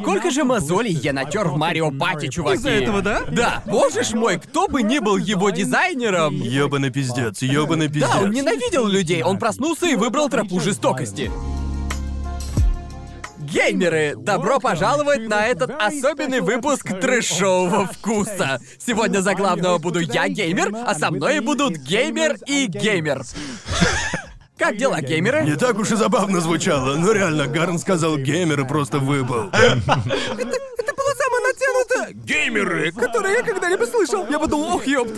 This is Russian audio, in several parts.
Сколько же мозолей я натер в Марио Пати, чуваки? Из-за этого, да? Да, боже ж мой, кто бы ни был его дизайнером. Ёбаный пиздец, ёбаный пиздец. Да, он ненавидел людей, он проснулся и выбрал тропу жестокости. Геймеры, добро пожаловать на этот особенный выпуск трэшового вкуса. Сегодня за главного буду я, геймер, а со мной будут геймер и геймер. Как дела, геймеры? Не так уж и забавно звучало, но реально, Гарн сказал геймер и просто выпал. Это было самое натянуто. Геймеры, которые я когда-либо слышал. Я подумал, ох, ёпт.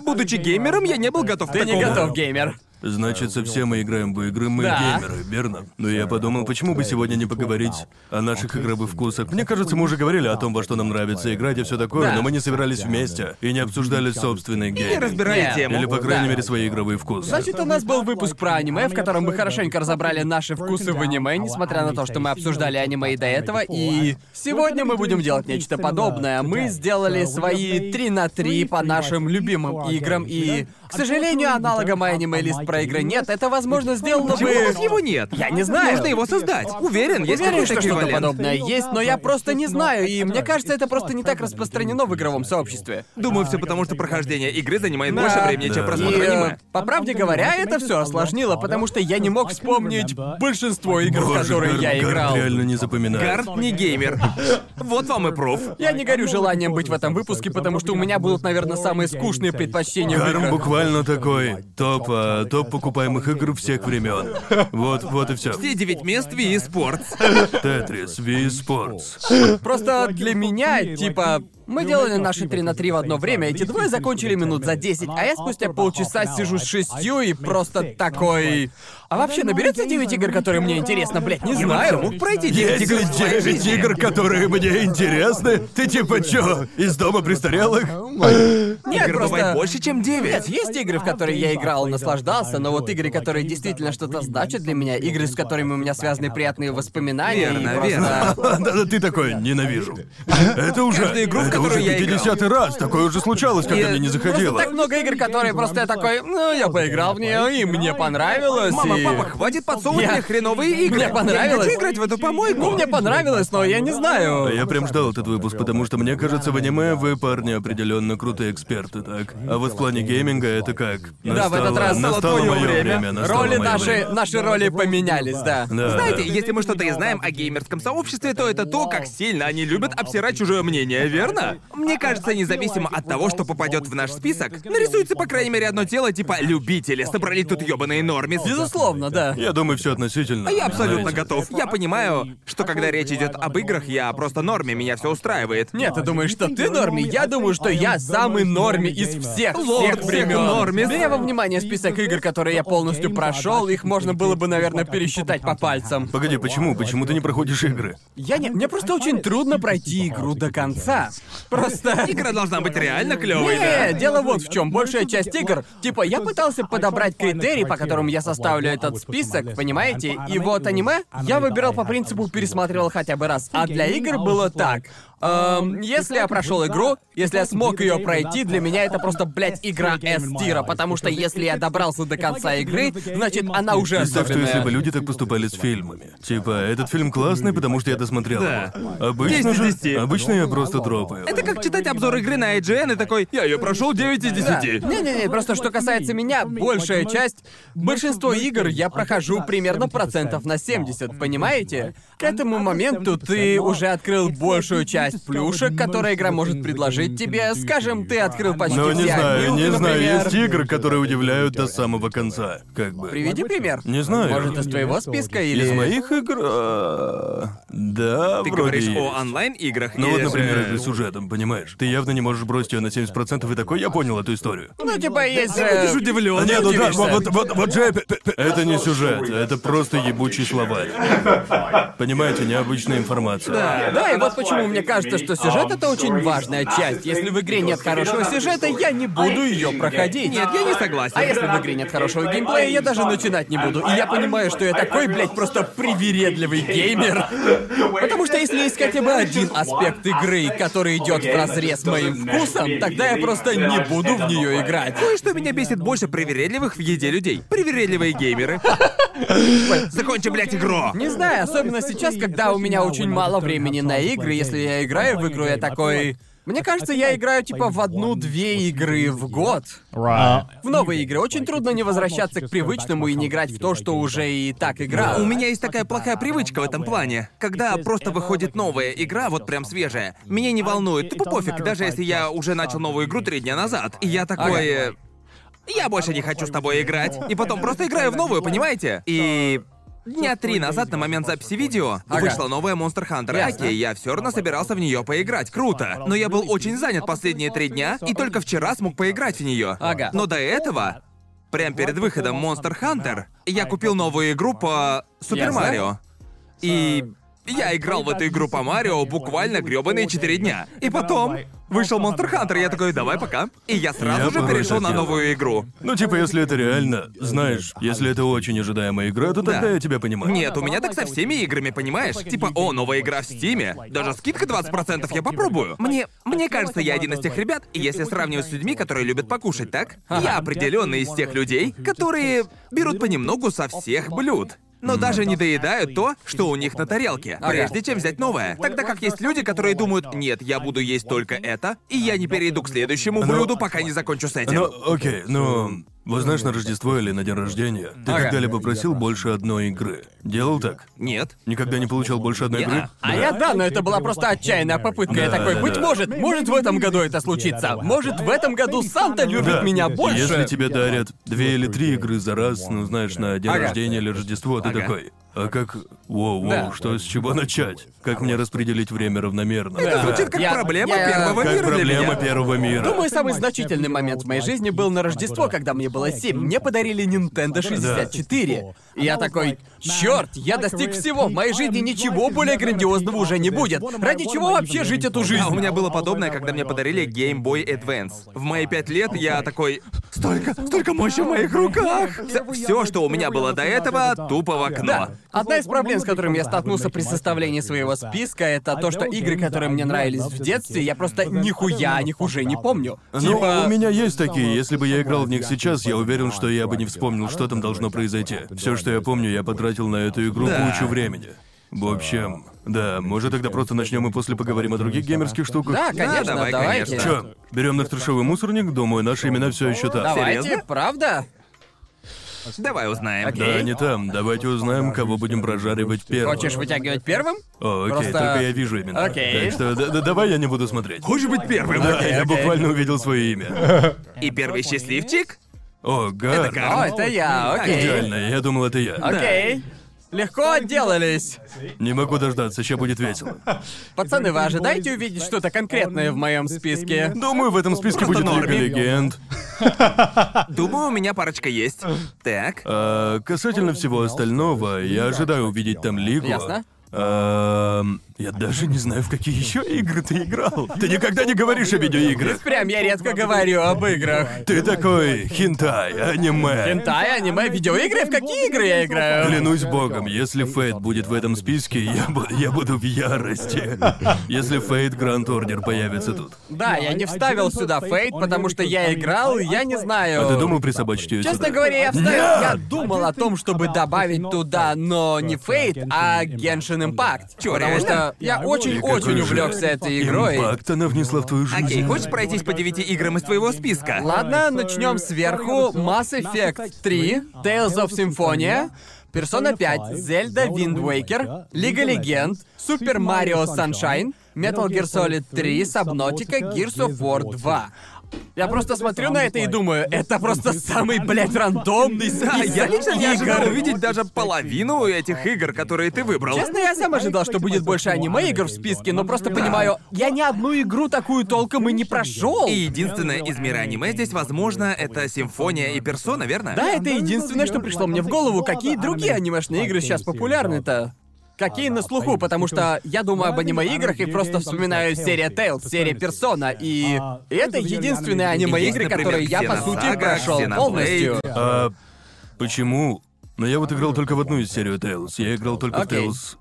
Будучи геймером, я не был готов к Ты не такому. готов, геймер. Значит, все мы играем в игры, мы Да. геймеры, верно? Но я подумал, почему бы сегодня не поговорить о наших игровых вкусах. Мне кажется, мы уже говорили о том, во что нам нравится играть и все такое, Да. но мы не собирались вместе и не обсуждали собственный Не гейм. разбирали Нет. тему. Или, по крайней Да. мере, свои игровые вкусы. Значит, у нас был выпуск про аниме, в котором мы хорошенько разобрали наши вкусы в аниме, несмотря на то, что мы обсуждали аниме и до этого, и сегодня мы будем делать нечто подобное. Мы сделали свои 3 на 3 по нашим любимым играм, и, к сожалению, аналога моей аниме-лист про игры нет. Это, возможно, сделано Почему у нас бы... его нет? Я не знаю. Можно его создать. Уверен, есть Уверен, что что-то подобное есть, но я просто не знаю, и мне кажется, это просто не так распространено в игровом сообществе. Думаю, все потому, что прохождение игры занимает Да. больше времени, чем просмотр И, аниме. по правде говоря, это все осложнило, потому что я не мог вспомнить большинство игр, в Боже, которые Гарн- я играл. реально не запоминает. Гард не геймер. Вот вам и проф. Я не горю желанием быть в этом выпуске, потому что у меня будут, наверное, самые скучные предпочтения в Гарм играх. буквально такой топ, а, топ покупаемых игр всех времен. Вот, вот и все. Все девять мест Wii Sports. Тетрис, Wii Sports. Просто для меня, типа, мы делали наши 3 на 3 в одно время, эти двое закончили минут за 10, а я спустя полчаса сижу с шестью и просто такой... А вообще наберется 9 игр, которые мне интересно, блядь, не знаю. мог пройти 9 Есть игр ли в своей 9 жизни. игр, которые мне интересны? Ты типа чё, из дома престарелых? Нет, Игр просто... бывает больше, чем 9. Нет, есть игры, в которые я играл, наслаждался, но вот игры, которые действительно что-то значат для меня, игры, с которыми у меня связаны приятные воспоминания, и Верно, просто... верно. Да-да, ты такой, ненавижу. Это уже, Каждую игру, в это которую уже я играл. 50 раз, такое уже случалось, когда мне не заходило. так много игр, которые просто я такой, ну, я поиграл в нее, и мне понравилось, Мама, и... папа, хватит подсовывать мне хреновые игры. Мне понравилось. Я играть в эту помойку. Ну, мне понравилось, но я не знаю. Я прям ждал этот выпуск, потому что мне кажется, в аниме вы, парни, определенно крутые эксперты, так? А вот в плане гейминга это как? Да, в этот раз настало настало моё время. настало роли наши, время. наши роли поменялись, да. Да, Знаете, если мы что-то и знаем о геймерском сообществе, то это то, как сильно они любят обсирать чужое мнение, верно? Мне кажется, независимо от того, что попадет в наш список, нарисуется по крайней мере одно тело типа любители, собрали тут ёбаные нормис. Безусловно, да. Я думаю, все относительно. А я абсолютно знаете. готов. Я понимаю, что когда речь идет об играх, я просто норме, меня все устраивает. Нет, ты думаешь, что ты норми? Я думаю, что я самый норми из всех, Лорд всех нормис. Беря во внимание список игр, которые я полностью прошел, их можно было бы, наверное, пересчитать по пальцам. Погоди, почему? Почему ты не проходишь игры? Я не... Мне просто очень трудно пройти игру до конца. Просто... Игра должна быть реально клевой, Не, да? дело вот в чем. Большая часть игр, типа, я пытался подобрать критерий, по которым я составлю этот список, понимаете? И вот аниме я выбирал по принципу пересматривал хотя бы раз. А для игр было так. Эм, если я прошел игру, если я смог ее пройти, для меня это просто, блядь, игра S-тира, потому что если я добрался до конца игры, значит, она уже Представь, что если бы люди так поступали с фильмами. Типа, этот фильм классный, потому что я досмотрел Да. его. Обычно 10 из же... 10. Обычно я просто дропаю. Это как читать обзор игры на IGN и такой, я ее прошел 9 из 10. Не-не-не, просто что касается меня, большая часть, большинство игр я прохожу примерно процентов на 70, понимаете? К этому моменту ты уже открыл большую часть плюшек, которые игра может предложить тебе. Скажем, ты открыл почти Но не знаю, не знаю, есть игры, которые удивляют до самого конца, как бы. Приведи пример. Не знаю. Может, из твоего списка или... Из моих игр... а, Да, Ты вроде говоришь есть. о онлайн-играх Ну или вот, например, же- игры с сюжетом, понимаешь? Ты явно не можешь бросить ее на 70% и такой, я понял эту историю. Ну, типа, есть же... Будешь удивлен. А нет, ну да, вот, вот, вот же... п- п- Это не сюжет, это просто ебучий словарь. Понимаете, необычная информация. Да, и вот почему мне кажется, что сюжет это очень важная часть. Если в игре нет хорошего сюжета, я не буду ее проходить. Нет, я не согласен. А если в игре нет хорошего геймплея, я даже начинать не буду. И я понимаю, что я такой, блядь, просто привередливый геймер. Потому что если есть хотя бы один аспект игры, который идет в разрез моим вкусом, тогда я просто не буду в нее играть. Кое-что меня бесит больше привередливых в еде людей. Привередливые геймеры. Закончи, блядь, игру! Не знаю, особенно сейчас, когда у меня очень мало времени на игры, если я играю в игру, я такой... Мне кажется, я играю типа в одну-две игры в год. Right. В новые игры очень трудно не возвращаться к привычному и не играть в то, что уже и так играл. У меня есть такая плохая привычка в этом плане. Когда просто выходит новая игра, вот прям свежая, меня не волнует, тупо пофиг, даже если я уже начал новую игру три дня назад. И я такой... Я больше не хочу с тобой играть. И потом просто играю в новую, понимаете? И... Дня три назад, на момент записи видео, Ага. вышла новая Monster Hunter. Ясно. Окей, я все равно собирался в нее поиграть. Круто. Но я был очень занят последние три дня и только вчера смог поиграть в нее. Ага. Но до этого, прям перед выходом Monster Hunter, я купил новую игру по Супер. Марио. И я играл в эту игру по Марио буквально грёбаные четыре дня. И потом вышел Monster Hunter, я такой, давай пока. И я сразу Я же порой перешел на делаю. новую игру. Ну, типа, если это реально, знаешь, если это очень ожидаемая игра, то тогда Да. я тебя понимаю. Нет, у меня так со всеми играми, понимаешь? Типа, о, новая игра в Стиме. Даже скидка 20% я попробую. Мне, мне кажется, я один из тех ребят, и если сравнивать с людьми, которые любят покушать, так? Я определенно из тех людей, которые берут понемногу со всех блюд. Но даже не доедают то, что у них на тарелке, прежде чем взять новое. Тогда как есть люди, которые думают, нет, я буду есть только это, и я не перейду к следующему блюду, пока не закончу с этим. Ну, окей, ну... Вот знаешь, на Рождество или на день рождения, ты Ага. когда-либо просил больше одной игры? Делал так? Нет. Никогда не получал больше одной игры? Не-а. А я да, но это была просто отчаянная попытка. я Да, такой, да, быть да. может, может в этом году это случится. Может в этом году Санта любит Да. меня больше. Если тебе дарят две или три игры за раз, ну знаешь, на день Ага. рождения или Рождество, ты Ага. такой. А как. Воу, воу, Да. что с чего начать? Как мне распределить время равномерно? Да. Звучит как Я- проблема я- первого Как мира для проблема меня. первого мира. Думаю, самый значительный момент в моей жизни был на Рождество, когда мне было 7. Мне подарили Nintendo 64. И я такой, черт, я достиг всего. В моей жизни ничего более грандиозного уже не будет. Ради чего вообще жить эту жизнь? А у меня было подобное, когда мне подарили Game Boy Advance. В мои пять лет я такой... Столько, столько мощи в моих руках! Все, что у меня было до этого, тупо в окно. Да. Одна из проблем, с которыми я столкнулся при составлении своего списка, это то, что игры, которые мне нравились в детстве, я просто нихуя о них уже не помню. Ну, Типа... у меня есть такие. Если бы я играл в них сейчас, я уверен, что я бы не вспомнил, что там должно произойти. Все, что я помню, я потратил на эту игру Да. кучу времени. В общем, да, может тогда просто начнем и после поговорим о других геймерских штуках? Да, конечно, давай, давайте. конечно. Чё, берем наш трешовый мусорник? Думаю, наши имена все еще там. Давайте, Серьезно? правда? Давай узнаем. Окей. Да, не там. Давайте узнаем, кого будем прожаривать первым. Хочешь вытягивать первым? О, окей, Просто- только я вижу именно. Окей. Так что да- да- давай я не буду смотреть. Хочешь быть первым? Да, Окей, я окей. буквально увидел свое имя. И первый счастливчик? О, Гар. Это Гар. О, это я, окей. Идеально, я думал, это я. Окей. Легко отделались. Не могу дождаться, сейчас будет весело. Пацаны, вы ожидаете увидеть что-то конкретное в моем списке? Думаю, в этом списке Просто будет Лига. Легенд. Думаю, у меня парочка есть. Так. А, касательно всего остального, я ожидаю увидеть там Лигу. Ясно. А, я даже не знаю, в какие еще игры ты играл. Ты никогда не говоришь о видеоиграх. Прям я редко говорю об играх. Ты такой хинтай, аниме. Хентай, аниме, видеоигры? В какие игры я играю? Клянусь богом, если Фейт будет в этом списке, я, бу- я буду в ярости. Если Фейт Гранд Ордер появится тут. Да, я не вставил сюда Фейт, потому что я играл, я не знаю. А ты думал присобачить ее Честно сюда? говоря, я вставил... Нет! Я думал о том, чтобы добавить туда, но не Фейт, а Genshin Impact. Чё, потому что я очень-очень увлекся этой игрой. Импакт она внесла в твою жизнь. Окей, хочешь пройтись по девяти играм из твоего списка? Ладно, начнем сверху. Mass Effect 3, Tales of Symphonia, Persona 5, Zelda Wind Waker, Лига Легенд, Super Mario Sunshine, Metal Gear Solid 3, Subnautica, Gears of War 2. Я просто смотрю на это и думаю, это просто самый, блядь, рандомный Да, я лично не ожидал игр. увидеть даже половину этих игр, которые ты выбрал. Честно, я сам ожидал, что будет больше аниме-игр в списке, но просто понимаю, я ни одну игру такую толком и не прошел. И единственное из мира аниме здесь, возможно, это Симфония и Персона, верно? Да, это единственное, что пришло мне в голову. Какие другие анимешные игры сейчас популярны-то? Какие на слуху, потому что я думаю об аниме-играх и просто вспоминаю серия Tales, серия Персона, и... и это единственные аниме-игры, Есть, например, которые я, по сути, Xenosaga, прошел Xenoblade. полностью. А почему? Но я вот играл только в одну из серию Tales. Я играл только Окей. в Tales...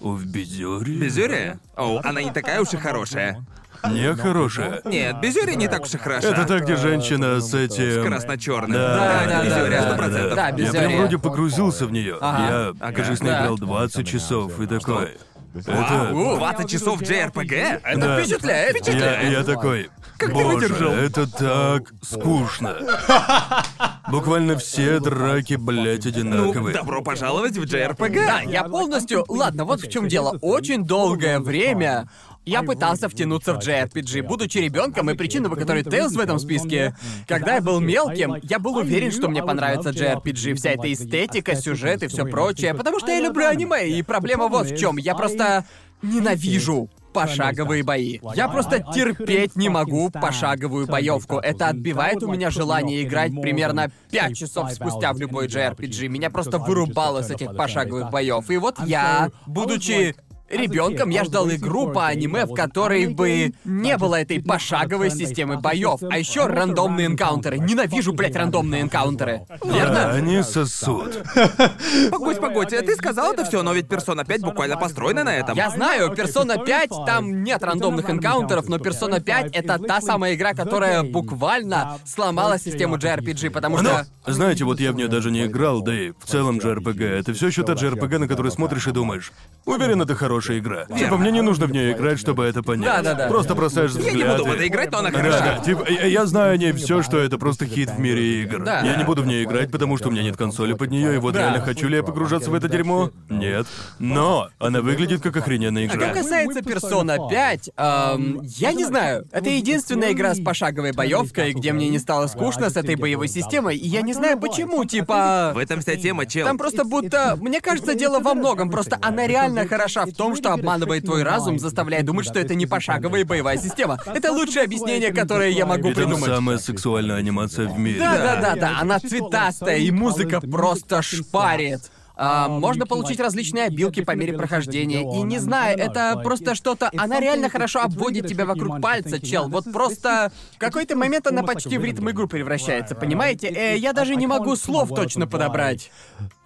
О, в Безёре? Безюрия? О, она не такая уж и хорошая. Не хорошая. Нет, Безюри не так уж и хороша. Это та, где женщина с этим... Красно-черным. Да, да, Безюри, да, сто да, процентов. да, Я прям вроде погрузился в нее. Ага. Я, кажется, Да. наиграл 20 часов и такой. Это... Вау, 20 часов JRPG? Это Да. впечатляет. Я, я такой. Как ты Боже, выдержал?» это так скучно. Буквально все драки, блядь, Ну, одинаковые. добро пожаловать в JRPG. Да, я полностью... Ладно, вот в чем дело. Очень долгое время я пытался втянуться в JRPG, будучи ребенком, и причина, по которой Тейлз в этом списке. Когда я был мелким, я был уверен, что мне понравится JRPG, вся эта эстетика, сюжет и все прочее, потому что я люблю аниме, и проблема вот в чем. Я просто ненавижу пошаговые бои. Я просто терпеть не могу пошаговую боевку. Это отбивает у меня желание играть примерно 5 часов спустя в любой JRPG. Меня просто вырубало с этих пошаговых боев. И вот я, будучи Ребенком я ждал игру по аниме, в которой бы не было этой пошаговой системы боев, а еще рандомные энкаунтеры. Ненавижу, блять, рандомные энкаунтеры. Да, Верно? они сосут. Погодь, погодь, ты сказал это все, но ведь Persona 5 буквально построена на этом. Я знаю, Persona 5, там нет рандомных энкаунтеров, но Persona 5 это та самая игра, которая буквально сломала систему JRPG, потому что... Знаете, вот я в нее даже не играл, да и в целом JRPG. Это все еще та JRPG, на которую смотришь и думаешь. Уверен, это хорошая игра. Типа, мне не нужно в нее играть, чтобы это понять. Да-да-да. Просто бросаешь Я взгляд. не буду в это играть, но она Да, хороша. да, типа, я, я знаю о ней все, что это просто хит в мире игр. Да. Я не буду в нее играть, потому что у меня нет консоли под нее, и вот Да. реально хочу ли я погружаться в это дерьмо? Нет. Но она выглядит как охрененная Что игра. касается Persona 5, эм, я не знаю. Это единственная игра с пошаговой боевкой, где мне не стало скучно с этой боевой системой, и я не знаю почему, типа... В этом вся тема, чел. Там просто будто... Мне кажется, дело во многом. Просто она реально хороша в том, что обманывает твой разум, заставляя думать, что это не пошаговая боевая система. Это лучшее объяснение, которое я могу там придумать. самая сексуальная анимация в мире. Да, да, да, да. Она цветастая, и музыка просто шпарит. А, можно получить различные обилки по мере прохождения. И не знаю, это просто что-то... Она реально хорошо обводит тебя вокруг пальца, чел. Вот просто... В какой-то момент она почти в ритм игру превращается, понимаете? Э, я даже не могу слов точно подобрать.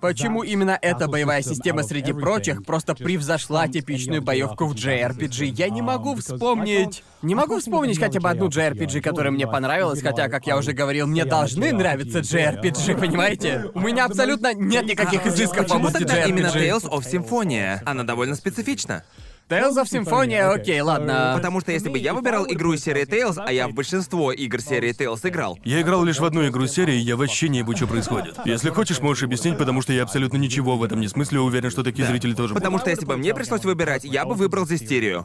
Почему именно эта боевая система среди прочих просто превзошла типичную боевку в JRPG? Я не могу вспомнить... Не могу вспомнить хотя бы одну JRPG, которая мне понравилась, хотя, как я уже говорил, мне должны нравиться JRPG, понимаете? У меня абсолютно нет никаких изысков в Почему области тогда именно JRPG. Tales of Symphonia? Она довольно специфична. Tales of Symphonia, окей, ладно. Потому что если бы я выбирал игру из серии Tales, а я в большинство игр серии Tales играл, Я играл лишь в одну игру серии, и я вообще не ебу, что происходит. Если хочешь, можешь объяснить, потому что я абсолютно ничего в этом не смысле, уверен, что такие зрители тоже будут. потому что если бы мне пришлось выбирать, я бы выбрал Зестерию.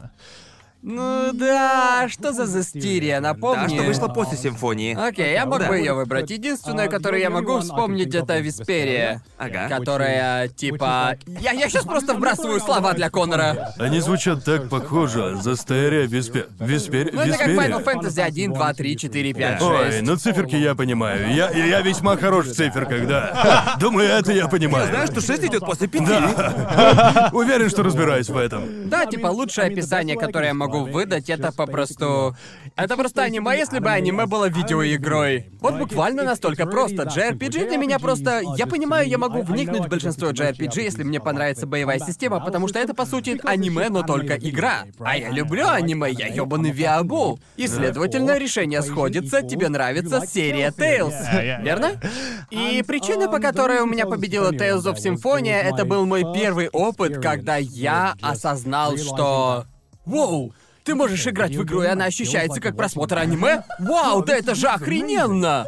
Ну да, что за застирия, напомни. Та, что вышла после Симфонии. Окей, я мог Да. бы ее выбрать. Единственное, которое я могу вспомнить, это Висперия. Ага. Которая, типа... Я, я сейчас просто вбрасываю слова для Конора. Они звучат так похоже. Застерия, Виспе... Виспер... Ну это как. Final Fantasy 1, 2, 3, 4, 5, 6. Ой, ну циферки я понимаю. Я, я весьма хорош в циферках, да. Думаю, это я понимаю. Знаешь, что 6 идет после 5? Уверен, что разбираюсь в этом. Да, типа лучшее описание, которое я могу выдать, это попросту... Это просто аниме, если бы аниме было видеоигрой. Вот буквально настолько просто. JRPG для меня просто... Я понимаю, я могу вникнуть в большинство JRPG, если мне понравится боевая система, потому что это, по сути, аниме, но только игра. А я люблю аниме, я ёбаный виабу. И, следовательно, решение сходится, тебе нравится серия Tales. Верно? И причина, по которой у меня победила Tales of Symphonia, это был мой первый опыт, когда я осознал, что... Воу! Ты можешь играть в игру, и она ощущается как просмотр аниме? Вау, да это же охрененно!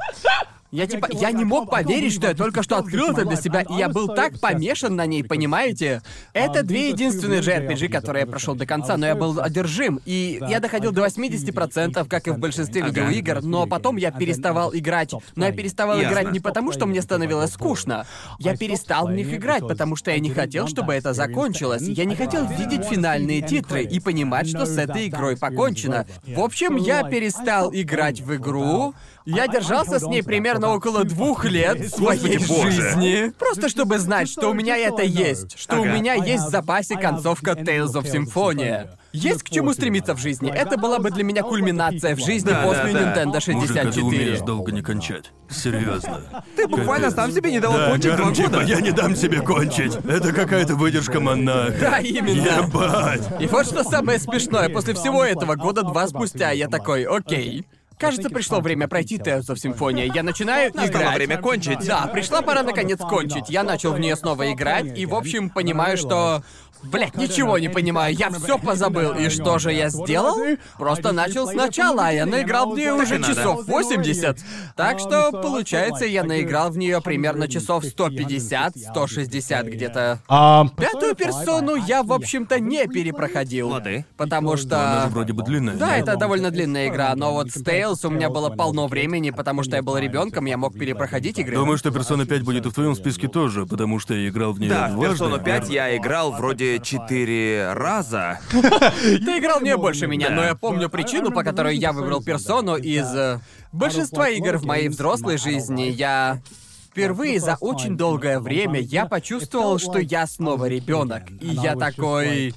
Я типа, я не мог поверить, что я только что открыл это для себя, и я был так помешан на ней, понимаете? Это две единственные JRPG, которые я прошел до конца, но я был одержим, и я доходил до 80%, как и в большинстве видеоигр, но потом я переставал играть. Но я переставал Ясно. играть не потому, что мне становилось скучно. Я перестал в них играть, потому что я не хотел, чтобы это закончилось. Я не хотел видеть финальные титры и понимать, что с этой игрой покончено. В общем, я перестал играть в игру. Я держался с ней примерно около двух лет своей Господи жизни. Просто чтобы знать, что у меня это есть. Что у меня есть в запасе концовка Tales of Symphonia. есть к чему стремиться в жизни. Это была бы для меня кульминация в жизни Да, после да, да. Nintendo Мужик, а ты умеешь 64. долго не кончать. Серьезно. Ты буквально Капец. сам себе не дал Да, кончить два Гарм, типа, года. я не дам себе кончить. Это какая-то выдержка монаха. Да, именно. Ебать. И вот что самое смешное, после всего этого, года два спустя, я такой, окей. Кажется, пришло время пройти of Symphonia. Я начинаю Настало играть. время кончить. Да, пришла пора наконец кончить. Я начал в нее снова играть, и в общем понимаю, что... Блять, ничего не понимаю, я все позабыл. И что же я сделал? Просто начал сначала, а я наиграл в нее уже часов 80. Так что, получается, я наиграл в нее примерно часов 150-160 где-то. Um, Пятую персону я, в общем-то, не перепроходил. Лады. Потому Она что... же вроде бы длинная. Да, это довольно длинная игра, но вот с Tales у меня было полно времени, потому что я был ребенком, я мог перепроходить игры. Думаю, что Persona 5 будет и в твоем списке тоже, потому что я играл в нее Да, в дважды. Persona 5 я играл вроде четыре раза. Ты играл в нее больше меня, но я помню причину, по которой я выбрал персону из э, большинства игр в моей взрослой жизни. Я впервые за очень долгое время я почувствовал, что я снова ребенок. И я такой.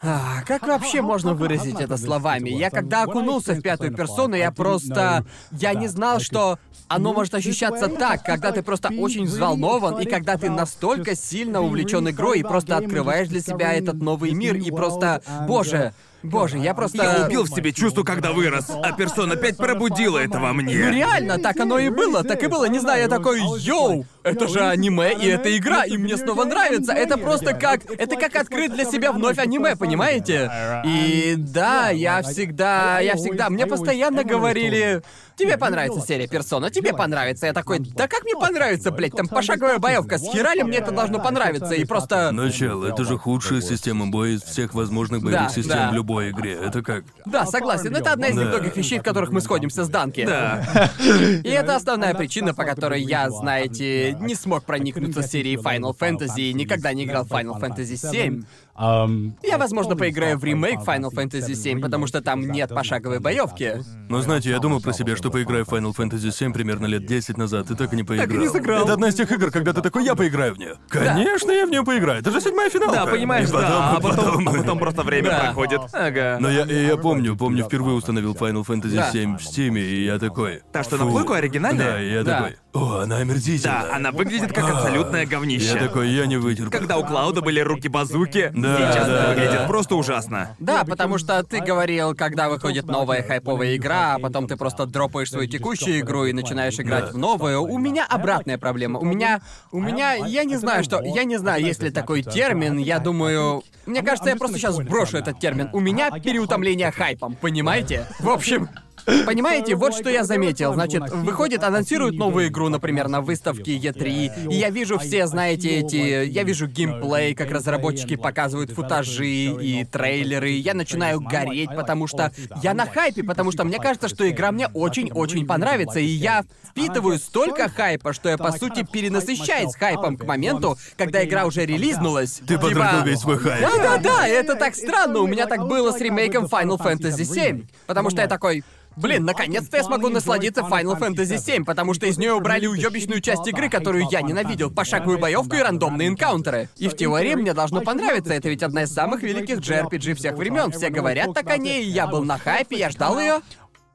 А, как вообще можно выразить это словами? Я когда окунулся в пятую персону, я просто... Я не знал, что оно может ощущаться так, когда ты просто очень взволнован, и когда ты настолько сильно увлечен игрой, и просто открываешь для себя этот новый мир, и просто... Боже, боже, я просто... Я убил в себе чувство, когда вырос, а Persona 5 пробудила это во Ну мне. реально, так оно и было, так и было, не знаю, я такой, йоу, это же аниме, и это игра, и мне снова нравится, это просто как, это как открыть для себя вновь аниме, понимаете? И да, я всегда, я всегда, мне постоянно говорили, тебе понравится серия Персона, тебе понравится, я такой, да как мне понравится, блять, там пошаговая боевка, с хера ли мне это должно понравиться, и просто... Начало, это же худшая система боя из всех возможных боевых Да, систем да. в любой игре. Это как? Да, согласен, это одна из Да. немногих вещей, в которых мы сходимся с Данки. Да. И это основная причина, по которой я, знаете, не смог проникнуться серией Final Fantasy и никогда не играл в Final Fantasy VII. Um, Я, возможно, поиграю в ремейк Final Fantasy VII, потому что там нет пошаговой боевки. Но знаете, я думал про себя, что поиграю в Final Fantasy 7 примерно лет 10 назад, и так и не поиграл. и не сыграл. Это одна из тех игр, когда ты такой, я поиграю в нее. Конечно, я в нее поиграю. Это же седьмая финалка. Да, понимаешь, И потом, да, а и потом, а потом просто время Да. проходит. Ага. Но я, я помню, помню, впервые установил Final Fantasy Да. 7 в Стиме, и я такой... Та, что на плойку оригинальная? Да, и я Да. такой, о, она омерзительная. Да, она выглядит как абсолютное говнище. Я такой, я не вытерплю. Когда у Клауда были руки-базуки, Да, сейчас да, выглядит да. просто ужасно. Да, потому что ты говорил, когда выходит новая хайповая игра, а потом ты просто дропаешь свою текущую игру и начинаешь играть Да. в новую. У меня обратная проблема. У меня... У меня... Я не знаю, что... Я не знаю, есть ли такой термин. Я думаю... Мне кажется, я просто сейчас брошу этот термин. У меня переутомление хайпом, понимаете? В общем... Понимаете, вот что я заметил. Значит, выходит, анонсируют новую игру, например, на выставке E3, и я вижу все, знаете, эти... Я вижу геймплей, как разработчики показывают футажи и трейлеры. Я начинаю гореть, потому что я на хайпе, потому что мне кажется, что игра мне очень-очень понравится, и я впитываю столько хайпа, что я, по сути, перенасыщаюсь хайпом к моменту, когда игра уже релизнулась. Ты потратил Типа- весь свой хайп. да-да-да, это так странно. У меня так было с ремейком Final Fantasy VII. Потому что я такой... Блин, наконец-то я смогу насладиться Final Fantasy VII, потому что из нее убрали уебищную часть игры, которую я ненавидел, пошаговую боевку и рандомные энкаунтеры. И в теории мне должно понравиться, это ведь одна из самых великих JRPG всех времен. Все говорят так о ней, и я был на хайпе, я ждал ее.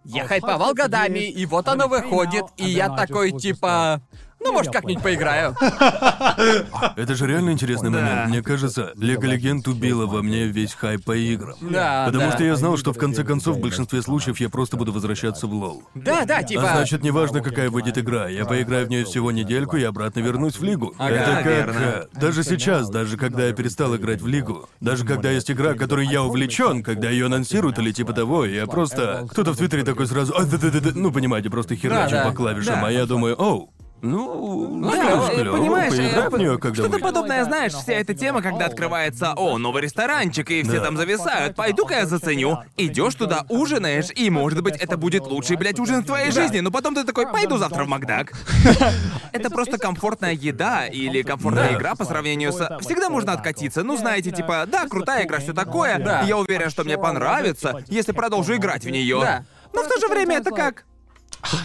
Я хайповал годами, и вот оно выходит, и я такой типа... Ну, может, как-нибудь поиграю. Это же реально интересный Да. момент. Мне кажется, Лего Легенд убила во мне весь хайп по играм. Да, Потому да. что я знал, что в конце концов в большинстве случаев я просто буду возвращаться в лол. Да, да, А типа... значит, неважно, какая выйдет игра, я поиграю в нее всего недельку и обратно вернусь в лигу. Ага. Это как... Верно. э, Даже сейчас, даже когда я перестал играть в лигу, даже когда есть игра, которой я увлечен, когда ее анонсируют или типа того, я просто... Кто-то в Твиттере такой сразу... «А, да-да-да-да», Ну, понимаете, просто херачу Да, по клавишам, а я думаю, оу, ну, Да, клёво, э, клёво, понимаешь, поиграй э, в нее, когда Что-то выйдет. подобное, знаешь, вся эта тема, когда открывается, о, новый ресторанчик, и все Да. там зависают, пойду-ка я заценю. Идешь туда, ужинаешь, и, может быть, это будет лучший, блядь, ужин в твоей жизни, но потом ты такой, пойду завтра в Макдак. Это просто комфортная еда или комфортная Да. игра по сравнению с... Всегда можно откатиться, ну, знаете, типа, да, крутая игра, все такое, Да. я уверен, что мне понравится, если продолжу играть в нее. Да. Но в то же время это как...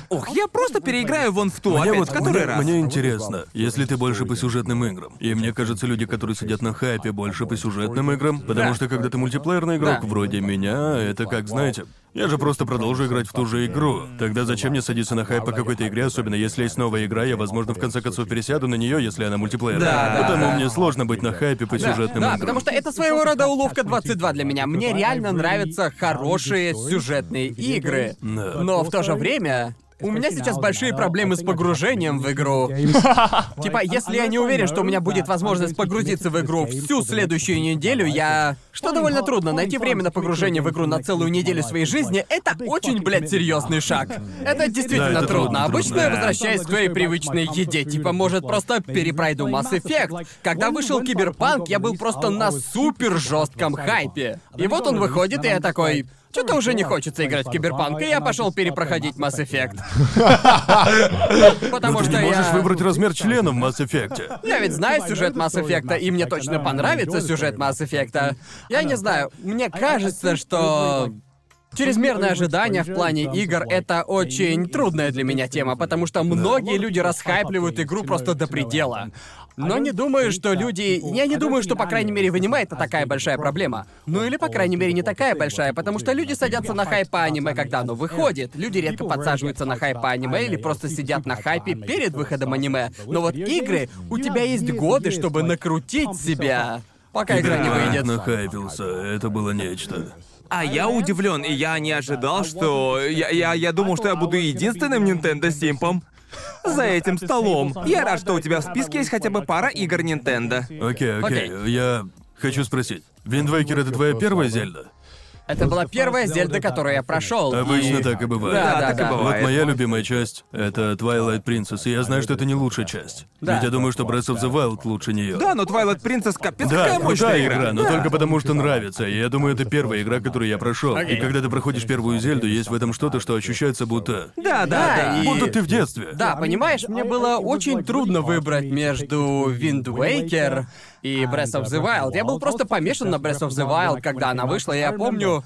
Ох, я просто переиграю вон в ту Мне опять вот в который мне, раз. мне интересно, если ты больше по сюжетным играм. И мне кажется, люди, которые сидят на хайпе, больше по сюжетным играм. Потому Да. что когда ты мультиплеерный игрок, Да. вроде меня, это как, знаете, я же просто продолжу играть в ту же игру. Тогда зачем мне садиться на хайп по какой-то игре, особенно если есть новая игра, я, возможно, в конце концов пересяду на нее, если она мультиплеерная. Да, да, Потому да. мне сложно быть на хайпе по Да, сюжетным да, играм. потому что это своего рода уловка 22 для меня. Мне реально нравятся хорошие сюжетные игры. Да. Но в то же время у меня сейчас большие проблемы с погружением в игру. Типа, если я не уверен, что у меня будет возможность погрузиться в игру всю следующую неделю, я... Что довольно трудно, найти время на погружение в игру на целую неделю своей жизни, это очень, блядь, серьезный шаг. Это действительно трудно. Обычно я возвращаюсь к своей привычной еде, типа, может, просто перепройду Mass Effect. Когда вышел Киберпанк, я был просто на супер жестком хайпе. И вот он выходит, и я такой... Что-то уже не хочется играть в Киберпанк, и я пошел перепроходить Mass Effect. Потому ты что не можешь я... выбрать размер члена в Mass Effect. Я ведь знаю сюжет Mass Effect, и мне точно понравится сюжет Mass Effect. Я не знаю, мне кажется, что... Чрезмерное ожидание в плане игр — это очень трудная для меня тема, потому что многие люди расхайпливают игру просто до предела. Но не думаю, что люди... Я не думаю, что, по крайней мере, в аниме это такая большая проблема. Ну или, по крайней мере, не такая большая, потому что люди садятся на хайп по аниме, когда оно выходит. Люди редко подсаживаются на хайп по аниме или просто сидят на хайпе перед выходом аниме. Но вот игры, у тебя есть годы, чтобы накрутить себя, пока игра не выйдет. Нахайпился, это было нечто. А я удивлен, и я не ожидал, что... Я, я, я думал, что я буду единственным Nintendo Симпом за этим столом. Я рад, что у тебя в списке есть хотя бы пара игр Nintendo. Окей, окей, Окей. я хочу спросить. Виндвейкер это твоя первая Зельда? Это была первая Зельда, которую я прошел. Обычно так и бывает. Да, да, так и да. бывает. Вот моя любимая часть — это Twilight Princess, и я знаю, что это не лучшая часть. Да. Ведь я думаю, что Breath of the Wild лучше нее. Да, но Twilight Princess капец Да, какая мощная игра. игра, но только потому, что нравится. И я думаю, это первая игра, которую я прошел. Окей. И когда ты проходишь первую Зельду, есть в этом что-то, что ощущается будто... Да, да, Да, да. и- Будто ты в детстве. Да, понимаешь, мне было очень трудно выбрать между Wind Waker и Breath of the Wild. Я был просто помешан на Breath of the Wild, когда она вышла, и я помню,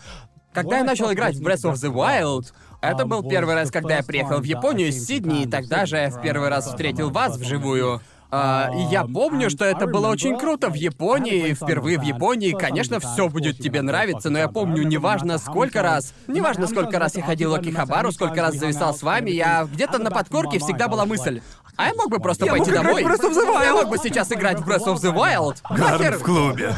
когда я начал играть в Breath of the Wild, это был первый раз, когда я приехал в Японию из Сидней, и тогда же я в первый раз встретил вас вживую. А, и я помню, что это было очень круто в Японии, впервые в Японии. Конечно, все будет тебе нравиться, но я помню, неважно сколько раз, неважно сколько раз я ходил в Акихабару, сколько раз зависал с вами, я где-то на подкорке всегда была мысль. А я мог бы просто Я пойти мог играть домой. в Breath of the Wild. Я мог бы сейчас играть в Breath of the Wild. Гарн Нахер, в клубе.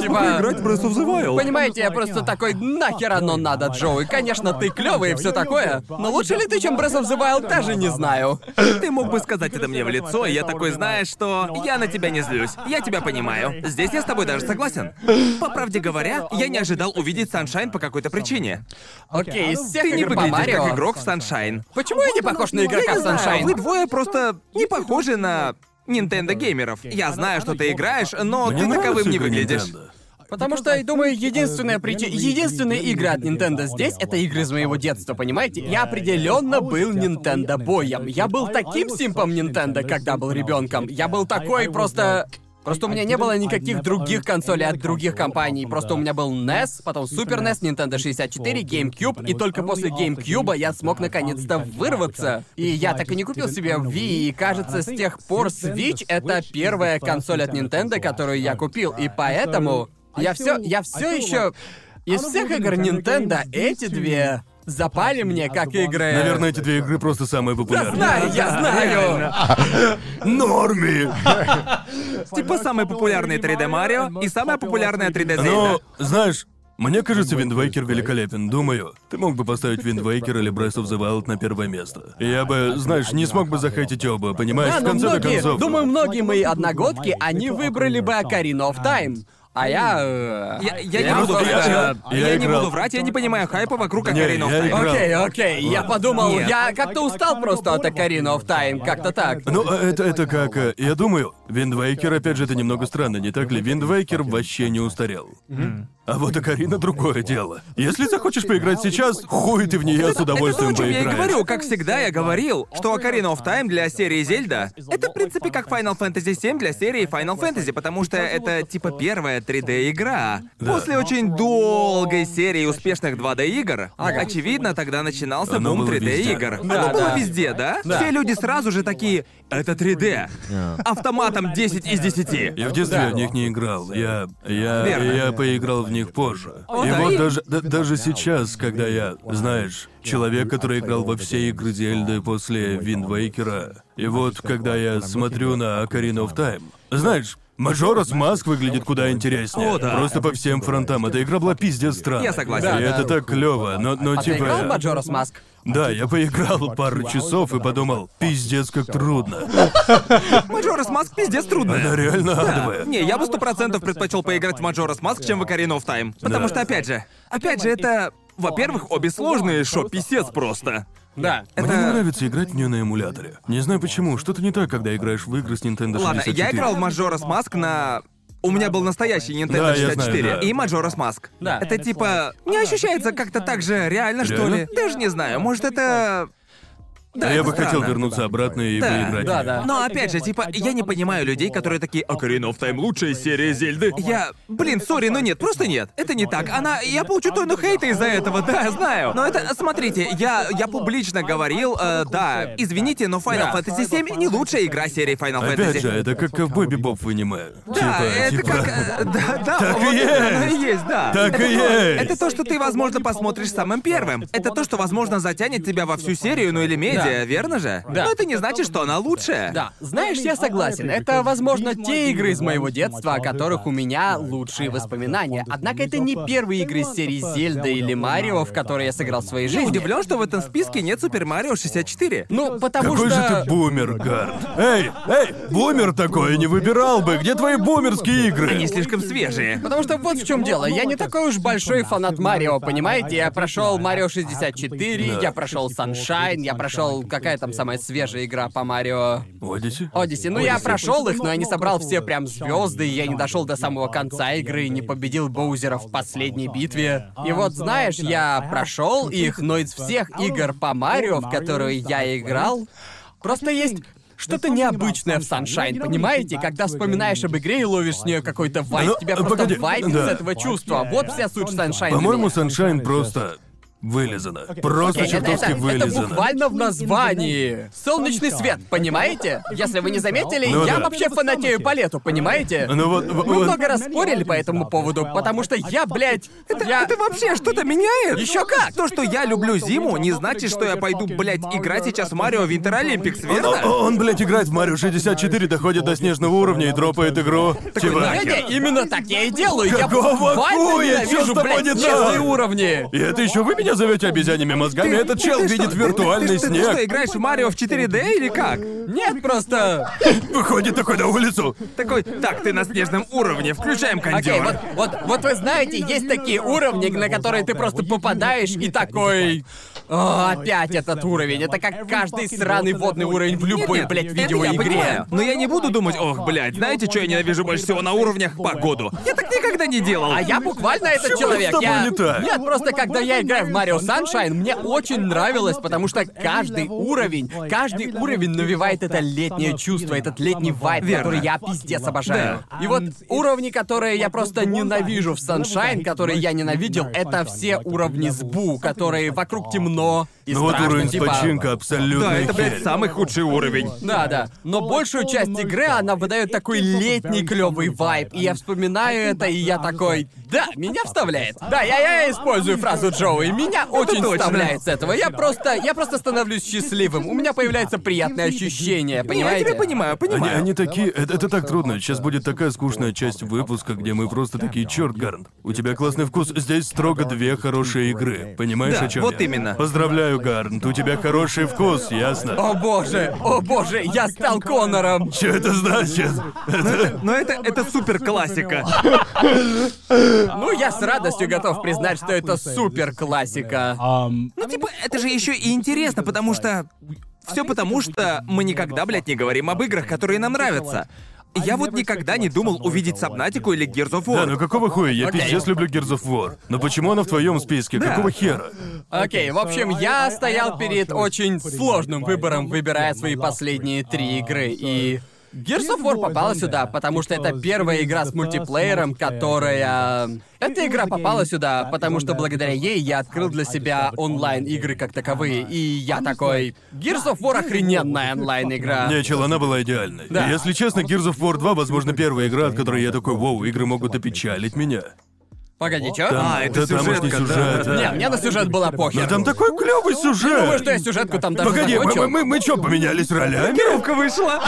типа, Breath of the Wild. Понимаете, я просто такой, нахер оно надо, Джоуи. Конечно, ты клевый и все такое. Но лучше ли ты, чем Breath of the Wild, даже не знаю. Ты мог бы сказать это мне в лицо, и я такой, знаешь что, я на тебя не злюсь. Я тебя понимаю. Здесь я с тобой даже согласен. По правде говоря, я не ожидал увидеть Саншайн по какой-то причине. Окей, из всех Ты не игр по выглядишь Марио... как игрок в Саншайн. Почему я не похож на игрока в не знаю, Sunshine? Вы двое просто не похожи на Nintendo геймеров. Я знаю, что ты играешь, но Мне ты таковым не выглядишь. Nintendo. Потому что, я думаю, единственная причина... Единственные игры от Nintendo здесь — это игры из моего детства, понимаете? Я определенно был Nintendo боем. Я был таким симпом Nintendo, когда был ребенком. Я был такой просто... Просто у меня не было никаких других консолей от других компаний. Просто у меня был NES, потом Super NES, Nintendo 64, GameCube, и только после GameCube я смог наконец-то вырваться. И я так и не купил себе Wii, и кажется, с тех пор Switch — это первая консоль от Nintendo, которую я купил, и поэтому я все, я все еще из всех игр Nintendo эти две запали мне как игры. Наверное, эти две игры просто самые Я популярные. знаю, я знаю. Норми! Типа самый популярный 3D Марио и самая популярная 3D Zelda. Но, знаешь, мне кажется, Waker великолепен. Думаю, ты мог бы поставить Waker или Breath of the Wild на первое место. Я бы, знаешь, не смог бы захейтить оба, понимаешь, Да, в конце многие, концов. думаю, многие мои одногодки, они выбрали бы Ocarina of Time. А я... э, Я, я не буду просто- врать. я- Я, я не играл. буду врать, я не понимаю хайпа вокруг Не, Ocarina of я Time. играл. Окей, окей, я подумал, Нет. я как-то устал просто от Ocarina of Time, как-то так. Ну, а это, это как... э, Я думаю, Waker, опять же, это немного странно, не так ли? Waker вообще не устарел. А вот Акарина другое дело. Если захочешь поиграть сейчас, хуй ты в нее с удовольствием это то, чем я и поиграешь. говорю. Как всегда, я говорил, что Ocarina of Time для серии Зельда — это, в принципе, как Final Fantasy VII для серии Final Fantasy, потому что это, типа, первая 3D-игра. После очень долгой серии успешных 2D-игр, очевидно, тогда начинался Оно бум было 3D-игр. везде. Оно Да, было да. везде, да? Да. Все люди сразу же такие, это 3D. Автоматом 10 из 10. Я в детстве в них не играл. Я. Я. Верно. Я поиграл в них позже. О, и да, вот и- даже, да- даже сейчас, когда я, знаешь, человек, который играл во все игры Зельды после Виндвейкера, и вот когда я смотрю на Ocarina of Time, знаешь, Маджорас Маск выглядит куда интереснее. О, да. Просто по всем фронтам. Эта игра была пиздец странной. Я согласен. И Да, это да. так клево, но, но А ты типа. играл в Маджорас Маск? Да, я поиграл пару часов и подумал, пиздец, как трудно. Majora's Mask пиздец Она трудная. реально Да. адовая. Не, я бы сто процентов предпочел поиграть в Majora's Mask, чем в Ocarina of Time. Потому Да. что, опять же, опять же, это... Во-первых, обе сложные, шо писец просто. Да. Мне не Это... нравится играть в нее на эмуляторе. Не знаю почему, что-то не так, когда играешь в игры с Nintendo 64. Ладно, я играл в Majora's Mask на... У меня был настоящий Nintendo Да, я 64 знаю, да. и Majora's Mask. Да. Это типа... Не ощущается как-то так же реально, что Реально? ли? Даже не знаю, может это... Да, А я это бы хотел странно. вернуться обратно и Да, поиграть. да, в неё. да. Но опять же, типа, я не понимаю людей, которые такие Ocarina of Time лучшая серия Зельды. Я... Блин, сори, но нет, просто нет. Это не так. Она... Я получу тонну хейта из-за этого, да, я знаю. Но это... Смотрите, я... Я публично говорил, э, да, извините, но Final Да. Fantasy VII не лучшая игра серии Final Опять Fantasy. же, это как ковбой бибоп в аниме. Да, типа, это типа... как... э, Да, да, Так и вот это оно есть. и есть, да. Так это и то- есть. Это то, что ты, возможно, посмотришь самым первым. Это то, что, возможно, затянет тебя во всю серию, ну или медиа, Да. верно же? Да. Но это не значит, что она лучшая. Да, знаешь, я согласен. Это, возможно, те игры из моего детства, о которых у меня лучшие воспоминания. Однако это не первые игры из серии Зельда или Марио, в которые я сыграл в своей Я жизни. удивлен, что в этом списке нет Супер Марио 64. Ну, потому Какой что... же ты бумер, Гард. Эй, эй, бумер такой не выбирал бы. Где твои бумерские игры? Они слишком свежие. Потому что вот в чем дело. Я не такой уж большой фанат Марио, понимаете? Я прошел Марио 64, Да. я прошел Sunshine, я прошел какая там самая свежая игра по Марио. Одиссе? Одиссе. Ну я прошел их, но я не собрал все прям звезды, и я не дошел до самого конца игры, не победил Боузера в последней битве. И вот знаешь, я прошел их, но из всех игр по Марио, в которые я играл, просто есть что-то необычное в Sunshine, понимаете? Когда вспоминаешь об игре и ловишь с нее какой-то вайп, Ну, тебя просто погоди, вайпит да. с этого чувства. Вот вся суть Sunshine. По-моему. Sunshine просто вылезано. Просто Это, чертовски это- это вылезано. буквально в названии. Солнечный свет, понимаете? Если вы не заметили, Ну я да. вообще фанатею по лету, понимаете? Ну вот, Мы вот- много раз спорили по этому поводу, потому что я, блядь, я... Это вообще что-то меняет? Еще как! То, что я люблю зиму, не значит, что я пойду, блядь, играть сейчас в Марио Винтер Олимпикс, Он, верно? он, блядь, играет в Марио 64, доходит до снежного уровня и дропает игру. Типа... Не-не, именно так я и делаю. Я Какого буквально хуя? Чё с ненавижу, тобой блядь, не снежные так? уровни. И это еще вы меня зовете обезьянными мозгами? Этот чел Ты видит что, виртуальный ты, ты, снег. Ты что, играешь в Марио в 4D или как? Нет, просто... Выходит такой на улицу. Такой, так, ты на снежном уровне, включаем кондёр. Окей, вот, вот, вот вы знаете, есть такие уровни, на которые ты просто попадаешь и такой... «О, опять этот уровень. Это как каждый сраный водный уровень в любой, блядь, видеоигре. Но я не буду думать, ох, блядь, знаете, что я ненавижу больше всего на уровнях? Погоду. Я так никогда не делал. А я буквально этот человек. с я... не так? Нет, просто когда я играю в Марио Sunshine, мне очень нравилось, потому что каждый уровень, каждый уровень навевает это летнее чувство, этот летний вайб, который я пиздец обожаю. И вот уровни, которые я просто ненавижу в Sunshine, которые я ненавидел, это все уровни сбу, которые вокруг темно nå. И Ну вот страшно, уровень с типа... починка абсолютно Да, это, блядь, самый худший уровень. Да, да. Но большую часть игры она выдает такой летний клевый вайб. И я вспоминаю это, и я такой. Да, меня вставляет. Да, я, я использую фразу Джоуи. Меня очень точно. вставляет с этого. Я просто. Я просто становлюсь счастливым. У меня появляется приятное ощущение, Не, я понимаете? тебя понимаю, Они, понимаю. они такие... Это, это так трудно. Сейчас будет такая скучная часть выпуска, где мы просто такие, черт, Гарнт, у тебя классный вкус. Здесь строго две хорошие игры. Понимаешь, Да, о чем вот я? именно. Поздравляю, Гарнт, у тебя хороший вкус, ясно? О боже, о боже, я стал Конором. Что это значит? Но это, это супер классика. Ну, я с радостью готов признать, что это супер классика. Ну, типа, это же еще и интересно, потому что... Все потому, что мы никогда, блядь, не говорим об играх, которые нам нравятся. Я вот никогда не думал увидеть Сабнатику или Gears of War. Да, ну какого хуя? Я Окей. пиздец люблю Gears of War. Но почему она в твоем списке? Какого хера? Окей, в общем, я стоял перед очень сложным выбором, выбирая свои последние три игры, и... Gears of War попала сюда, потому что это первая игра с мультиплеером, которая... Эта игра попала сюда, потому что благодаря ей я открыл для себя онлайн-игры как таковые, и я такой... Gears of War охрененная онлайн-игра. Не, чел, она была идеальной. Да. Если честно, Gears of War 2, возможно, первая игра, от которой я такой, вау, игры могут опечалить меня. Погоди, чё? Там, А, это да, тамошний сюжетка, сюжет. да. Не, мне на сюжет было похер. Но там такой клевый сюжет. Думаю, что я сюжетку там даже Погоди, мы, закончил. мы, мы, мы чё, поменялись ролями? Кировка вышла.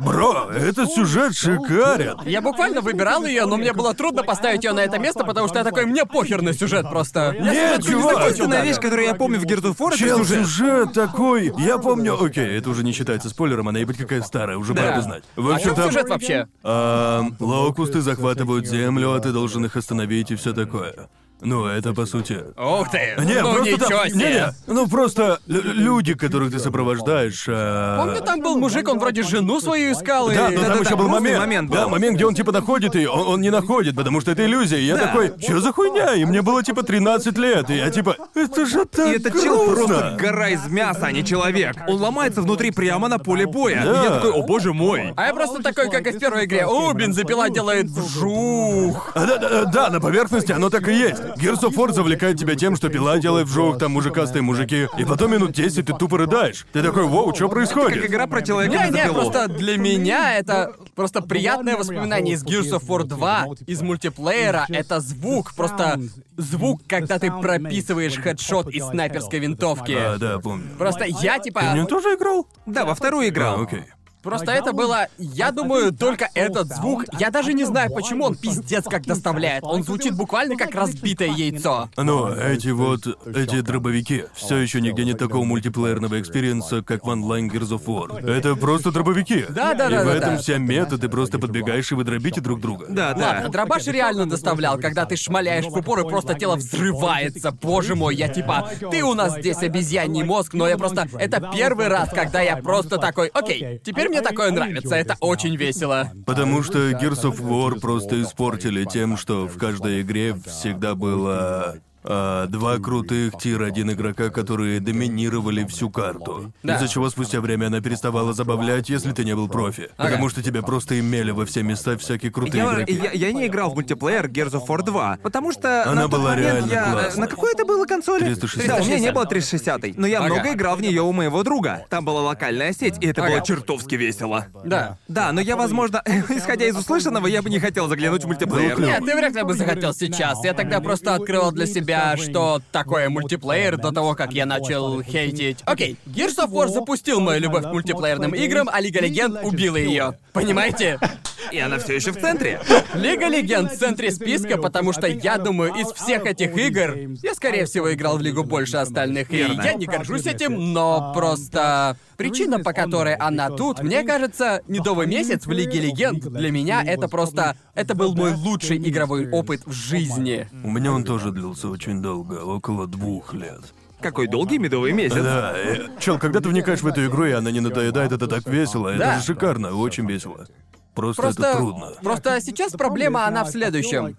Бро, этот сюжет шикарен. Я буквально выбирал ее, но мне было трудно поставить ее на это место, потому что я такой, мне похер на сюжет просто. Я Нет, сюжетку чувак. закончил Единственная даже. вещь, которую я помню в War, это Чел, сюжет. сюжет такой. Я помню. Окей, это уже не считается спойлером, она ебать какая старая, уже пора бы знать. В А общем, чем там. сюжет вообще? А, локусты захватывают землю, а ты должен их остановить и все такое. Ну, это по сути. Ух ты! Не, ну просто ничего там, себе! не, не, ну просто лю- люди, которых ты сопровождаешь. а, Помню, там был мужик, он вроде жену свою искал, и... Да, но там Да-да-да, еще был момент. момент был. Да, момент, где он типа находит ее, он, он не находит, потому что это иллюзия. И я Да. такой, что за хуйня? И мне было типа 13 лет, и я типа, это же так И этот чел просто гора из мяса, а не человек. Он ломается внутри прямо на поле боя. Да. И я такой, о боже мой. А я просто такой, как и в первой игре. О, бензопила делает вжух. А, да, да, да, на поверхности оно так и есть. Gears of War завлекает тебя тем, что пила делает вжух, там мужикастые мужики, и потом минут 10 ты тупо рыдаешь. Ты такой, воу, что Как происходит? игра про человека Не, не, просто для меня это просто приятное воспоминание из Gears of War 2, из мультиплеера. Это звук, просто звук, когда ты прописываешь хедшот из снайперской винтовки. А, да, помню. Просто я Ты в нее типа... тоже играл? Да, во вторую играл. А, окей. Просто это было... Я думаю, только этот звук... Я даже не знаю, почему он пиздец как доставляет. Он звучит буквально как разбитое яйцо. Но эти вот, эти дробовики, все еще нигде нет такого мультиплеерного экспириенса, как в онлайн Gears of War. Это просто дробовики. Да, да, И да, в да, этом да. вся мета, ты просто подбегаешь и вы дробите друг друга. Да, да. Ладно, дробаш реально доставлял, когда ты шмаляешь в упор и просто тело взрывается. Боже мой, я типа, ты у нас здесь обезьяний мозг, но я просто... Это первый раз, когда я просто такой, окей, теперь мне такое нравится, это очень весело. Потому что Gears of War просто испортили тем, что в каждой игре всегда было а, два крутых тир-1 игрока, которые доминировали всю карту. Да. Из-за чего спустя время она переставала забавлять, если ты не был профи. Потому что тебя просто имели во все места всякие крутые Я, игроки. я, я не играл в мультиплеер Gears of War 2, потому что Она на была реально я... классной. На какой это было консоли? 360. Да, у меня не было 360 но я Ага. много играл в нее у моего друга. Там была локальная сеть, и это Ага. было чертовски весело. Да. Да, но я, возможно, исходя из услышанного, я бы не хотел заглянуть в мультиплеер. Нет, ты вряд ли бы захотел сейчас. Я тогда просто открывал для себя, что такое мультиплеер до того, как я начал хейтить. Окей, Gears of War запустил мою любовь к мультиплеерным играм, а Лига Легенд убила ее. Понимаете? И она все еще в центре. Лига Легенд в центре списка, потому что я думаю, из всех этих игр я, скорее всего, играл в Лигу больше остальных, и я не горжусь этим, но просто причина, по которой она тут, мне кажется, медовый месяц в Лиге Легенд для меня это просто это был мой лучший игровой опыт в жизни. У меня он тоже длился очень долго, около двух лет. Какой долгий медовый месяц. Да, э, чел, когда ты вникаешь в эту игру, и она не надоедает, это так весело. Это Да. же шикарно, очень весело. Просто, Просто это трудно. Просто сейчас проблема она в следующем.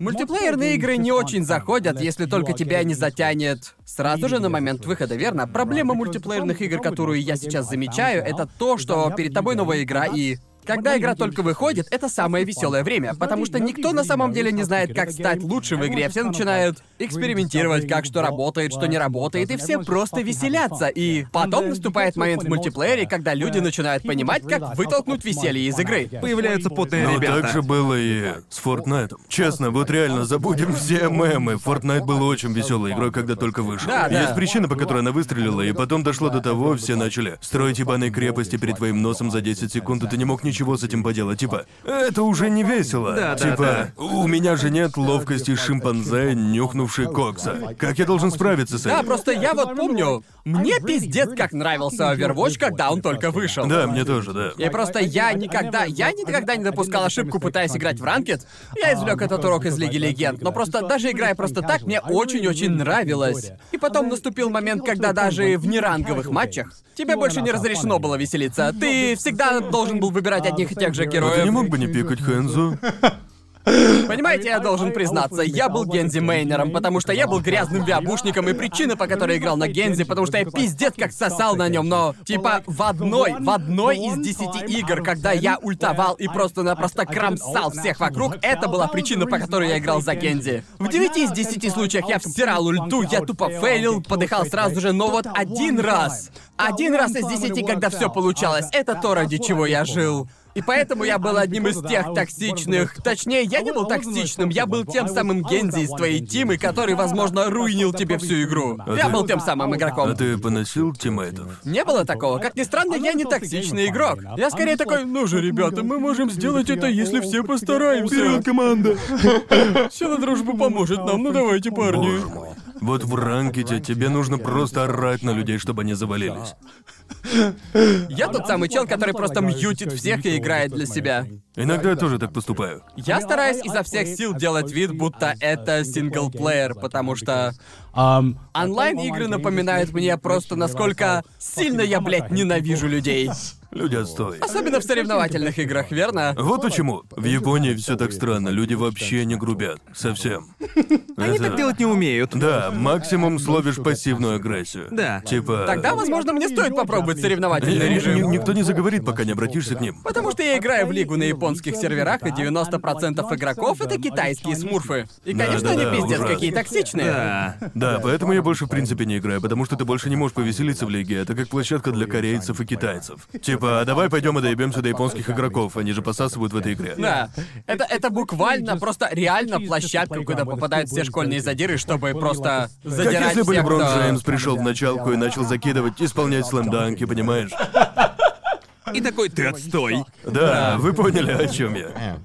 Мультиплеерные игры не очень заходят, если только тебя не затянет сразу же на момент выхода, верно? Проблема мультиплеерных игр, которую я сейчас замечаю, это то, что перед тобой новая игра и когда игра только выходит, это самое веселое время, потому что никто на самом деле не знает, как стать лучше в игре. Все начинают экспериментировать, как что работает, что не работает, и все просто веселятся. И потом наступает момент в мультиплеере, когда люди начинают понимать, как вытолкнуть веселье из игры. Появляются потные Но ребята. так же было и с Fortnite. Честно, вот реально забудем все мемы. Fortnite был очень веселой игрой, когда только вышел. Да, да. Есть причина, по которой она выстрелила, и потом дошло до того, все начали строить ебаные крепости перед твоим носом за 10 секунд, и ты не мог ничего с этим поделать. Типа, это уже не весело. Да, да, типа, у меня же нет ловкости шимпанзе, нюхнувший кокса. Как я должен справиться с Да, этим? просто я вот помню, мне пиздец как нравился Overwatch, когда он только вышел. Да, мне тоже, да. И просто я никогда, я никогда не допускал ошибку, пытаясь играть в ранкет. Я извлек этот урок из Лиги Легенд, но просто даже играя просто так, мне очень-очень нравилось. И потом наступил момент, когда даже в неранговых матчах тебе больше не разрешено было веселиться. Ты всегда должен был выбирать пикать одних и тех же А ты героев. не мог бы не пикать Хэнзу? Понимаете, я должен признаться, я был Гензи Мейнером, потому что я был грязным виабушником, и причина, по которой играл на Гензи, потому что я пиздец как сосал на нем, но типа в одной, в одной из десяти игр, когда я ультовал и просто-напросто кромсал всех вокруг, это была причина, по которой я играл за Гензи. В девяти из десяти случаях я всирал ульту, я тупо фейлил, подыхал сразу же, но вот один раз, один раз из десяти, когда все получалось, это то, ради чего я жил. И поэтому я был одним из тех токсичных... Точнее, я не был токсичным, я был тем самым Гензи из твоей тимы, который, возможно, руинил тебе всю игру. Я ты- был тем самым игроком. А ты поносил тиммейтов? Не было такого. Как ни странно, я не токсичный игрок. Я скорее такой, ну же, ребята, мы можем сделать это, если все постараемся. команда! Сила дружбы поможет нам, ну давайте, парни. Боже мой. Вот в ранкете тебе нужно просто орать на людей, чтобы они завалились. Я тот самый чел, который просто мьютит всех и играет для себя. Иногда я тоже так поступаю. Я стараюсь изо всех сил делать вид, будто это синглплеер, потому что онлайн-игры напоминают мне просто, насколько сильно я, блядь, ненавижу людей. Люди отстой. Особенно в соревновательных играх, верно? Вот почему. В Японии все так странно. Люди вообще не грубят. Совсем. Они Это- так делать не умеют. Да, максимум словишь пассивную агрессию. Да. Типа... Тогда, возможно, мне стоит попробовать соревновательный Ни- ни- режим. Никто не заговорит, пока не обратишься к ним. Потому что я играю в лигу на японских серверах, и 90% игроков это китайские смурфы. И, конечно, они пиздец ужасно. какие токсичные. Да. Да, поэтому я больше в принципе не играю, потому что ты больше не можешь повеселиться в лиге. Это как площадка для корейцев и китайцев. Типа, давай пойдем и доебемся до японских игроков, они же посасывают в этой игре. Да. Это, это буквально, просто реально площадка, куда попадают все школьные задиры, чтобы просто Как задирать если бы всех, Леброн кто- Джеймс пришел в началку и начал закидывать, исполнять слэмданки, понимаешь? И такой, ты отстой. Да, вы поняли, о чем я.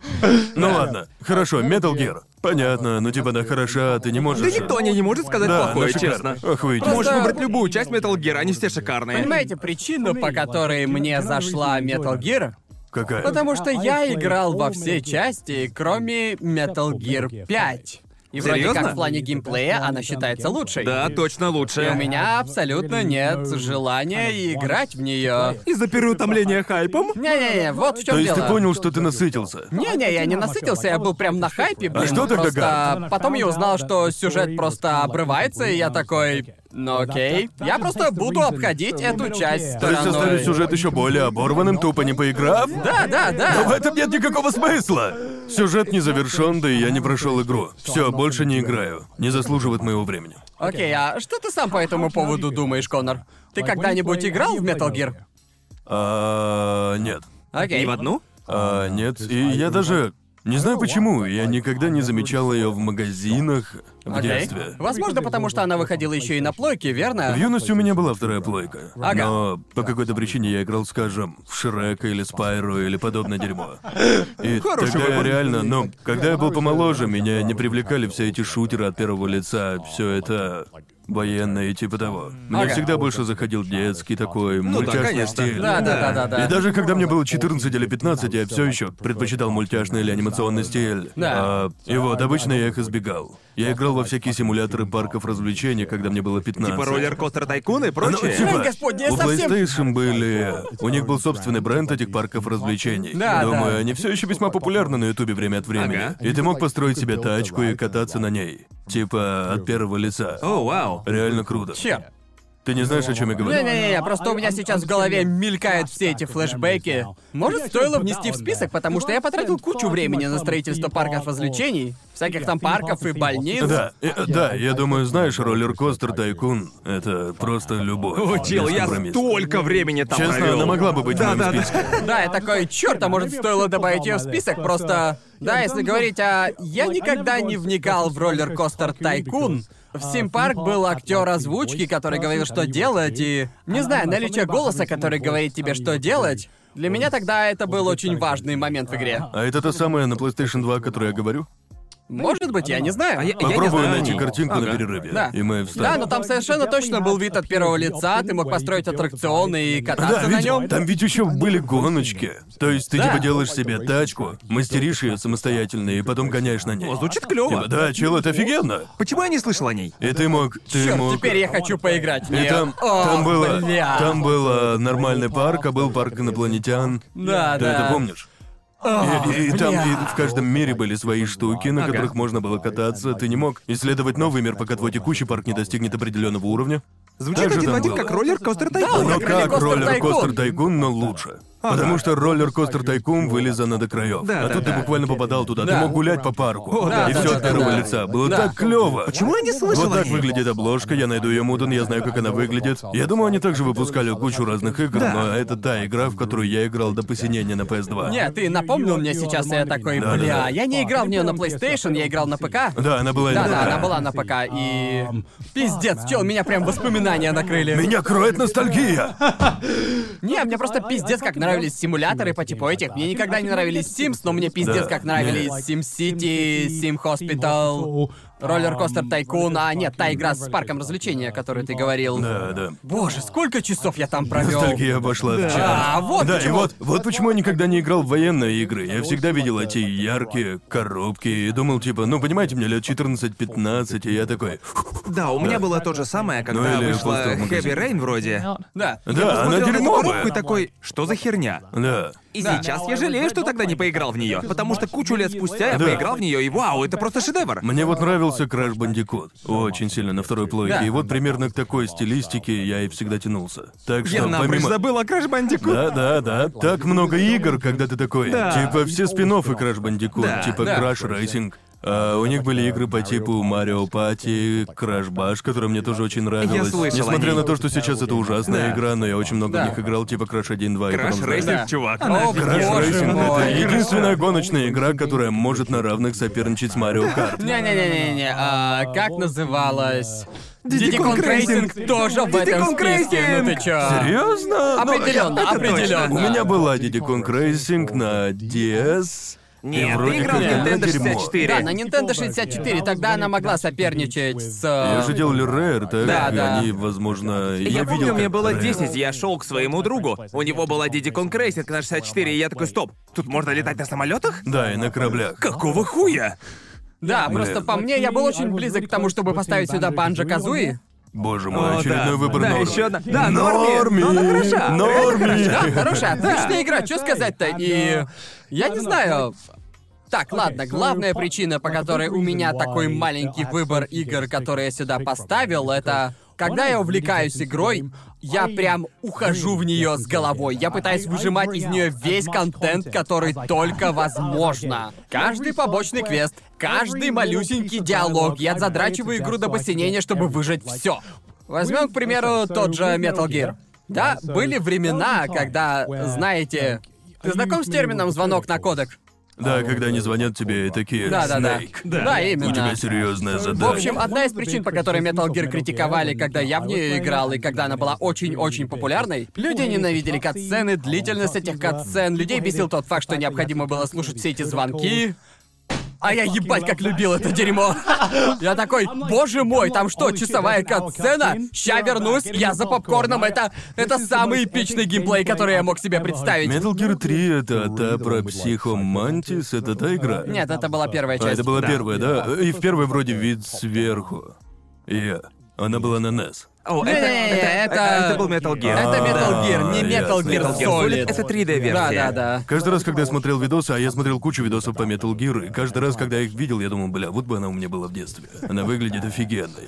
Ну ладно, хорошо, Metal Gear. Понятно, ну типа она хороша, ты не можешь... Да никто не, не может сказать Да, плохое, она честно. Охуительно. Можешь выбрать любую часть Metal Gear, они все шикарные. Понимаете, причина, по которой мне зашла Metal Gear, Какая? потому что я играл во все части, кроме Metal Gear 5. И вроде Серьезно? как в плане геймплея она считается лучшей. Да, точно лучше. И у меня абсолютно нет желания играть в нее. Из-за переутомления хайпом? Не-не-не, вот в чем То есть дело. ты понял, что ты насытился? Не-не, я не насытился, я был прям на хайпе, блин. что тогда, просто... Потом я узнал, что сюжет просто обрывается, и я такой... Ну окей. Я просто буду обходить эту часть То есть стороной. оставить сюжет еще более оборванным, тупо не поиграв? Да, да, Но в да. этом нет никакого смысла! Сюжет не завершен, да и я не прошел игру. Все, больше не играю. Не заслуживает моего времени. Окей, а что ты сам по этому поводу думаешь, Конор? Ты когда-нибудь играл в Metal Gear? А, нет. Окей. Не в одну? А, нет. И я даже не знаю почему. Я никогда не замечал ее в магазинах в Окей. детстве. Возможно, потому что она выходила еще и на плойке, верно? В юности у меня была вторая плойка. Ага. Но по какой-то причине я играл, скажем, в Шрека или Спайру или подобное дерьмо. И Хороший тогда я выбор. реально, ну, когда я был помоложе, меня не привлекали все эти шутеры от первого лица, все это военное и типа того. Мне Ага. всегда больше заходил детский такой Ну да, мультяшный конечно. стиль. Да, да, да, да, да. И даже когда мне было 14 или 15, я все еще предпочитал мультяшный или анимационный стиль. Да. А, и вот, обычно я их избегал. Я играл во всякие симуляторы парков развлечений, когда мне было 15. Типа роллер-костер тайкун и Ну, прочее? типа, Ой, господи, я у совсем- PlayStation были... У них был собственный бренд этих парков развлечений. Да, Думаю, да. они все еще весьма популярны на Ютубе время от времени. Ага. И ты мог построить себе тачку и кататься на ней. Типа от первого лица. О, вау. Реально круто. Черт. Ты не знаешь, о чем я говорю? Не-не-не, просто у меня сейчас в голове мелькают все эти флешбеки. Может, стоило внести в список, потому что я потратил кучу времени на строительство парков развлечений, всяких там парков и больниц. Да, и- э, да, я думаю, знаешь, роллер-костер Тайкун — это просто любовь. О, чел, я столько времени там Честно, провел. она могла бы быть в да, моем да, да. списке. Да, я такой, черт, а может стоило добавить ее в список, просто... Да, если говорить о... Я никогда не вникал в роллер-костер Тайкун. В Симпарк был актер озвучки, который говорил, что делать, и... Не знаю, наличие голоса, который говорит тебе, что делать. Для меня тогда это был очень важный момент в игре. А это та самая на PlayStation 2, о которой я говорю? Может быть, я не знаю. А я- я не Попробую знаю найти картинку на Ага. перерыве. Да. И мы Да, вставим. но там совершенно точно был вид от первого лица, ты мог построить аттракционы и кататься Да, на ведь нем. там ведь еще были гоночки. То есть ты Да. типа делаешь себе тачку, мастеришь ее самостоятельно и потом гоняешь на ней. О, звучит клево. Типа, да, чел, это офигенно. Почему я не слышал о ней? И ты мог, ты Черт, мог. теперь я хочу поиграть в И там, О, там было, бля. там был а, нормальный парк, а был парк инопланетян. Да, Ты да. это помнишь? И, и там и в каждом мире были свои штуки, на Ага. которых можно было кататься. Ты не мог исследовать новый мир, пока твой текущий парк не достигнет определенного уровня. Звучит Так же один в один, как роллер-костер Да, Тайкун. Но как роллер-костер тайкун, но лучше. Потому что роллер-костер тайкун вылезано до краев. Да, а да, тут ты да. буквально попадал туда. Да. Ты мог гулять по парку. О, да, и да, все да, от первого да. лица. Было Да. так клево. Почему я не слышал Вот так выглядит обложка, я найду ее мудан, я знаю, как она выглядит. Я думаю, они также выпускали кучу разных игр, Да. но это та игра, в которую я играл до посинения на PS2. Нет, ты напомнил мне сейчас, и я такой, бля, да. я не играл в нее на PlayStation, я играл на ПК. Да, она была Да, да, она была на ПК, и... Пиздец, чел, меня прям воспоминания накрыли. Меня кроет ностальгия! Не, мне просто пиздец как нравились симуляторы по типу этих. Мне никогда не нравились Sims, но мне пиздец как нравились SimCity, Sim Hospital, Роллер-костер Тайкун, а нет, та игра с парком развлечения, о которой ты говорил. Да, да. Боже, сколько часов я там провел. Ностальгия пошла в чат. А, вот Да, и почему. вот, вот почему я никогда не играл в военные игры. Я всегда видел эти яркие коробки и думал, типа, ну, понимаете, мне лет 14-15, и я такой... Да, у меня было то же самое, когда Ну или вышла магазине. Heavy Rain вроде. Да. Да, она Посмотрел на эту дерьмовая. коробку и такой, что за херня? Да. И Да. сейчас я жалею, что тогда не поиграл в нее, потому что кучу лет спустя я Да. поиграл в нее, и вау, это просто шедевр. Мне вот нравился Crash Bandicoot. Очень сильно на второй плойке. Да. И вот примерно к такой стилистике я и всегда тянулся. Так что Я напрочь помимо... забыл о Crash Bandicoot. Да, да, да. Так много игр, когда ты такой. Да. Типа все спин Crash Bandicoot, Да, типа да. Crash Racing. А у них были игры по типу Марио Пати, Crash Bash, которая мне тоже очень нравилась. слышал о Несмотря на то, что сейчас это ужасная Да. игра, но я очень много Да. в них играл, типа Crash 1, 2 и Crash потом Racing, Да. чувак. О, Crash боже Racing это единственная гоночная игра, которая может на равных соперничать с Марио Карт. Не-не-не-не-не, а как называлась? Racing. Racing тоже в этом списке, ну ты чё? Серьезно? Ну, Определенно, определенно. У меня была Kong Racing на DS. Нет, вроде ты играл в как Nintendo дерьмо. 64. Да, на Nintendo 64, тогда она могла соперничать с... Я э, же делали Rare, так Да, и да. они, возможно, Я, я, помню, видел, мне как было Rare. 10, я шел к своему другу. У него была Diddy Kong Racing на 64, и я такой, стоп, тут можно летать на самолетах? Да, и на кораблях. Какого хуя? Да, просто по мне я был очень близок к тому, чтобы поставить сюда Банджо Казуи. Боже мой, О, очередной да. выбор Да, Норми. еще одна. Да, Норми. Норми! Но она хороша. Норми! Да, хорошая, отличная игра, что сказать-то? И я не знаю. Так, ладно, главная причина, по которой у меня такой маленький выбор игр, которые я сюда поставил, это когда я увлекаюсь игрой, я прям ухожу в нее с головой. Я пытаюсь выжимать из нее весь контент, который только возможно. Каждый побочный квест, каждый малюсенький диалог. Я задрачиваю игру до посинения, чтобы выжать все. Возьмем, к примеру, тот же Metal Gear. Да, были времена, когда, знаете, ты знаком с термином звонок на кодек? Да, когда они звонят тебе и такие, Да, да, да. «Снейк, Да, именно. у тебя серьезная В общем, одна из причин, по которой Metal Gear критиковали, когда я в нее играл, и когда она была очень-очень популярной, люди ненавидели катсцены, длительность этих катсцен, людей бесил тот факт, что необходимо было слушать все эти звонки. А я ебать как любил это дерьмо. Я такой, боже мой, там что, часовая катсцена? Ща вернусь, я за попкорном, это... Это самый эпичный геймплей, который я мог себе представить. Metal Gear 3 это та про психомантис, это та игра? Нет, это была первая А, часть. это была Да. первая, да? И в первой вроде вид сверху. Я. Она была на NES. О, это, Не-не-не, это, это- это был Metal Gear. Это Metal Gear, не Metal. Gear Metal Gear Solid. Это 3D-версия. Да, да, да. Каждый раз, когда я смотрел видосы, а я смотрел кучу видосов по Metal Gear, и каждый раз, когда я их видел, я думал, бля, вот бы она у меня была в детстве. Она выглядит офигенной.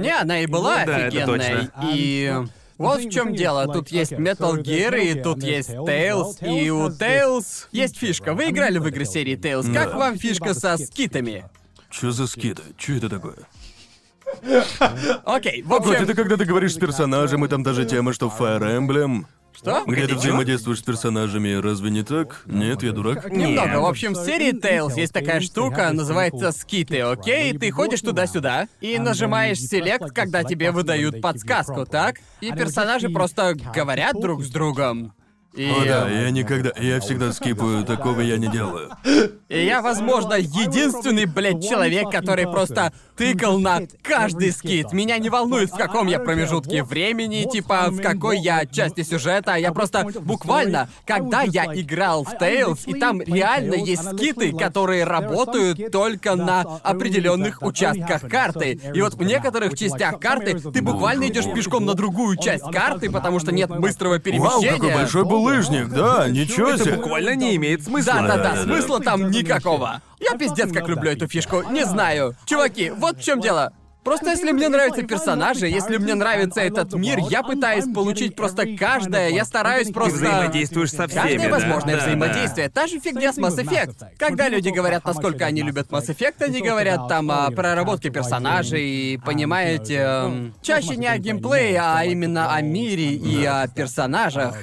Не, она и была это офигенной. И вот в чем дело. Тут есть Metal Gear, и тут есть Tails, и у Tails есть фишка. Вы играли в игры серии Tails. Как вам фишка со скитами? Чё за скиты? Чё это такое? Окей, в Вот общем... это когда ты говоришь с персонажем, и там та же тема, что Fire Emblem. Что? Где ты взаимодействуешь с персонажами, разве не так? Нет, я дурак. Немного. В общем, в серии Tails есть такая штука, называется скиты, окей? Ты ходишь туда-сюда и нажимаешь селект, когда тебе выдают подсказку, так? И персонажи просто говорят друг с другом. И, О, да, я никогда, я всегда скипаю, такого я не делаю. и я, возможно, единственный, блядь, человек, который просто тыкал на каждый скит. Меня не волнует, в каком я промежутке времени, типа, в какой я части сюжета. Я просто буквально, когда я играл в Tales, и там реально есть скиты, которые работают только на определенных участках карты. И вот в некоторых частях карты ты буквально идешь пешком на другую часть карты, потому что нет быстрого Вау, перемещения. какой большой булыжник, да, ничего Это себе. буквально не имеет смысла. Да-да-да, Да-да-да. смысла там никакого. Я пиздец как люблю эту фишку, не знаю. Чуваки, вот в чем дело. Просто если мне нравятся персонажи, если мне нравится этот мир, я пытаюсь получить просто каждое, я стараюсь Ты просто... взаимодействуешь со всеми, Каждое да? возможное Да, взаимодействие. Та же фигня с Mass Effect. Когда люди говорят, насколько они любят Mass Effect, они говорят там о проработке персонажей, и, понимаете, эм, чаще не о геймплее, а именно о мире и о персонажах.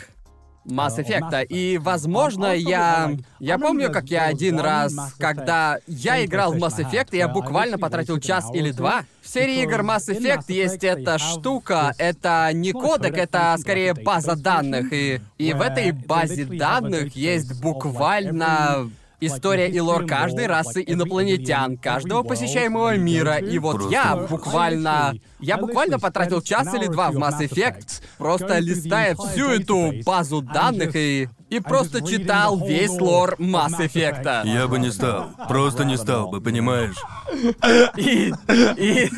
Mass Effect. И, возможно, я... Я помню, как я один раз, когда я играл в Mass Effect, я буквально потратил час или два. В серии игр Mass Effect есть эта штука, это не кодек, это скорее база данных. И, и в этой базе данных есть буквально история и лор каждой расы инопланетян, каждого посещаемого мира. И вот я буквально... Я буквально потратил час или два в Mass Effect, просто листая всю эту базу данных и... И просто читал весь лор Mass Effect. Я бы не стал, просто не стал бы, понимаешь? И... И...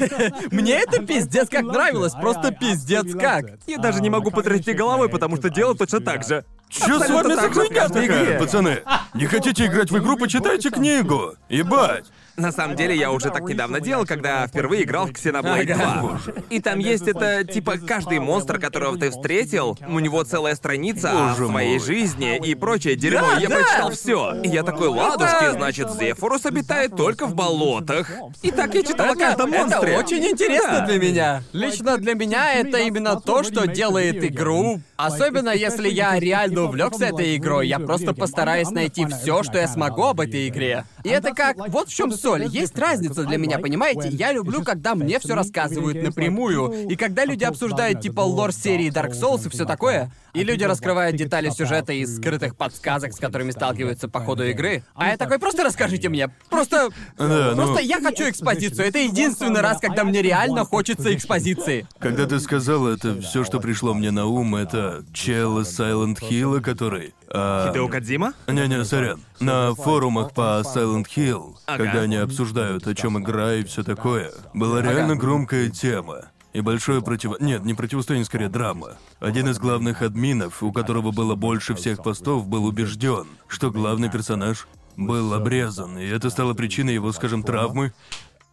Мне это пиздец как нравилось, просто пиздец как. Я даже не могу потрясти головой, потому что дело точно так же. Чё с вами за хуйня такая, пацаны? Не хотите играть в игру, почитайте книгу. Ебать. На самом деле, я уже так недавно делал, когда впервые играл в Xenoblade Ага. 2. И там есть это, типа, каждый монстр, которого ты встретил, у него целая страница о своей мой. жизни и прочее дерьмо. Да, я да. прочитал все. И я такой, ладушки, Это- значит, Зефорус обитает только в болотах. И так я читал о Это, каждом это монстре. очень интересно Да. для меня. Лично для меня это именно то, что делает игру. Особенно если я реально увлекся этой игрой, я просто постараюсь найти все, что я смогу об этой игре. И это как, вот в чем соль. Есть разница для меня, понимаете? Я люблю, когда мне все рассказывают напрямую. И когда люди обсуждают типа лор серии Dark Souls и все такое, и люди раскрывают детали сюжета из скрытых подсказок, с которыми сталкиваются по ходу игры. А я такой, просто расскажите мне. Просто... Ну- Просто я хочу экспозицию. Это единственный раз, когда мне реально хочется экспозиции. Когда ты сказал это, все, что пришло мне на ум, это чел из Silent Hill, который... а, Хидео Кодзима? Не-не, сорян. На форумах по Silent Hill, Ага. когда они обсуждают, о чем игра и все такое, была реально громкая тема. И большое против... Нет, не противостояние, скорее драма. Один из главных админов, у которого было больше всех постов, был убежден, что главный персонаж был обрезан, и это стало причиной его, скажем, травмы.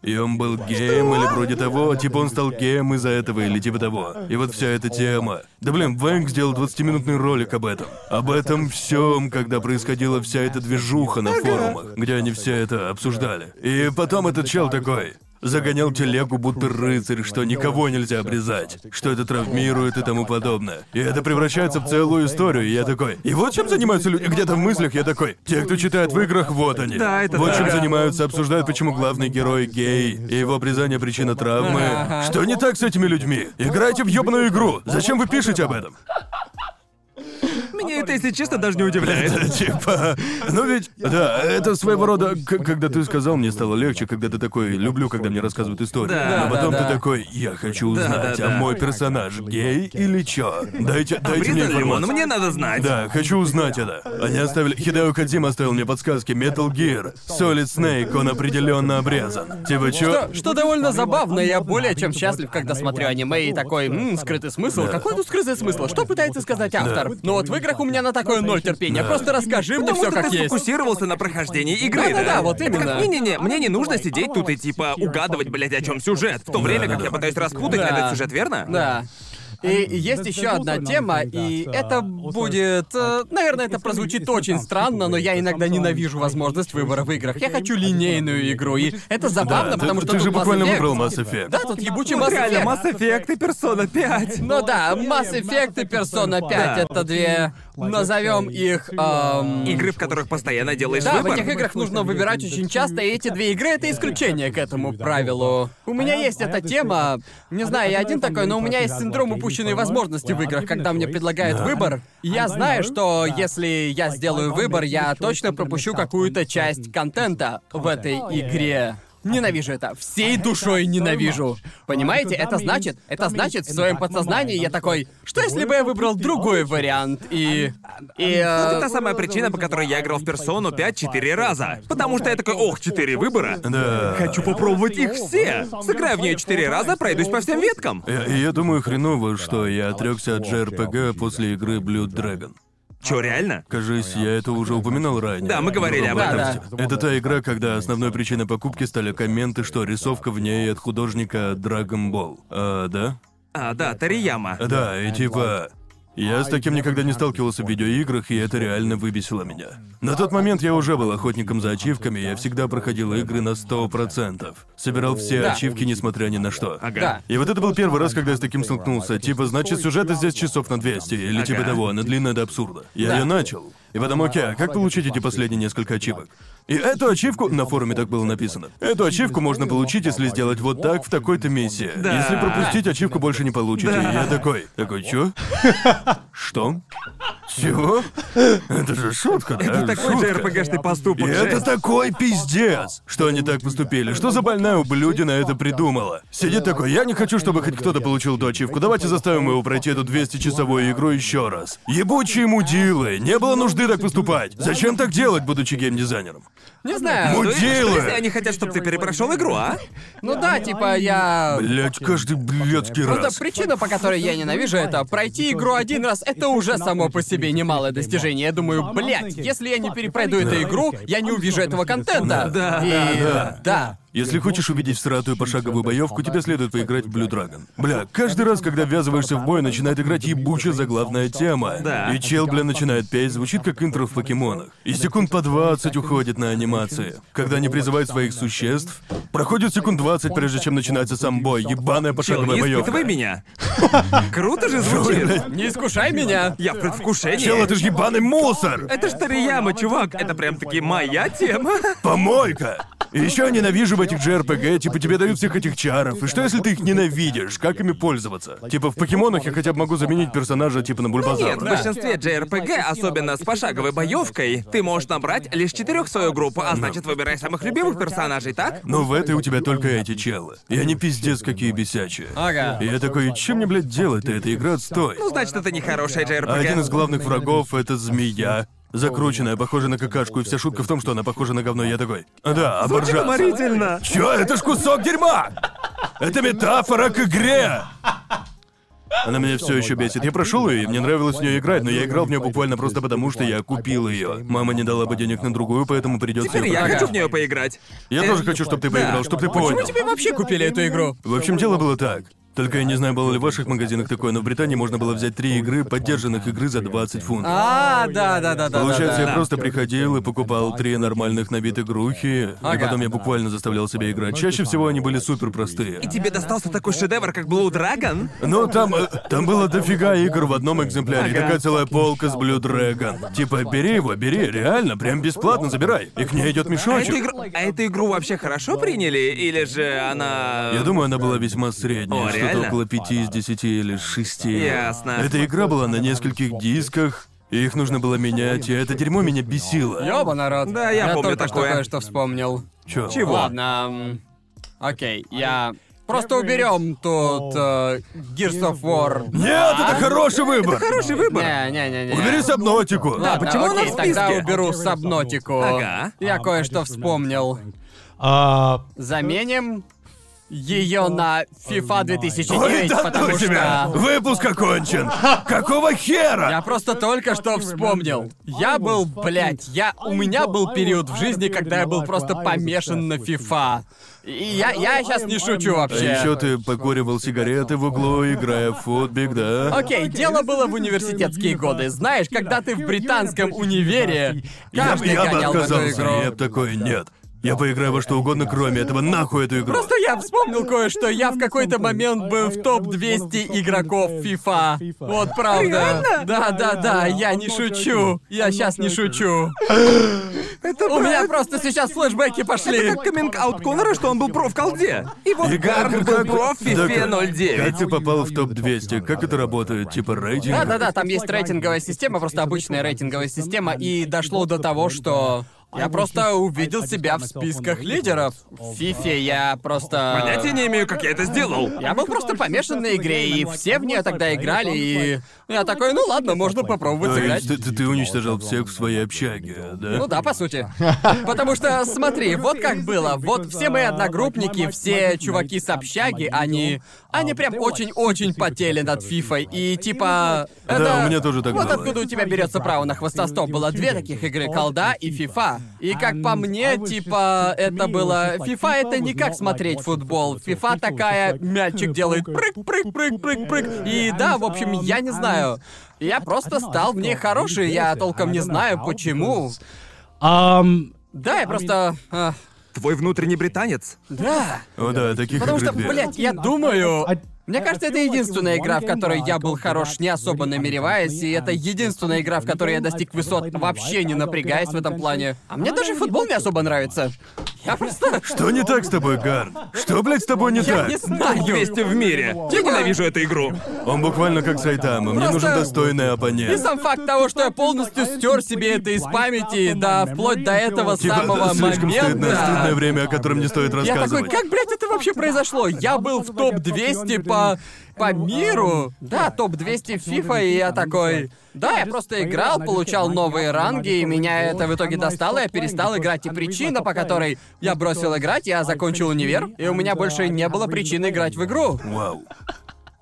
И он был геем или вроде того, типа он стал геем из-за этого или типа того. И вот вся эта тема. Да блин, Вэнк сделал 20-минутный ролик об этом. Об этом всем, когда происходила вся эта движуха на форумах, где они все это обсуждали. И потом этот чел такой. Загонял телегу, будто рыцарь, что никого нельзя обрезать, что это травмирует и тому подобное. И это превращается в целую историю, и я такой... И вот чем занимаются люди... Где-то в мыслях я такой... Те, кто читает в играх, вот они. Да, это Вот да. чем занимаются, обсуждают, почему главный герой гей, и его обрезание причина травмы. Что не так с этими людьми? Играйте в ёбаную игру. Зачем вы пишете об этом? Меня это, если честно, даже не удивляет. Типа, ну ведь, да, это своего рода, к- когда ты сказал, мне стало легче, когда ты такой, люблю, когда мне рассказывают историю. Да, Но потом да, ты да. такой, я хочу Да, узнать, да, а мой персонаж гей или чё? Дайте, дайте мне он? информацию. Мне надо знать. Да, хочу узнать это. Они оставили... Хидео Кадзима оставил мне подсказки. Metal Gear, Solid Snake, он определенно обрезан. Типа чё? Что, что довольно забавно, я более чем счастлив, когда смотрю аниме и такой, ммм, скрытый смысл. Какой тут скрытый смысл? Что пытается сказать автор? Но вот в играх у меня на такое ноль терпения. Просто расскажи мне Потому все что как ты есть. сфокусировался на прохождении игры, Да-да-да, да? вот Это как, именно. Не-не-не, мне не нужно сидеть тут и типа угадывать, блядь, о чем сюжет. В то время как я пытаюсь распутать Да. этот сюжет, верно? Да. И есть еще одна тема, и это будет... э, Наверное, это прозвучит очень странно, но я иногда ненавижу возможность выбора в играх. Я хочу линейную игру, и это забавно, Да, потому ты, что ты тут же буквально выбрал Mass Effect. Да, тут ебучий Вот Mass реально, Effect. Mass Effect и Persona 5. Ну да, Mass Effect и Persona 5 Да. это две, назовем их... эм, Игры, в которых постоянно делаешь Да, в выбор. этих играх нужно выбирать очень часто, и эти две игры — это исключение к этому правилу. У меня есть эта тема, не знаю, я один такой, но у меня есть синдром упущенные возможности в играх, когда мне предлагают выбор. Я знаю, что если я сделаю выбор, я точно пропущу какую-то часть контента в этой игре. Ненавижу это. Всей душой ненавижу. Понимаете, это значит, это значит, в своем подсознании я такой, что если бы я выбрал другой вариант и... И... Это э, та самая причина, по которой я играл в персону 5-4 раза. Потому что я такой, ох, 4 выбора. Да. Хочу попробовать их все. Сыграю в нее 4 раза, пройдусь по всем веткам. Я, я думаю, хреново, что я отрекся от JRPG после игры Blood Dragon. Чё, реально? Кажись, я это уже упоминал ранее. Да, мы говорили об Да, этом. да. Это та игра, когда основной причиной покупки стали комменты, что рисовка в ней от художника Dragon Ball. А, да? А, да, Тарияма. Да, и типа... Я с таким никогда не сталкивался в видеоиграх, и это реально выбесило меня. На тот момент я уже был охотником за ачивками, я всегда проходил игры на 100%. Собирал все Да. ачивки, несмотря ни на что. Ага. Да. И вот это был первый раз, когда я с таким столкнулся. Типа, значит, сюжета здесь часов на 200, или типа Ага. того, она длинная до абсурда. Я Да. ее начал. И потом, окей, а как получить эти последние несколько ачивок? И эту ачивку, на форуме так было написано, эту ачивку можно получить, если сделать вот так в такой-то миссии. Да. Если пропустить, ачивку больше не получите. И я такой, такой, чё? Что? Чего? Это же шутка, да? Это такой же РПГшный И поступок. это жесть. такой пиздец, что они так поступили. Что за больная ублюдина это придумала? Сидит такой, я не хочу, чтобы хоть кто-то получил эту ачивку. Давайте заставим его пройти эту 200-часовую игру еще раз. Ебучие мудилы. Не было нужды так поступать. Зачем так делать, будучи геймдизайнером? Не знаю. Мудила. Что, что если они хотят, чтобы ты перепрошел игру, а? Ну да, типа я... Блять, каждый блядский Просто раз. причина, по которой я ненавижу это, пройти игру один раз, это уже само по себе немалое достижение. Я думаю, блядь, если я не перепройду эту игру, я не увижу этого контента. Да, И... да. да. Если хочешь увидеть всратую пошаговую боевку, тебе следует поиграть в Blue Dragon. Бля, каждый раз, когда ввязываешься в бой, начинает играть ебучая заглавная тема. Да. И чел, бля, начинает петь, звучит как интро в покемонах. И секунд по 20 уходит на анимации. Когда они призывают своих существ, проходит секунд 20, прежде чем начинается сам бой. Ебаная Чел, пошаговая не боевка. испытывай меня. Круто же звучит. Не искушай меня. Я в предвкушении. Чел, это ж ебаный мусор! Это ж Тарияма, чувак. Это прям таки моя тема. Помойка! И еще я ненавижу в этих JRPG, типа тебе дают всех этих чаров. И что если ты их ненавидишь? Как ими пользоваться? Типа в покемонах я хотя бы могу заменить персонажа типа на бульбазар. Нет, в большинстве JRPG, особенно с пошаговой боевкой, ты можешь набрать лишь четырех в свою группу, а значит выбирай самых любимых персонажей, так? Но в этой у тебя только эти челы. И они пиздец какие бесячие. Ага. И я такой, чем мне, блядь, делать-то? Эта игра отстой. Ну, значит, это не хорошая JRPG. А один из главных врагов — это змея. Закрученная, похожая на какашку, и вся шутка в том, что она похожа на говно, я такой. «А Да, оборжаться. уморительно. Чё, это ж кусок дерьма! Это метафора к игре! Она меня все еще бесит. Я прошел ее, и мне нравилось в нее играть, но я играл в нее буквально просто потому, что я купил ее. Мама не дала бы денег на другую, поэтому придется Теперь я хочу в нее поиграть. Я тоже хочу, чтобы ты поиграл, чтобы ты понял. Почему тебе вообще купили эту игру? В общем, дело было так. Только я не знаю, было ли в ваших магазинах такое, но в Британии можно было взять три игры, поддержанных игры за 20 фунтов. А, да, да, да, да. Получается, да, я да. просто приходил и покупал три нормальных на вид игрухи, и Ага. потом я буквально заставлял себя играть. Чаще всего они были супер простые. И тебе достался такой шедевр, как Blue Dragon? Но там, э, там было дофига игр в одном экземпляре, и Ага. такая целая полка с Blue Dragon. Типа, бери его, бери, реально, прям бесплатно забирай. И к ней идет А мешочек. эту, игру, а эту игру вообще хорошо приняли? Или же она... Я думаю, она была весьма средняя, О, что-то около 5 из 10 или 6. Ясно. Эта игра была на нескольких дисках, и их нужно было менять, и это дерьмо меня бесило. Ёба, народ. Да, я помню только такое. что кое-что вспомнил. Чё? Чего? Ладно. Окей, я... Просто уберем тут э, Gears of War. Нет, это хороший выбор! Хороший выбор. Не-не-не-не. Убери сабнотику! Ладно, почему она окей, в тогда списке? уберу сабнотику. Ага. Я кое-что вспомнил. А, Заменим ее на FIFA Ой, 2009, да потому ну тебя! что... Выпуск окончен! Какого хера? Я просто только что вспомнил. Я был, блядь, я... У меня был период в жизни, когда я был просто помешан на FIFA. И я, я сейчас не шучу А вообще. еще ты покуривал сигареты в углу, играя в футбик, да? Окей, дело было в университетские годы. Знаешь, когда ты в британском универе, Я, каждый я бы гонял в эту игру. я бы такой, нет. Я поиграю во что угодно, кроме этого. Нахуй эту игру. Просто я вспомнил кое-что. Я в какой-то момент был в топ-200 игроков FIFA. Вот правда. Да, да, да, я не шучу. Я сейчас не шучу. У меня просто сейчас флешбеки пошли. Как каминг-аут Конора, что он был про в колде. И как- Гарн был как- про в да FIFA как- 09. Как ты попал в топ-200? Как это работает? Типа рейтинг? Да, да, да, там есть рейтинговая система, просто обычная рейтинговая система, и дошло до того, что я просто увидел себя в списках лидеров. В Фифе я просто... Понятия не имею, как я это сделал. Я был просто помешан на игре, и все в нее тогда играли, и я такой, ну ладно, можно попробовать То сыграть. ты, ты- ты уничтожал всех в своей общаге, да? Ну да, по сути. Потому что, смотри, вот как было. Вот все мои одногруппники, все чуваки с общаги, они... Они прям очень-очень потели над Фифой. И типа... Это... у меня тоже так Вот было. откуда у тебя берется право на хвостостop. Было две таких игры, Колда и Фифа. И как по мне, типа, это было... Фифа это не как смотреть футбол. Фифа такая, мячик делает прыг, прыг, прыг, прыг, прыг. И да, в общем, я не знаю. Я просто стал в ней хороший, я толком не знаю, почему. Um, Да, я просто... а, Твой внутренний британец. да. О, да, таких Потому игр что, блядь, я думаю... Мне кажется, это единственная игра, в которой я был хорош, не особо намереваясь, и это единственная игра, в которой я достиг высот, вообще не напрягаясь в этом плане. А мне даже футбол не особо нравится. Я просто... Что не так с тобой, Гарн? Что, блядь, с тобой не Я так? не знаю. 200 в мире. Я ненавижу эту игру. Он буквально как Сайтама. Мне Просто- нужен достойный И оппонент. сам факт того, что я полностью стер себе это из памяти, да, вплоть до этого Типа, самого слишком стыдное, момента. стыдное время, о котором не стоит Я такой, как, блядь, это вообще произошло? Я был в топ-200 по... по миру. Да, топ-200 в FIFA, и я такой... Да, я просто играл, получал новые ранги, и меня это в итоге достало, я перестал играть. И причина, по которой я бросил играть, я закончил универ, и у меня больше не было причины играть в игру. Вау.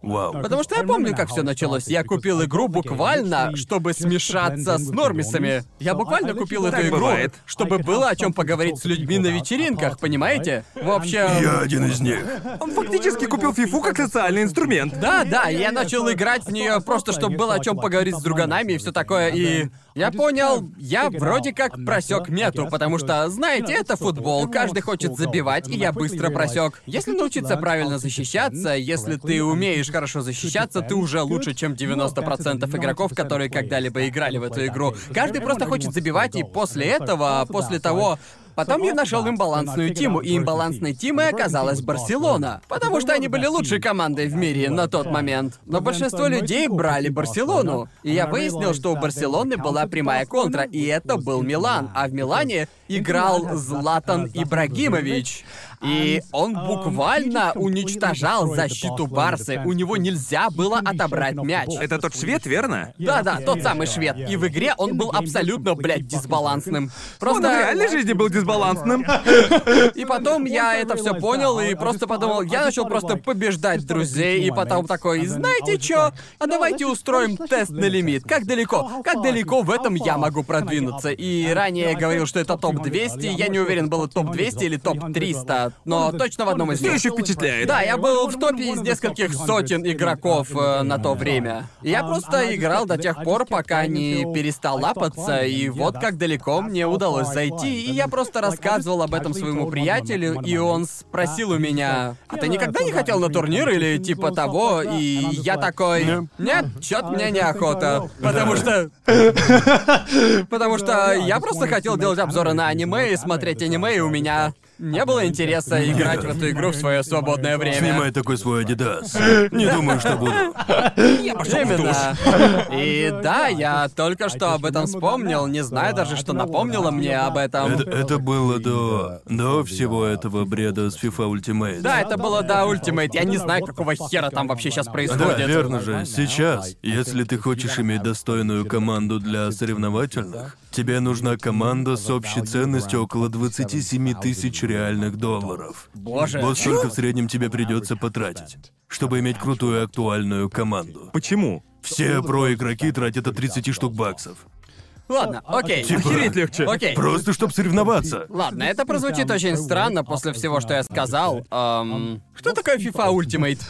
Вау. Потому что я помню, как все началось. Я купил игру буквально, чтобы смешаться с нормисами. Я буквально купил эту игру, чтобы было о чем поговорить с людьми на вечеринках, понимаете? В общем... Я один из них. Он фактически купил фифу как социальный инструмент. Да, да, я начал играть в нее просто, чтобы было о чем поговорить с друганами и все такое. И я понял, я вроде как просек мету, потому что, знаете, это футбол, каждый хочет забивать, и я быстро просек. Если научиться правильно защищаться, если ты умеешь хорошо защищаться, ты уже лучше, чем 90% игроков, которые когда-либо играли в эту игру. Каждый просто хочет забивать, и после этого, после того, Потом я нашел имбалансную тиму, и имбалансной тимой оказалась Барселона. Потому что они были лучшей командой в мире на тот момент. Но большинство людей брали Барселону. И я выяснил, что у Барселоны была прямая контра, и это был Милан. А в Милане играл Златан Ибрагимович. И он буквально уничтожал защиту Барсы. У него нельзя было отобрать мяч. Это тот швед, верно? Да-да, тот самый швед. И в игре он был абсолютно, блядь, дисбалансным. Он Просто... в реальной жизни был дисбалансным. И потом я это все понял и просто подумал, я начал просто побеждать друзей, и потом такой, знаете чё? А давайте устроим тест на лимит. Как далеко? Как далеко в этом я могу продвинуться? И ранее я говорил, что это топ-200, я не уверен, было топ-200 или топ-300, но точно в одном из Все них. еще впечатляет. Да, я был в топе из нескольких сотен игроков э, на то время. Я просто играл до тех пор, пока не перестал лапаться, и вот как далеко мне удалось зайти. И я просто рассказывал об этом своему приятелю, и он спросил у меня, а ты никогда не хотел на турнир или типа того? И я такой, нет, чё-то мне неохота. Потому что... Потому что я просто хотел делать обзоры на аниме и смотреть аниме, и у меня не было интереса играть в эту игру в свое свободное время. Снимай такой свой Адидас. Не думаю, что буду. Именно. И да, я только что об этом вспомнил, не знаю даже, что напомнило мне об этом. Это, это было до... до всего этого бреда с FIFA Ultimate. Да, это было до Ultimate. Я не знаю, какого хера там вообще сейчас Да, происходит. верно же. Сейчас, если ты хочешь иметь достойную команду для соревновательных, тебе нужна команда с общей ценностью около 27 тысяч реальных долларов. Боже. Вот столько в среднем тебе придется потратить, чтобы иметь крутую актуальную команду. Почему? Все про-игроки тратят от 30 штук баксов. Ладно, окей. Типа- Охереть легче. Окей. Просто чтобы соревноваться. Ладно, это прозвучит очень странно после всего, что я сказал. Эм, Что такое FIFA Ultimate?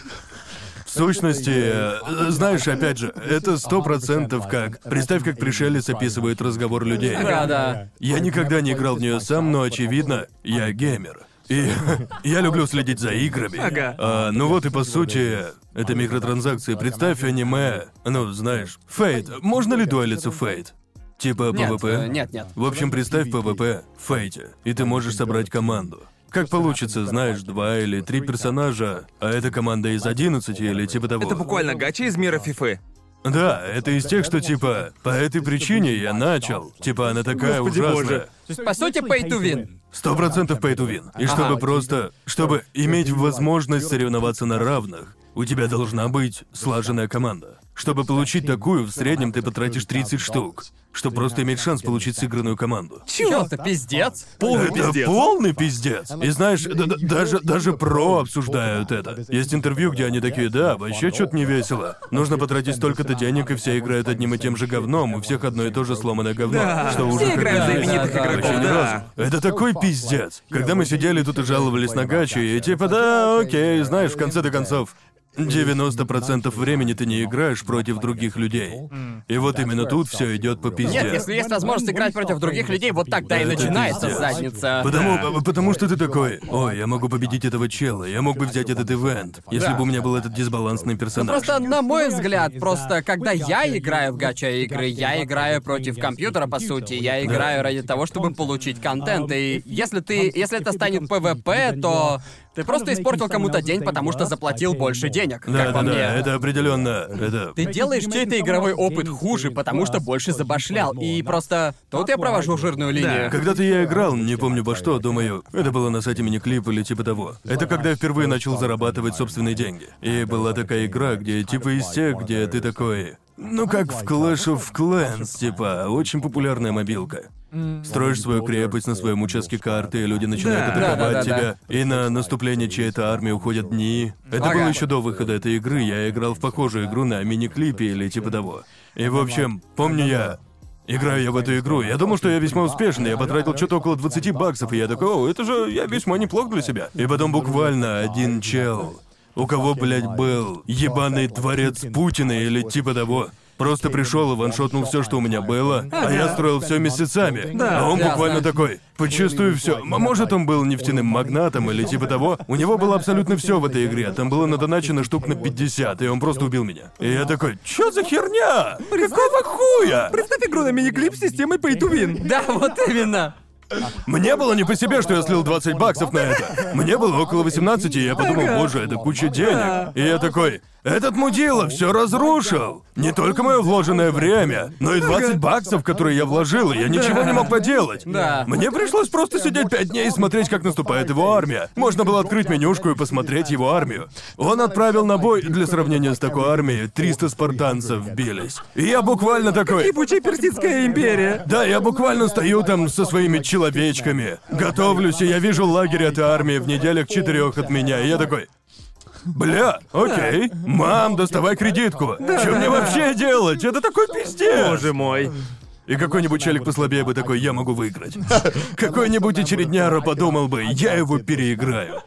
Сущности, э, знаешь, опять же, это сто процентов как... Представь, как пришелец описывает разговор людей. Да, да. Я никогда не играл в нее сам, но очевидно, я геймер. И я люблю следить за играми. Ага. А, ну вот и по сути, это микротранзакции. Представь аниме. Ну, знаешь, Fate. Можно ли дуэлиться Fate? Типа Нет, ПВП? э, нет, нет. В общем, представь ПВП в Fate, и ты можешь собрать команду. Как получится, знаешь, два или три персонажа, а это команда из 11 или типа того. Это буквально гача из мира фифы. Да, это из тех, что типа, по этой причине я начал. Типа, она такая Господи ужасная. боже. По сути, pay to win. Сто процентов pay to win. И чтобы Ага. просто, чтобы иметь возможность соревноваться на равных, у тебя должна быть слаженная команда. Чтобы получить такую, в среднем ты потратишь 30 штук, чтобы просто иметь шанс получить сыгранную команду. Чё, это пиздец? Полный это пиздец. полный пиздец. И знаешь, даже, даже про обсуждают это. Есть интервью, где они такие, да, вообще что-то не весело. Нужно потратить столько-то денег, и все играют одним и тем же говном, у всех одно и то же сломанное говно. Да, что все уже как играют за бы именитых да. игроков, ни да. разу. Это такой пиздец. Когда мы сидели тут и жаловались на гачи, и типа, да, окей, знаешь, в конце-то концов, 90% времени ты не играешь против других людей. И вот именно тут все идет по пизде. Нет, если есть возможность играть против других людей, вот тогда и Это начинается пиздец. задница. Потому, потому что ты такой, ой, я могу победить этого чела, я мог бы взять этот ивент, если Да. бы у меня был этот дисбалансный Ну персонаж. просто, на мой взгляд, просто когда я играю в гача игры, я играю против компьютера, по сути. Я играю ради того, чтобы получить контент. И если ты. Если это станет ПВП, то ты просто испортил кому-то день, потому что заплатил больше денег, Да, как да, по мне. да, это определенно. Это. Ты делаешь чей-то игровой опыт хуже, потому что больше забашлял. И просто тут я провожу жирную линию. Когда-то я играл, не помню во что, думаю, это было на сайте мини-клип или типа того. Это когда я впервые начал зарабатывать собственные деньги. И была такая игра, где типа из тех, где ты такой... Ну как в Clash of Clans, типа, очень популярная мобилка. Строишь свою крепость на своем участке карты, и люди начинают Да. атаковать Да-да-да-да. тебя. И на наступление чьей-то армии уходят дни. Это Ага. было еще до выхода этой игры. Я играл в похожую игру на мини-клипе или типа того. И в общем, помню я Играю я в эту игру, я думал, что я весьма успешный, я потратил что-то около 20 баксов, и я такой, о, это же я весьма неплох для себя. И потом буквально один чел, у кого, блядь, был ебаный дворец Путина или типа того, просто пришел и ваншотнул все, что у меня было, а я строил все месяцами. Да. а он Ясно. буквально такой, почувствую все. Может, он был нефтяным магнатом или типа того. У него было абсолютно все в этой игре. Там было надоначено штук на 50, и он просто убил меня. И я такой, чё за херня? Какого хуя? Представь игру на мини-клип с системой pay to win. Да, вот именно. Мне было не по себе, что я слил 20 баксов на это. Мне было около 18, и я подумал, боже, это куча денег. И я такой, этот мудила все разрушил. Не только мое вложенное время, но и 20 баксов, которые я вложил, и я ничего не мог поделать. Да. Мне пришлось просто сидеть пять дней и смотреть, как наступает его армия. Можно было открыть менюшку и посмотреть его армию. Он отправил на бой, для сравнения с такой армией, 300 спартанцев бились. И я буквально такой... Ебучая персидская империя. Да, я буквально стою там со своими человечками, готовлюсь, и я вижу лагерь этой армии в неделях четырех от меня, и я такой... Бля, окей. Мам, доставай кредитку. Что мне вообще делать? Это такой пиздец. Боже мой. И какой-нибудь челик послабее бы такой, я могу выиграть. Какой-нибудь очередняра подумал бы, я его переиграю.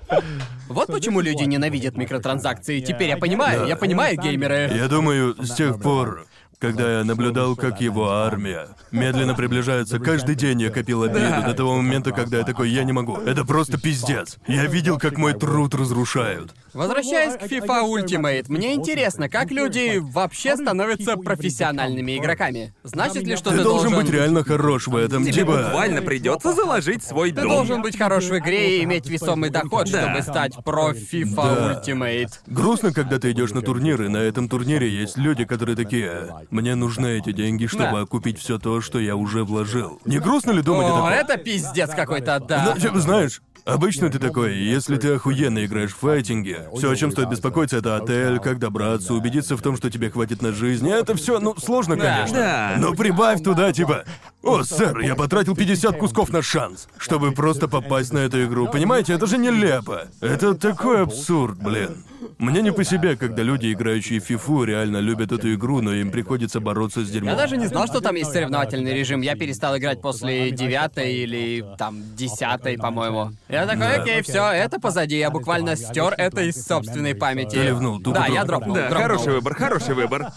Вот почему люди ненавидят микротранзакции. Теперь я понимаю, я понимаю геймеры. Я думаю, с тех пор, когда я наблюдал, как его армия медленно приближается, каждый день я копил обиду до того момента, когда я такой, я не могу. Это просто пиздец. Я видел, как мой труд разрушают. Возвращаясь к FIFA Ultimate, мне интересно, как люди вообще становятся профессиональными игроками. Значит ли, что Ты ты, должен быть реально хорош в этом, Тебе типа... буквально придется заложить свой Ты дом. должен быть хорош в игре и иметь весомый доход, Да. чтобы стать про FIFA Да. Ultimate. Грустно, когда ты идешь на турнир, и на этом турнире есть люди, которые такие, мне нужны эти деньги, чтобы Да. окупить все то, что я уже вложил. Не грустно ли думать о О, таком? это пиздец какой-то, да. Ну, знаешь, обычно ты такой, если ты охуенно играешь в файтинге, все, о чем стоит беспокоиться, это отель, как добраться, убедиться в том, что тебе хватит на жизнь. Это все, ну, сложно, конечно. Да. Но прибавь туда, типа, о, сэр, я потратил 50 кусков на шанс, чтобы просто попасть на эту игру. Понимаете, это же нелепо. Это такой абсурд, блин. Мне не по себе, когда люди, играющие в фифу, реально любят эту игру, но им приходится бороться с дерьмом. Я даже не знал, что там есть соревновательный режим. Я перестал играть после девятой или там десятой, по-моему. Я такой, окей, все, это позади. Я буквально стер это из собственной памяти. Ты ливнул, тупо Да, я дропнул. Да, дропнул. хороший выбор, хороший выбор.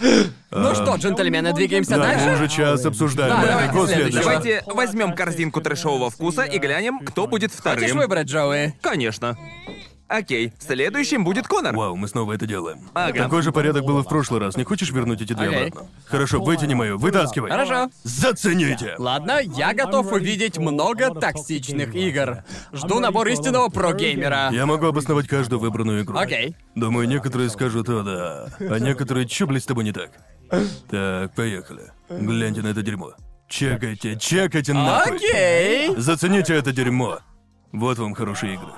Ну что, джентльмены, двигаемся Да, мы дальше? уже час обсуждаем. Да, давайте Кто следующего. следующий? Давайте возьмем корзинку трэшового вкуса и глянем, кто будет Хочешь вторым. выбрать, Джоуи? Конечно. Окей, следующим будет Конор. Вау, мы снова это делаем. Ага. Такой же порядок был и в прошлый раз. Не хочешь вернуть эти две Окей. обратно? Хорошо, вытяни мою, вытаскивай. Хорошо. Зацените! Ладно, я готов увидеть много токсичных игр. Жду набор истинного про-геймера. Я могу обосновать каждую выбранную игру. Окей. Думаю, некоторые скажут, о да, а некоторые, чё, блядь, с тобой не так? Так, поехали. Гляньте на это дерьмо. Чекайте, чекайте нахуй. Окей. Зацените это дерьмо. Вот вам хорошие игры.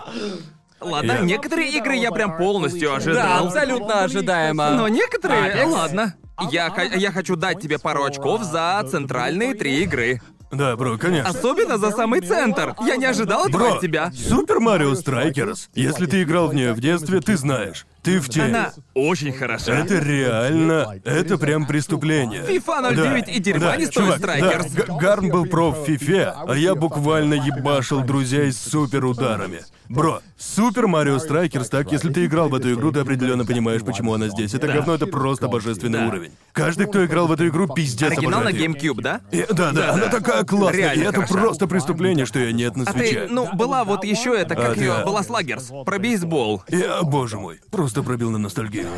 Ладно, Я- некоторые игры я прям полностью Да, ожидал. абсолютно ожидаемо. Но некоторые, Апекс? ладно. Я, я хочу дать тебе пару очков за центральные три игры. Да, бро, конечно. Особенно за самый центр. Я не ожидал этого Бро, от тебя. Super Mario Strikers. Если ты играл в нее в детстве, ты знаешь. Ты в теме. Она очень хороша. Это реально, это прям преступление. FIFA 09 и дерьма да, не стоит чувак, Strikers. да, Г- Гарн был про в FIFA, а я буквально ебашил друзей с супер ударами. Бро, Super Mario Strikers, так, если ты играл в эту игру, ты определенно понимаешь, почему она здесь. Это говно, это просто божественный Да. уровень. Каждый, кто играл в эту игру, пиздец Оригинал на. GameCube, да? И- да, да, она такая классная, Реально и это хороша. просто преступление, что ее нет на А свече. ты, ну, была вот еще это, как А, ее, да. была Слагерс, про бейсбол. Я, боже мой, просто пробил на ностальгию.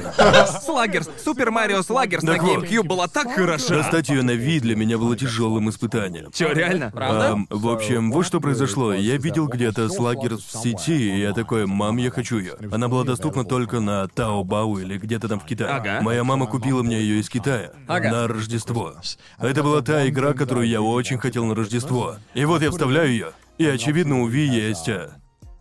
Слагерс, Супер Марио Слагерс на. GameCube была так хороша. Достать ее на вид для меня было тяжелым испытанием. Чё, реально? Правда? В общем, вот что произошло. Я видел где-то Слагерс в сети, и я такой, мам, я хочу ее. Она была доступна только на Таобао или где-то там в Китае. Ага. Моя мама купила мне ее из Китая Ага. на Рождество. Это была та игра, которую я очень хотел на Рождество. И вот я вставляю ее, и очевидно у Ви есть.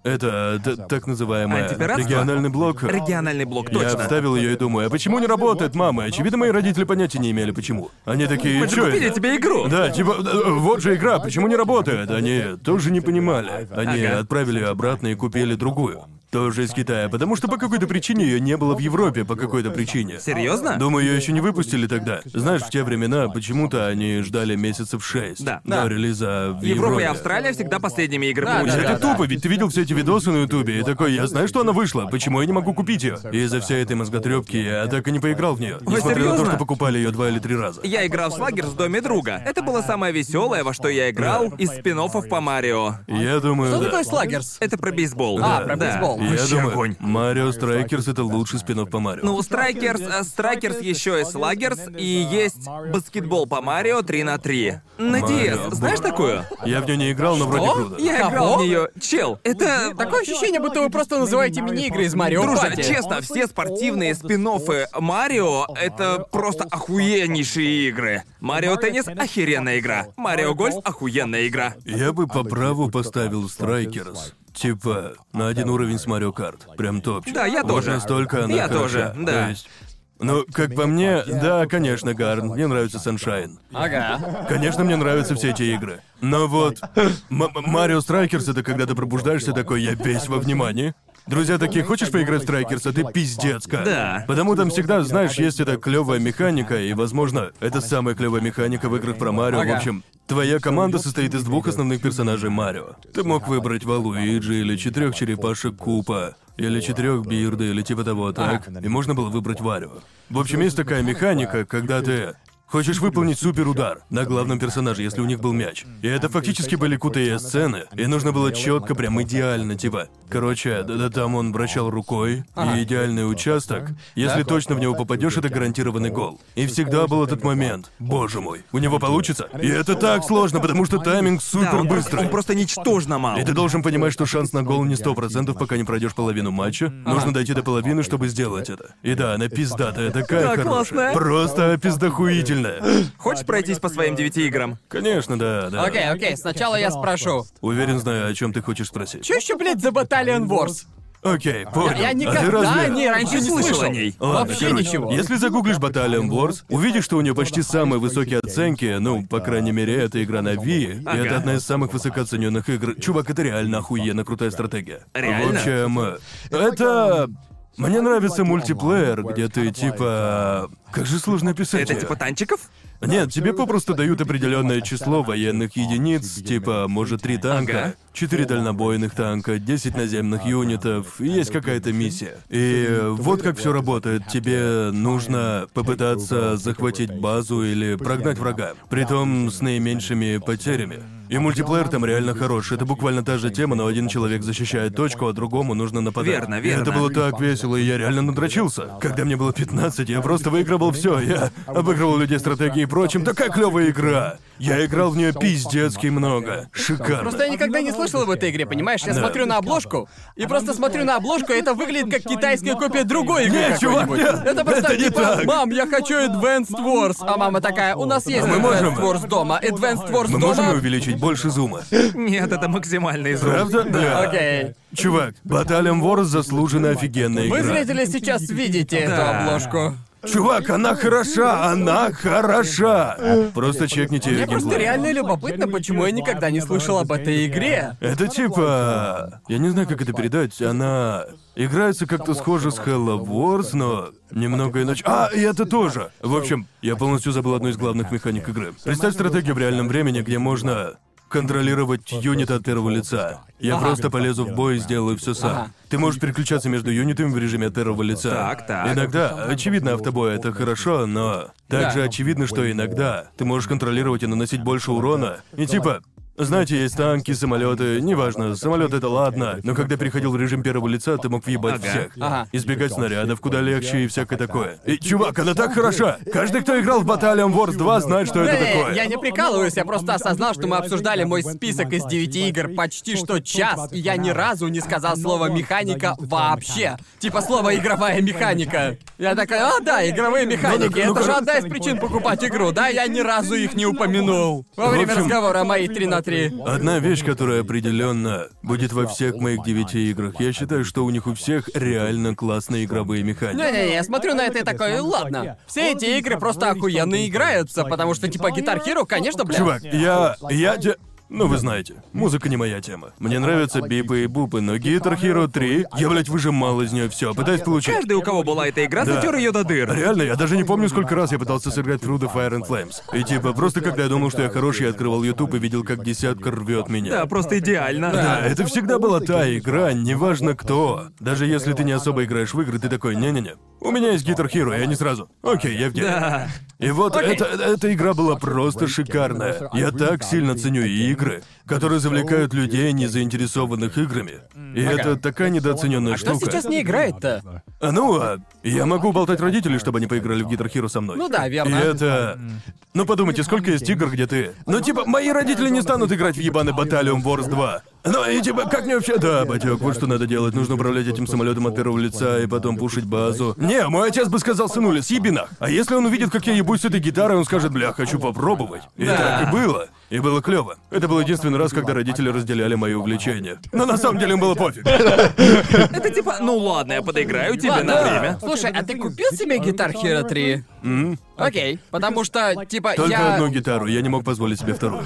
Это т- так называемый Антипиратство? региональный блок. Региональный блок, Я точно. вставил ее и думаю, а почему не работает, мама? Очевидно, мои родители понятия не имели, почему. Они такие, Мы же чё купили это?» тебе игру. Да, типа, э, вот же игра, почему не работает? Они тоже не понимали. Они Ага. отправили обратно и купили другую. Тоже из Китая, потому что по какой-то причине ее не было в Европе, по какой-то причине. Серьезно? Думаю, ее еще не выпустили тогда. Знаешь, в те времена почему-то они ждали месяцев шесть Да. до Да. релиза в Европа и. Австралия всегда последними играми Да, да, выпустили. Это да. тупо, ведь ты видел все эти видосы на Ютубе и такой, я знаю, что она вышла, почему я не могу купить ее? Из-за всей этой мозготрепки я так и не поиграл в нее. Несмотря на то, серьезно? что покупали ее два или три раза. Я играл в Sluggers в доме друга. Это было самое веселое, во что я играл из спин по Марио. Я думаю, Что да. такое Sluggers? Это про бейсбол. А, Да, про да. бейсбол. Я Вообще думаю, огонь. Mario Strikers это лучший спин по Марио. Ну, Strikers, э, Strikers еще и Sluggers, и есть баскетбол по Марио 3 на 3. На Марио, DS, знаешь такую? Я в нее не играл, но вроде Что? круто. Я играл в нее. Чел, это... Такое ощущение, будто вы просто называете мини-игры из Марио Друже, Party. честно, все спортивные спин Марио — это просто охуеннейшие игры. Марио Теннис — охеренная игра. Mario Golf — охуенная игра. Я бы по праву поставил Strikers. Типа, на один уровень с Mario Kart. Прям топчик. Да, я Вот тоже. настолько она Я хороша. тоже, да. То есть, ну, как по мне, да, конечно, Гарн, мне нравится Sunshine. Ага. Конечно, мне нравятся все эти игры. Но вот М- Mario Strikers это когда ты пробуждаешься такой, я весь во внимании. Друзья такие, хочешь поиграть в Strikers, а ты пиздец как. Да. Потому там всегда, знаешь, есть эта клевая механика, и, возможно, это самая клевая механика в играх про Марио. Ага. В общем, твоя команда состоит из двух основных персонажей Марио. Ты мог выбрать Валуиджи или четырех черепашек Купа. Или четырех Бирда, или типа того, так? И можно было выбрать Варио. В общем, есть такая механика, когда ты Хочешь выполнить суперудар на главном персонаже, если у них был мяч. И это фактически были крутые сцены, и нужно было четко, прям идеально, типа. Короче, да-да, там он вращал рукой, и идеальный участок. Если точно в него попадешь, это гарантированный гол. И всегда был этот момент. Боже мой, у него получится? И это так сложно, потому что тайминг Да, супер быстрый. он просто ничтожно мал. И ты должен понимать, что шанс на гол не сто процентов, пока не пройдешь половину матча. Нужно дойти до половины, чтобы сделать это. И да, она пиздатая, такая Да, хорошая. классная. Просто пиздохуительная. Хочешь пройтись по своим девяти играм? Конечно, да, да. Окей, окей, сначала я спрошу. Уверен, знаю, о чем ты хочешь спросить. Чё еще, блядь, за Battalion Wars? Окей, понял. Я А ты никогда разве- не раньше Не слышал о ней. Ладно, Вообще короче, ничего. Если загуглишь Battalion Wars, увидишь, что у нее почти самые высокие оценки, ну, по крайней мере, это игра на Wii, и Ага. это одна из самых высокооцененных игр. Чувак, это реально охуенно крутая стратегия. Реально? В общем, э, это... Мне нравится мультиплеер, где ты типа... Как же сложно описать Это типа танчиков? Нет, тебе попросту дают определенное число военных единиц, типа, может, три танка, четыре дальнобойных танка, 10 наземных юнитов, и есть какая-то миссия. И вот как все работает. Тебе нужно попытаться захватить базу или прогнать врага, притом с наименьшими потерями. И мультиплеер там реально хорош. Это буквально та же тема, но один человек защищает точку, а другому нужно нападать. Верно, И верно. это было так весело, и я реально надрочился. Когда мне было 15, я просто выигрывал все. Я обыгрывал людей стратегии и прочим. Такая клевая игра. Я играл в нее пиздецки много. Шикарно. Просто я никогда не слышал об этой игре, понимаешь? Я Да. смотрю на обложку, и просто смотрю на обложку, и это выглядит как китайская копия другой игры Нет, чувак, нет, это просто это не типа, так. мам, я хочу Advanced Wars. А мама такая, у нас есть мы Advanced можем- Wars дома. Advanced Wars Мы дома. можем увеличить больше зума. Нет, это максимальный зум. Правда? Да. Окей. Чувак, Battalion Wars заслуженно офигенная Вы, игра. зрители, сейчас видите эту Да. обложку. Чувак, она хороша, она хороша. Просто чекните Мне просто геймплей. реально любопытно, почему я никогда не слышал об этой игре. Это типа... Я не знаю, как это передать. Она... Играется как-то схоже с Hello Wars, но немного иначе. А, и это тоже. В общем, я полностью забыл одну из главных механик игры. Представь стратегию в реальном времени, где можно контролировать юнит от первого лица. Я Ага. просто полезу в бой и сделаю все сам. Ага. Ты можешь переключаться между юнитами в режиме от первого лица. Так, так. Иногда, очевидно, автобой это хорошо, но также Да. очевидно, что иногда ты можешь контролировать и наносить больше урона. И типа, знаете, есть танки, самолеты, неважно, самолет это ладно, но когда переходил в режим первого лица, ты мог въебать Ага. всех. Ага. Избегать снарядов куда легче и всякое такое. И, чувак, она так хороша! Каждый, кто играл в Battalion Wars 2, знает, что это Не, такое. я не прикалываюсь, я просто осознал, что мы обсуждали мой список из девяти игр почти что час, и я ни разу не сказал слово механика вообще. Типа слово игровая механика. Я такой, а да, игровые механики. ну, Это же одна из причин покупать игру, да? Я ни разу их не упомянул. Во время общем- разговора о моей 3 3. Одна вещь, которая определенно будет во всех моих девяти играх, я считаю, что у них у всех реально классные игровые механики. Не-не-не, я смотрю на это и такой, ладно. Все эти игры просто охуенно играются, потому что типа Guitar Hero, конечно, бля. Чувак, я... я... Ну, вы знаете, музыка не моя тема. Мне нравятся бипы и бупы, но Guitar Hero 3, я, блядь, выжимал из нее все, пытаясь получить. Каждый, у кого была эта игра, Да. затер ее до дыр. Реально, я даже не помню, сколько раз я пытался сыграть Through the Fire and Flames. И типа, просто когда я думал, что я хороший, я открывал YouTube и видел, как десятка рвет меня. Да, просто идеально. Да, это всегда была та игра, неважно кто. Даже если ты не особо играешь в игры, ты такой, не-не-не. У меня есть Guitar Hero, и они сразу. Окей, я в деле. Да. И вот это, эта игра была просто шикарная. Я так сильно ценю игры, 그래. Которые завлекают людей, не заинтересованных играми. И это такая недооцененная Что штука. сейчас не играет-то? А ну, а я могу болтать родителей, чтобы они поиграли в Guitar Hero со мной. Ну да, И верно. это... Ну подумайте, сколько есть игр, где ты... Ну типа, мои родители не станут играть в ебаный Battalion Wars 2. Ну и типа, как мне вообще... Да, батек, вот что надо делать. Нужно управлять этим самолетом от первого лица и потом пушить базу. Не, мой отец бы сказал, сынуля, съеби нах. А если он увидит, как я ебусь с этой гитарой, он скажет, бля, хочу попробовать. И Да. так и было. И было клево. Это был единственный раз, когда родители разделяли мои увлечения. Но на самом деле им было пофиг. Это типа, ну ладно, я подыграю тебе Ладно. на время. Слушай, а ты купил себе Guitar Hero 3? Окей, потому что, типа, Только я... одну гитару, я не мог позволить себе вторую.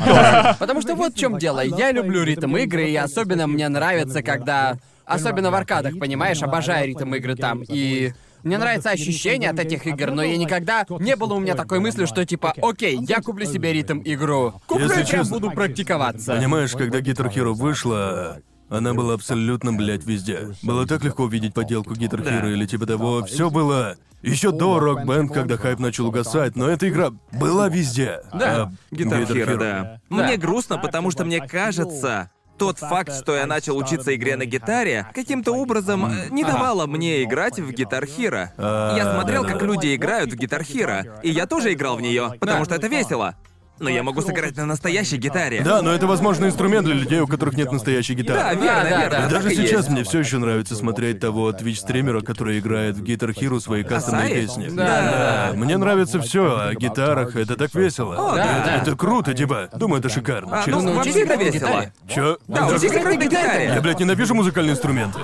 Потому что вот в чем дело. Я люблю ритм игры, и особенно мне нравится, когда... Особенно в аркадах, понимаешь, обожаю ритм игры там. И мне нравится ощущение от этих игр, но я никогда... Не было у меня такой мысли, что типа, окей, я куплю себе ритм игру. Куплю Если честно- буду практиковаться. Понимаешь, когда Guitar Hero вышла, она была абсолютно, блядь, везде. Было так легко увидеть подделку Guitar Да. Hero или типа того. Все было еще до Rock Band, когда хайп начал угасать, но эта игра была везде. Да. А Гитар Hero, да. Мне грустно, потому что мне кажется, тот факт, что я начал учиться игре на гитаре, каким-то образом э, не давало мне играть в Гитар Hero. А, Я смотрел, как люди играют в Гитар Hero, и я тоже играл в нее, потому что это весело. Но я могу сыграть на настоящей гитаре. Да, но это, возможно, инструмент для людей, у которых нет настоящей Да, гитары. верно, да, верно. да. И так даже и сейчас есть. мне все еще нравится смотреть того твич-стримера, который играет в Guitar Hero свои кастомные Асаи? песни. Да. Мне нравится все о гитарах, это так весело. О, да, это, да. это круто, типа. Думаю, это шикарно. А, честно. ну, вообще это весело. Чё? Да, учись играть на гитаре. Я, блядь, ненавижу музыкальные инструменты.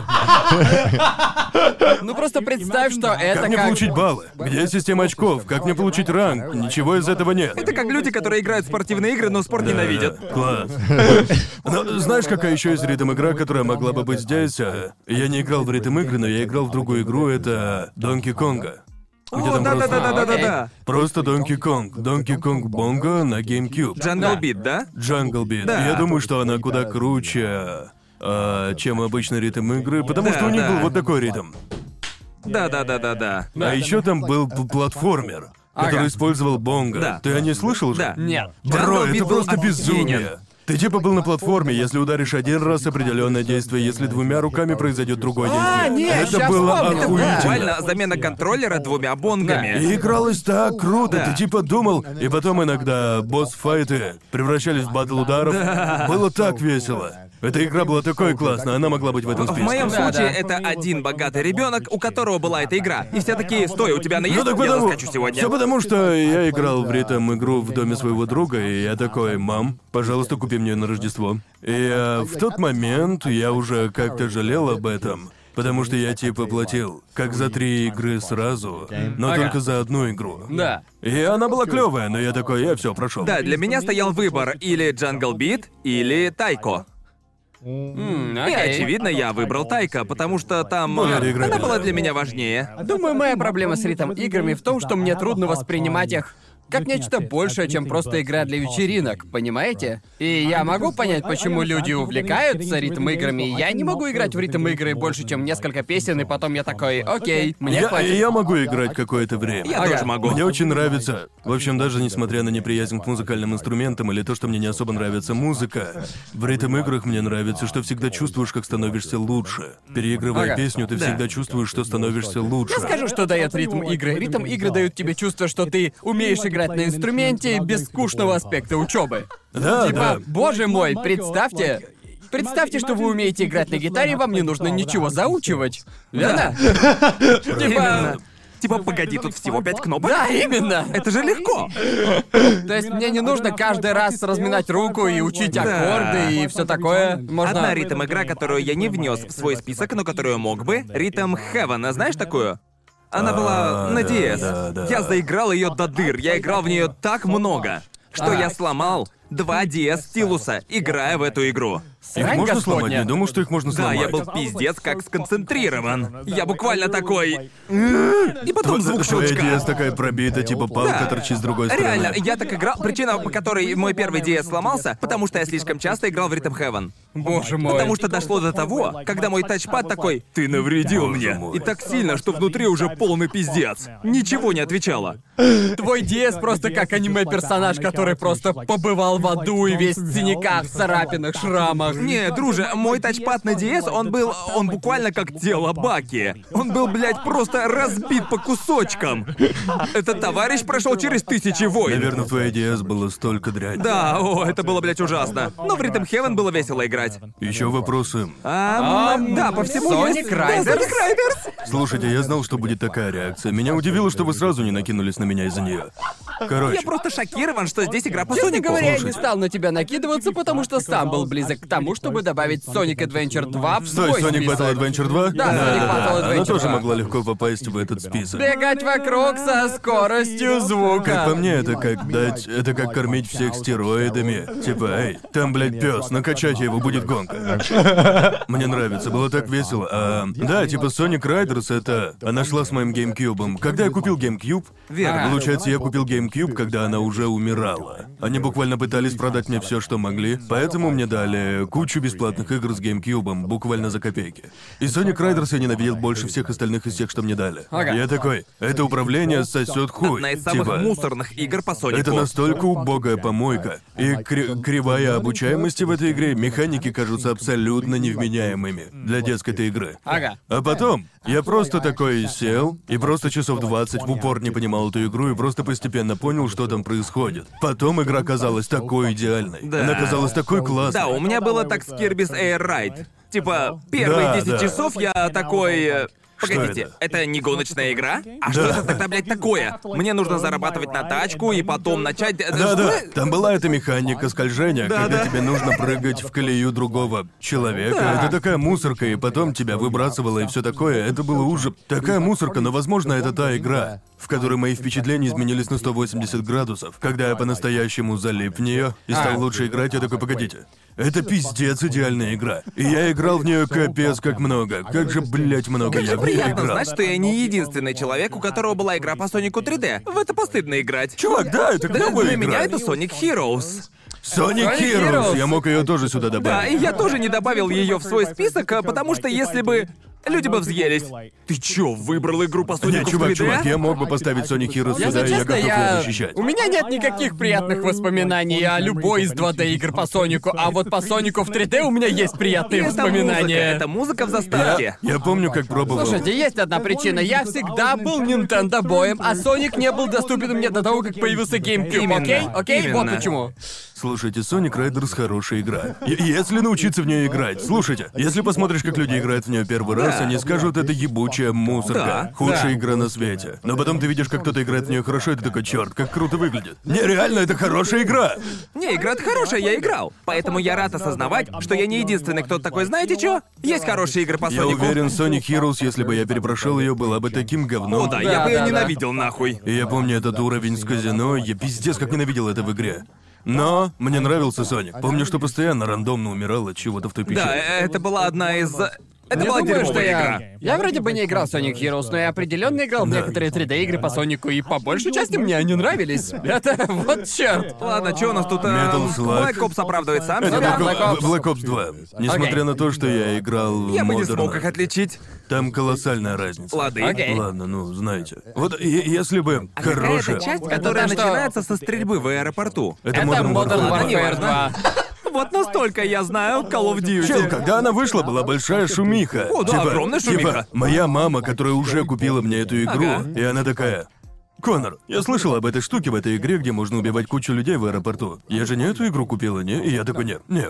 Ну просто представь, что это Как мне получить баллы? Где система очков? Как мне получить ранг? Ничего из этого нет. Это как люди, которые играют в спортивные игры, но спорт ненавидят. Да, Класс. Но знаешь, какая еще есть ритм игра, которая могла бы быть здесь? А, Я не играл в ритм игры, но я играл в другую игру, это Donkey Konga. Где О, там просто- да-да-да-да-да-да. Просто Donkey Kong. Donkey Kong Бонго на GameCube. Jungle Beat, да? Jungle Beat. Да. Я думаю, что она куда круче, а, чем обычный ритм игры, потому Да, что у них да. был вот такой ритм. Да-да-да-да-да. А еще там был платформер, который использовал бонго. Да. Ты о ней слышал же? Да. Нет. Бро, это был просто безумие. Ты типа был на платформе, если ударишь один раз определенное действие, если двумя руками произойдет другое А, действие. нет, это было вспомнил, да. охуительно. Буквально замена контроллера двумя бонгами. И игралось так круто, Да. ты типа думал, и потом иногда босс-файты превращались в батл ударов. Было так весело. Эта игра была такой классной, она могла быть в этом В списке. моем Да, случае да. это один богатый ребенок, у которого была эта игра. И все такие, стой, у тебя она есть? Ну так Я потому... заскочу сегодня. Все потому, что я играл в ритм игру в доме своего друга, и я такой, мам, пожалуйста, купи мне на Рождество. И э, в тот момент я уже как-то жалел об этом. Потому что я типа платил как за три игры сразу, но Ага. только за одну игру. Да. И она была клевая, но я такой, я все прошел. Да, для меня стоял выбор или Jungle Beat, или Taiko. М, И окей. очевидно, я выбрал Тайка, потому что там... Более э, Она была для меня важнее. Думаю, моя проблема с ритм играми в том, что мне трудно воспринимать их как нечто большее, чем просто игра для вечеринок, понимаете? И я могу понять, почему люди увлекаются ритм играми. Я не могу играть в ритм игры больше, чем несколько песен, и потом я такой, окей, мне Я, хватит. я могу играть какое-то время. Я тоже могу. Мне очень нравится. В общем, даже несмотря на неприязнь к музыкальным инструментам или то, что мне не особо нравится музыка, в ритм-играх мне нравится, что всегда чувствуешь, как становишься лучше. Переигрывая Ага. песню, ты Да. всегда чувствуешь, что становишься лучше. Я скажу, что дает ритм игры. Ритм игры дают тебе чувство, что ты умеешь играть на инструменте без скучного аспекта учебы. Да, Типа, да. боже мой, представьте. Представьте, что вы умеете играть на гитаре, вам не нужно ничего заучивать. Верно? Типа. Типа, погоди, тут всего пять кнопок? Да, именно. Это же легко. То есть мне не нужно каждый раз разминать руку и учить аккорды и все такое. Можно. Одна ритм-игра, которую я не внес в свой список, но которую мог бы, ритм Heaven, а знаешь такую? Она была А, на да, DS. да, да. Я заиграл ее до дыр. Я играл в нее так много, что я сломал два DS стилуса, играя в эту игру. Их можно сломать? господня. Не думал, что их можно Да, сломать. я был пиздец как сконцентрирован. Я буквально такой... И потом звук Твоя щелчка. DS такая пробита, типа палка Да. торчит с другой стороны. Реально, я так играл. Причина, по которой мой первый DS сломался, потому что я слишком часто играл в Rhythm Heaven. Боже мой. Потому что дошло до того, когда мой тачпад такой «Ты навредил мне!» И так сильно, что внутри уже полный пиздец. Ничего не отвечало. Твой DS просто как аниме-персонаж, который просто побывал в аду и весь в синяках, царапинах, шрамах. Не, друже, мой тачпад на DS, он был... Он буквально как тело Баки. Он был, блядь, просто разбит по кусочкам. Этот товарищ прошел через тысячи войн. Наверное, в твоей DS было столько дрянь. Да, о, это было, блядь, ужасно. Но в Rhythm Heaven было весело играть. Еще вопросы. А, да, по всему. Riders? Да, Sonic Riders. Слушайте, я знал, что будет такая реакция. Меня удивило, что вы сразу не накинулись на меня из-за нее. Короче, Я просто шокирован, что здесь игра по Честно Сонику. говоря, я не стал на тебя накидываться, потому что сам был близок к тому, чтобы добавить Sonic Adventure 2 в Стой, свой Sonic список. Battle Adventure 2? Да, Sonic Battle Она Adventure тоже 2. могла легко попасть в этот список. Бегать вокруг со скоростью звука. Как по мне, это как дать... Это как кормить всех стероидами. Типа, эй, там, блядь, пес, накачайте его, будет гонка. Мне нравится, было так весело. А, да, типа Sonic Riders это... Она шла с моим GameCube. Когда я купил GameCube, Верно. Получается, я купил GameCube, когда она уже умирала. Они буквально пытались продать мне все, что могли, поэтому мне дали кучу бесплатных игр с GameCube, буквально за копейки. И Sonic Riders я ненавидел больше всех остальных из тех, что мне дали. Ага. Я такой, это управление сосет хуй. Одна из самых Типа, мусорных игр по Сонику. это настолько убогая помойка. И кри- кривая обучаемости в этой игре, механики кажутся абсолютно невменяемыми для детской этой игры. Ага. А потом я просто такой сел и просто часов 20 в упор не понимал эту игру и просто постепенно понял, что там происходит. Потом игра казалась такой идеальной. Да. Она казалась такой классной. Да, у меня было так с Kirby's Air Ride. Типа, первые Да, 10 да. часов я такой... э, Погодите, это? не гоночная игра? А что это тогда, блядь, такое? Мне нужно зарабатывать на тачку и потом начать... э, Да-да, что? там была эта механика скольжения, Да, когда да. тебе нужно прыгать в колею другого человека. Да. Это такая мусорка, и потом тебя выбрасывало и все такое. Это было уже такая мусорка, но возможно это та игра, в которой мои впечатления изменились на 180 градусов. Когда я по-настоящему залип в нее и стал А. лучше играть, я такой, погодите. Это пиздец идеальная игра. И я играл в нее капец как много. Как же, блять, много Как я же приятно играл. знать, что я не единственный человек, у которого была игра по Сонику 3D. В это постыдно играть. Чувак, да, это Да, клевая для игра. меня это Sonic Heroes. Sonic Sonic Heroes. Heroes. Я мог ее тоже сюда Да, добавить. и я тоже не добавил ее в свой список, а потому что если бы люди бы взъелись. Ты чё, выбрал игру по Сонику Не, в чувак, 3D? чувак, я мог бы поставить Sonic Heroes Если сюда, и я честно, готов я... ее защищать. У меня нет никаких приятных воспоминаний о любой из 2D игр по Сонику, а вот по Сонику в 3D у меня есть приятные Это музыка, воспоминания. это музыка в заставке. Я помню, как пробовал. Слушайте, есть одна причина. Я всегда был Nintendo боем, а Соник не был доступен мне до того, как появился GameCube, Именно, окей? Окей? Вот именно. почему. Слушайте, Sonic Riders хорошая игра. Если научиться в нее играть, слушайте, если посмотришь, как люди играют в нее первый раз, они скажут, это ебучая мусорка. Да, Худшая да. игра на свете. Но потом ты видишь, как кто-то играет в нее хорошо, и ты такой, черт, как круто выглядит. Не, реально, это хорошая игра. Не, игра хорошая, я играл. Поэтому я рад осознавать, что я не единственный, кто такой, знаете чё? Есть хорошие игры по Я Сонику. уверен, Sonic Heroes, если бы я перепрошел ее, была бы таким говном. О, да, я бы ее ненавидел нахуй. И я помню этот уровень с казино, я пиздец как ненавидел это в игре. Но мне нравился Соник. Помню, что постоянно рандомно умирал от чего-то в той пещере. Да, э, это была одна из... Это Не была думаю, что я... игра. Я вроде бы не играл в Sonic Heroes, но я определенно играл в Да. некоторые 3D-игры по Сонику, и по большей части мне они нравились. Это вот черт. Ладно, что у нас тут? э, Metal Slug. Black Ops оправдывает сам Это себя. Black, Black Ops... Ops. Black Ops 2. Несмотря на то, что я играл в Я бы не модерна, смог их отличить. там колоссальная разница. Лады. Окей. Ладно, ну, знаете. Вот е- если бы А хорошая... какая-то часть, Это которая что- начинается со стрельбы в аэропорту. Это Это Modern Modern. Warfare 2. Вот настолько я знаю Call of Duty. Чел, когда она вышла, была большая шумиха. О, да, огромная шумиха. Типа, моя мама, которая уже купила мне эту игру, Ага. и она такая... Конор, я слышал об этой штуке в этой игре, где можно убивать кучу людей в аэропорту. Я же не эту игру купила, не? И я такой, не, не.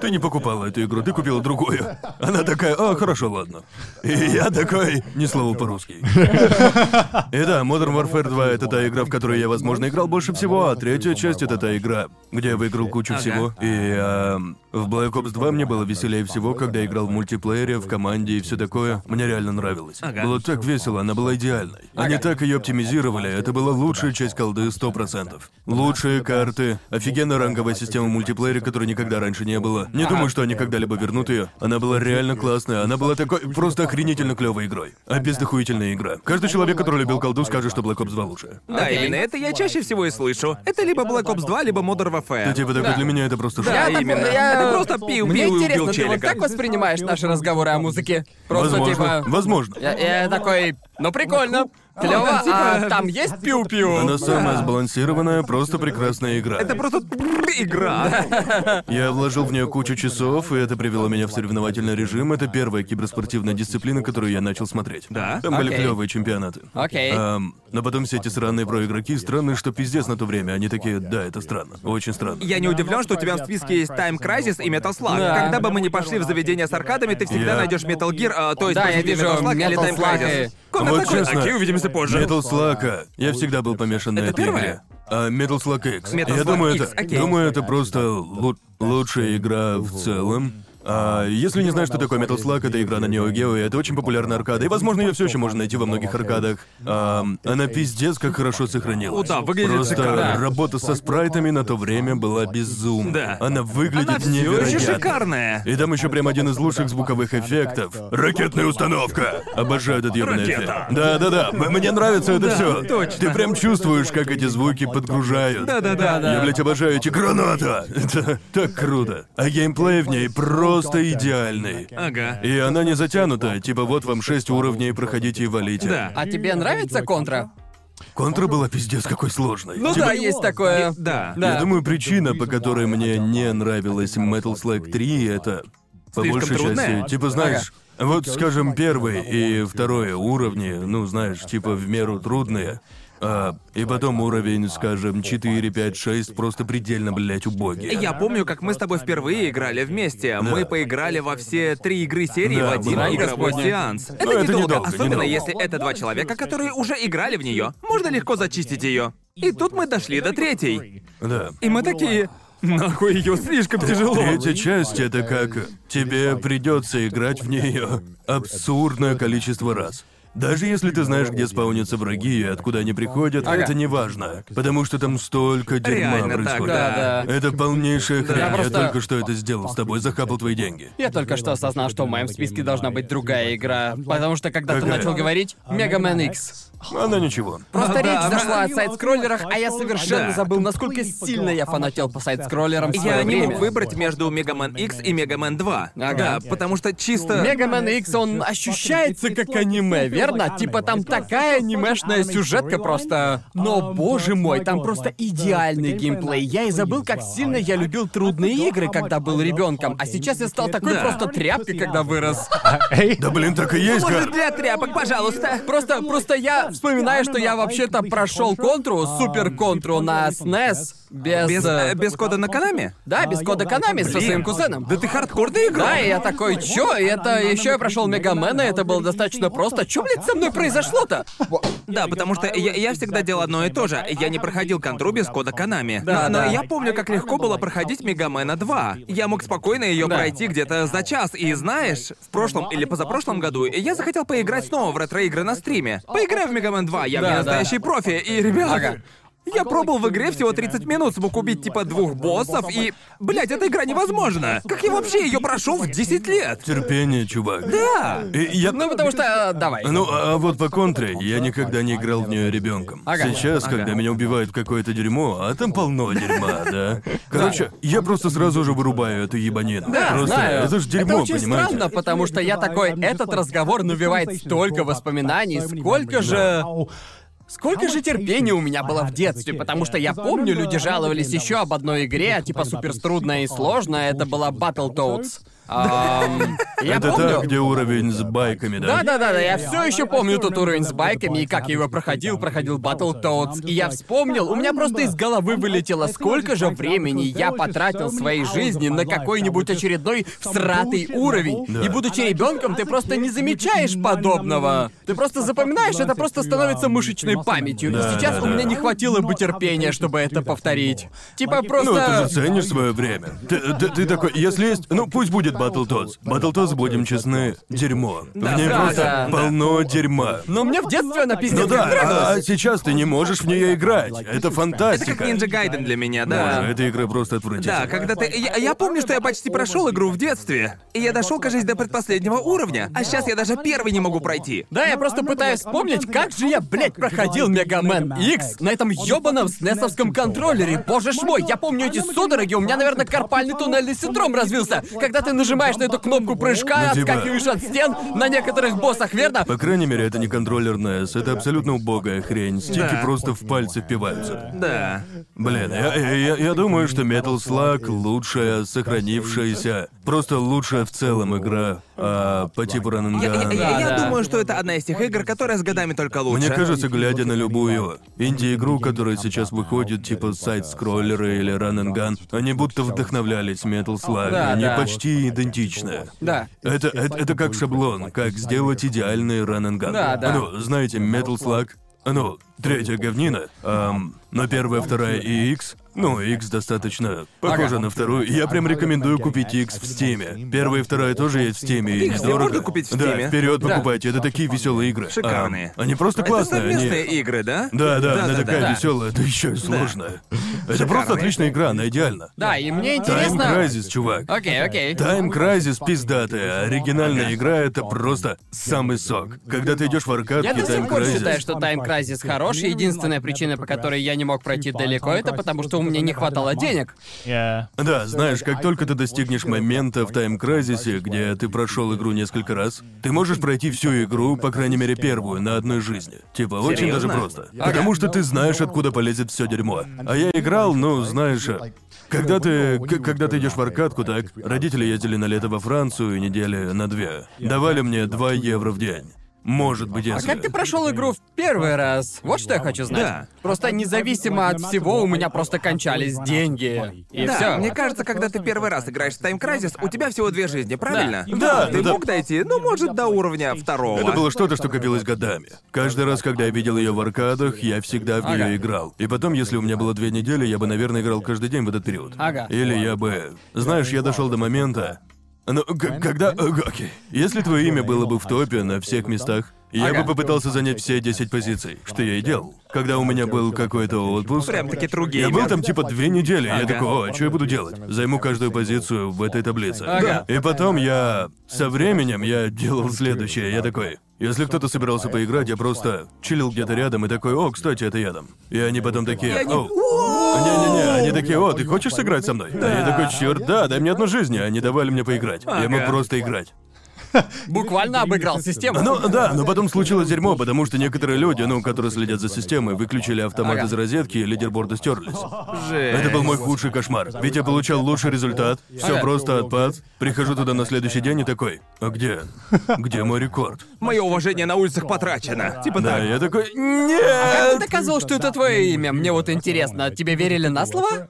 Ты не покупала эту игру, ты купила другую. Она такая, а, хорошо, ладно. И я такой, ни слова по-русски. И да, Modern Warfare 2 это та игра, в которой я, возможно, играл больше всего, а третья часть это та игра, где я выиграл кучу всего. И эм, в Black Ops 2 мне было веселее всего, когда я играл в мультиплеере, в команде и все такое. Мне реально нравилось. Ага. Было так весело, она была идеальной. Они так ее оптимизировали, это была лучшая часть колды 100%. Лучшие карты, офигенная ранговая система в мультиплеере, которой никогда раньше не было. Не думаю, что они когда-либо вернут ее. Она была реально классная, она была такой просто охренительно клевой игрой. А игра. Каждый человек, который любил колду, скажет, что Black Ops 2 лучше. Да, именно это я чаще всего и слышу. Это либо Black Ops 2, либо Modern Warfare. Ну, типа, такой Да. для меня это просто Да, именно. я- Это просто пиу-пиу Мне и убил интересно, ты вот челика. как воспринимаешь наши разговоры о музыке? Просто Возможно, типа... возможно. Я, я такой, ну прикольно, клево, а там есть пиу-пиу? Она самая сбалансированная, просто прекрасная игра. Это просто игра. Я вложил в нее кучу часов, и это привело меня в соревновательный режим. Это первая киберспортивная дисциплина, которую я начал смотреть. Да? Там были Окей. клевые чемпионаты. Окей. Но потом все эти сраные проигроки, странные, что пиздец на то время. Они такие, да, это странно. Очень странно. Я не удивлен, что у тебя в списке есть Time Crisis и Metal Slug. Да. Когда бы мы не пошли в заведение с аркадами, ты всегда Я- найдешь Metal Gear, а, то есть Да, я вижу Metal Slug или Time Slug Crisis. И- Конор Вот такой, честно, окей, увидимся позже. Metal Slug, я всегда был помешан на Это этой первая? игре. А, Metal Slug X. Metal я Slug думаю, X, это, окей. думаю, это просто лу- лучшая игра в целом. А если не знаешь, что такое Metal Slug, это игра на Neo Geo, и это очень популярная аркада. И, возможно, ее все еще можно найти во многих аркадах. Ам, она пиздец как хорошо сохранилась. О, да, выглядит Просто шикарно. работа со спрайтами на то время была безумна. Да. Она выглядит Она все невероятно. еще шикарная. И там еще прям один из лучших звуковых эффектов. Ракетная установка! Обожаю этот ёбаный Ракета. эффект. Да, да, да. М- Мне нравится это Да, все. точно. Ты прям чувствуешь, как эти звуки подгружают. Да-да-да. Я, блядь, обожаю эти граната! Это так круто. А геймплей в ней просто идеальный. Ага. И она не затянута, типа вот вам шесть уровней, проходите и валите. Да. А тебе нравится контра? Контра была пиздец какой сложной. Ну Типа, да, есть такое. Да. Да. Я думаю, причина, по которой мне не нравилась Metal Slug 3, это по Слишком большей трудная? части, типа, знаешь, вот, скажем, первый и второй уровни, ну, знаешь, типа, в меру трудные. А, и потом уровень, скажем, 4, 5, 6 просто предельно, блядь, убогий. Я помню, как мы с тобой впервые играли вместе. Мы поиграли во все три игры серии Да, в один игровой Господи. сеанс. Это, Ну, это недолго, недолго, особенно недолго. если это два человека, которые уже играли в нее. Можно легко зачистить ее. И тут мы дошли до третьей. Да. И мы такие. Нахуй ее слишком тяжело. Третья часть это как тебе придется играть в нее абсурдное количество раз. Даже если ты знаешь, где спаунятся враги и откуда они приходят, Ага. это не важно. Потому что там столько дерьма Реально так, происходит. Да, да. Это полнейшая хрень. Я просто- только что это сделал с тобой, захапал твои деньги. Я только что осознал, что в моем списке должна быть другая игра, потому что когда ты Какая? начал говорить Mega Man X. Она ничего. Просто А, речь да, зашла она- о сайт-скроллерах, а я совершенно Да. забыл, насколько сильно я фанател по сайт-скроллерам в Я свое не время. мог выбрать между Мега Man X и Мега Man 2. Ага. Да, потому что чисто... Мега Man X, он ощущается как аниме, верно? Типа там такая анимешная сюжетка просто... Но, боже мой, там просто идеальный геймплей. Я и забыл, как сильно я любил трудные игры, когда был ребенком, а сейчас я стал такой Да. просто тряпкой, когда вырос. Да блин, так и есть, Может, для тряпок, пожалуйста. Просто, просто я вспоминаю, что я вообще-то прошел контру, супер контру на SNES без... Без, э, э, без кода на Канаме? Да, без кода Канами со Блин. своим кузеном. Да ты хардкорный игрок. Да, и я такой, чё? И это еще я прошел Мегамена, это было достаточно просто. Чё, блядь, со мной произошло-то? Да, потому что я, я всегда делал одно и то же. Я не проходил контру без кода Канами. Да, но, но да. я помню, как легко было проходить Мегамена 2. Я мог спокойно ее Да. пройти где-то за час. И знаешь, в прошлом или позапрошлом году я захотел поиграть снова в ретро-игры на стриме. Поиграю в Мегамен 2, я Да, да. настоящий профи. И, ребята, Ага. Я пробовал в игре всего 30 минут, смог убить типа двух боссов, и... Блять, эта игра невозможна! Как я вообще ее прошел в 10 лет? Терпение, чувак. Да! И я... Ну, потому что... э, давай. Ну, а вот по контре, я никогда не играл в нее ребенком. Ага. Сейчас, Ага. когда меня убивают в какое-то дерьмо, а там полно дерьма, да. Короче, я просто сразу же вырубаю эту ебанину. Да, просто знаю. это ж дерьмо, это очень понимаете? странно, потому что я такой, этот разговор навевает столько воспоминаний, сколько же... Сколько же терпения у меня было в детстве, потому что я помню, люди жаловались еще об одной игре, типа супер трудная и сложная, это была Battletoads. Ам, я Это помню. та, где уровень с байками, да? Да, да, да, да, я все еще помню тот уровень с байками и как я его проходил, проходил Battletoads. И я вспомнил, у меня просто из головы вылетело, сколько же времени я потратил своей жизни на какой-нибудь очередной всратый уровень. Да. И будучи ребенком, ты просто не замечаешь подобного. Ты просто запоминаешь, это просто становится мышечной памятью. Да, и сейчас да, у меня да. не хватило бы терпения, чтобы это повторить. Типа просто. Ну, ты же ценишь свое время. Ты, ты- ты такой, если есть... Ну, пусть будет Battletoads. Battletoads, будем честны, дерьмо. В ней да, просто да. полно дерьма. Но мне в детстве она пиздец Ну да, а, а сейчас ты не можешь в нее играть. Это Это фантастика. как Ninja Gaiden для меня, Боже, да. эта игра просто отвратительная. Да, когда ты... Я, я помню, что я почти прошел игру в детстве. И я дошел, кажется, до предпоследнего уровня. А сейчас я даже первый не могу пройти. Да, я просто пытаюсь вспомнить, как же я, блядь, проходил Мегамен X на этом ёбаном снесовском контроллере. Боже ж мой, я помню эти судороги, у меня, наверное, карпальный туннельный синдром развился. Когда ты нажимаешь на эту кнопку прыжка, Ну, типа- отскакиваешь от стен на некоторых боссах, верно? По крайней мере, это не контроллер NES, это абсолютно убогая хрень. Стики Да. просто в пальцы впиваются. Да. Блин, я, я- я думаю, что Metal Slug лучшая сохранившаяся, просто лучшая в целом игра а, по типу Я, я- Раненгана. я- я да. думаю, что это одна из тех игр, которая с годами только лучше. Мне кажется, глядя на любую инди-игру, которая сейчас выходит, типа сайт-скроллеры или Run and Gun, они будто вдохновлялись Metal Slug. Да, они да. почти идентичны. Да. Это, это, это как шаблон, как сделать идеальный Run and Gun. Да, да. Ну, знаете, Metal Slug, ну, третья говнина, ам, но первая, вторая и X, ну, X достаточно похожа Ага. на вторую. Я прям рекомендую купить X в Стиме. Первая и вторая тоже есть в Стиме, и Их все недорого. можно купить в Да, Steam? вперед Да. покупайте, это такие веселые игры. Шикарные. Ам, они просто Это классные, совместные они... игры, да? Да, да, она да, такая да. веселая, да еще и сложная. Это Шикарные. просто отличная игра, она идеальна. Да, и мне Time интересно... Crisis, чувак. Окей, окей. Time Crisis пиздатая. Оригинальная игра это просто самый сок. Когда ты идешь в аркадке, Я до сих Time пор Crisis. считаю, что Time Crisis хорош, и единственная причина, по которой я не мог пройти далеко, это потому что у меня не хватало денег. Да, знаешь, как только ты достигнешь момента в Crisis, где ты прошел игру несколько раз, ты можешь пройти всю игру, по крайней мере первую, на одной жизни. Типа, очень даже Серьезно? просто. Потому что ты знаешь, откуда полезет все дерьмо. А я играл, ну, знаешь, когда ты, к- когда ты идешь в аркадку, так, родители ездили на лето во Францию недели на две. Давали мне 2 евро в день. Может быть, А если... как ты прошел игру в первый раз? Вот что я хочу знать. Да. Просто независимо от всего, у меня просто кончались деньги. И да, все. мне кажется, когда ты первый раз играешь в Time Crisis, у тебя всего две жизни, правильно? Да, Ты да. мог дойти, ну, может, до уровня второго. Это было что-то, что копилось годами. Каждый раз, когда я видел ее в аркадах, я всегда в нее Ага. играл. И потом, если у меня было две недели, я бы, наверное, играл каждый день в этот период. Ага. Или я бы... Знаешь, я дошел до момента... Ну, когда... э, Окей. Если твое имя было бы в топе на всех местах, я Ага. бы попытался занять все 10 позиций, что я и делал. Когда у меня был какой-то отпуск... Прям-таки другие. Я был там типа две недели, я Ага. такой, о, а что я буду делать? Займу каждую позицию в этой таблице. Ага. И потом я... Со временем я делал следующее, я такой... Если кто-то собирался поиграть, я просто чилил где-то рядом и такой, о, кстати, это я там. И они потом такие, о, не-не-не, они такие, о, ты хочешь сыграть со мной? А я такой, черт, да, дай мне одну жизнь, и они давали мне поиграть. Я мог просто играть. Буквально обыграл систему. Ну да, но потом случилось дерьмо, потому что некоторые люди, ну, которые следят за системой, выключили автомат Ага. из розетки, и лидерборды стерлись. Жесть. Это был мой худший кошмар. Ведь я получал лучший результат, все Ага. просто отпад. Прихожу туда на следующий день и такой, а где? Где мой рекорд? Мое уважение на улицах потрачено. Типа Да, так. я такой, Как нет! ты доказывал, что это твое имя? Мне вот интересно, тебе верили на слово?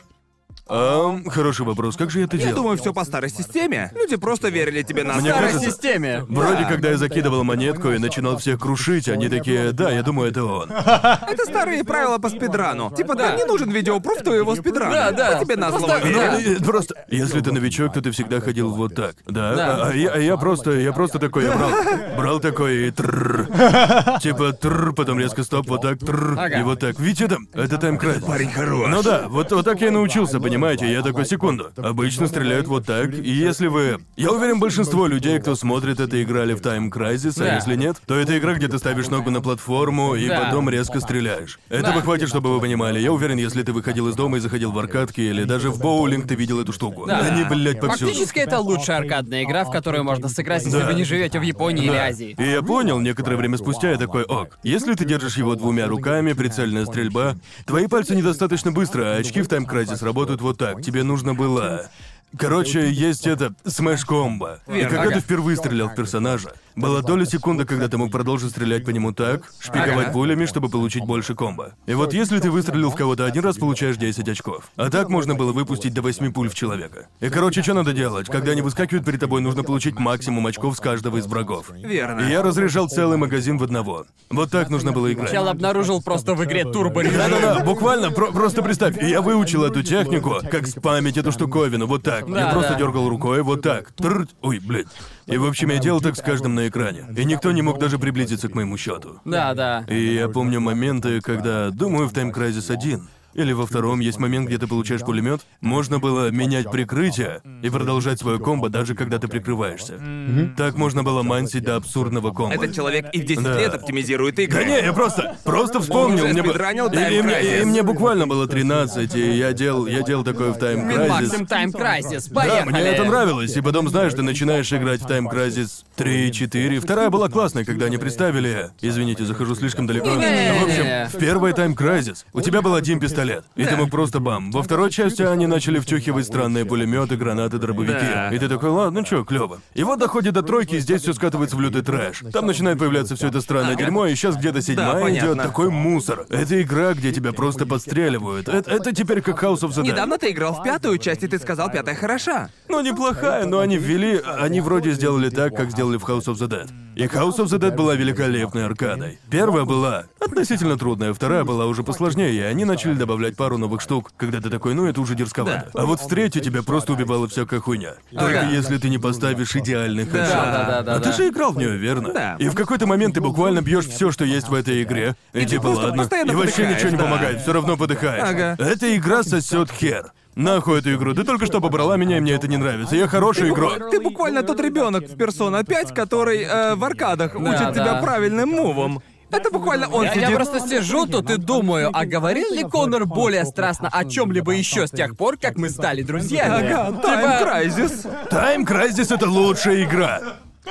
Ам, хороший вопрос, как же я это Я делал? думаю, все по старой системе. Люди просто верили тебе на Мне слово. Старой кажется- системе. Вроде, когда я закидывал монетку и начинал всех крушить, они такие, да, я думаю, это он. Это старые правила по спидрану. Типа, да, не нужен видеопруф твоего спидрана. Да, да. Мы тебе на Просто- слово Да. верим. Ну, э, просто, если ты новичок, то ты всегда ходил вот так, да? Да. А, а я, а я просто, я просто такой, я брал, брал такой и тррр. Типа тррр, потом резко стоп, вот так тррр, и вот так. Видите там? Это Time Crisis. Парень хорош. Ну да, вот, вот так я и научился, понимаете? Я такой, секунду. Обычно стреляют вот так, и если вы... Я уверен, большинство людей, кто смотрит это, играли в Time Crisis, а Да. если нет, то это игра, где ты ставишь ногу на платформу и Да. потом резко стреляешь. Этого Да. хватит, чтобы вы понимали. Я уверен, если ты выходил из дома и заходил в аркадки, или даже в боулинг, ты видел эту штуку. Да. Они, блядь, повсюду. Фактически это лучшая аркадная игра, в которую можно сыграть, если Да. вы не живете в Японии или Да. Азии. И я понял, некоторое время спустя я такой, ок, если ты держишь его двумя руками, прицельная стрельба, твои пальцы недостаточно быстро, а очки в Time Crisis работают вот так. Тебе нужно было... Короче, есть это смеш-комбо. И Верно. когда Ага. ты впервые стрелял в персонажа, была доля секунды, когда ты мог продолжить стрелять по нему так, шпиговать Ага. пулями, чтобы получить больше комбо. И вот если ты выстрелил в кого-то один раз, получаешь 10 очков. А так можно было выпустить до 8 пуль в человека. И короче, что надо делать? Когда они выскакивают перед тобой, нужно получить максимум очков с каждого из врагов. Верно. И я разряжал целый магазин в одного. Вот так нужно было играть. Чел обнаружил просто в игре турбо Да-да-да, буквально, про- просто представь, я выучил эту технику, как спамить эту штуковину, вот так. я Да, просто да. дергал рукой, вот так. Трррт. Ой, блядь. И в общем, я делал так с каждым на экране. И никто не мог даже приблизиться к моему счету. Да, да. И я помню моменты, когда, думаю, в Time Crisis 1 или во втором есть момент, где ты получаешь пулемет, можно было менять прикрытие и продолжать свое комбо, даже когда ты прикрываешься. Так можно было мансить до абсурдного комбо. Этот человек и в 10 Да. лет оптимизирует Да игры. не, я просто, просто вспомнил. уже Мне, бы- спидранил и, Time и мне, Crisis. и мне буквально было 13, и я делал, я делал такое в Time Максим Crisis. Time Crisis. Да, Поехали. мне это нравилось, и потом, знаешь, ты начинаешь играть в Time Crisis 3, 4. Вторая была классная, когда они представили... Извините, захожу слишком далеко. В общем, в первой Time Crisis у тебя был один пистолет, и ты мог просто бам. Во второй части они начали втюхивать странные пулеметы, гранаты, дробовики. Да. И ты такой, ладно, ну чё, клево. И вот доходит до тройки, и здесь все скатывается в лютый трэш. Там начинает появляться все это странное дерьмо, и сейчас где-то седьмая идет понятно. такой мусор. Это игра, где тебя просто подстреливают. Это, это теперь как House of the Dead. Недавно ты играл в пятую часть, и ты сказал, пятая хороша. Ну, неплохая, но они ввели... Они вроде сделали так, как сделали в House of the Dead. И House of the Dead была великолепной аркадой. Первая была относительно трудная, вторая была уже посложнее, и они начали добавлять пару новых штук, когда ты такой, ну это уже дерзковато. А вот в третью тебя просто убивала всякая хуйня. Только Ага. если ты не поставишь идеальный хедшот. Да-да-да-да. А ты же играл в нее, верно? Да. И в какой-то момент ты буквально бьешь все, что есть в этой игре. И, ты типа, ладно. И вообще ничего не да. помогает, все равно подыхаешь. Ага. Эта игра сосет хер. Нахуй эту игру. Ты только что побрала меня, и мне это не нравится. Я хороший игрок. Ты буквально тот ребенок в Persona 5, который э, в аркадах учит да. тебя правильным мувам. Это буквально он Я, сидит. я просто сижу тут и думаю, а говорил ли Конор более страстно о чем-либо еще с тех пор, как мы стали друзьями? Ага, Time Crisis. Time Crisis это лучшая игра.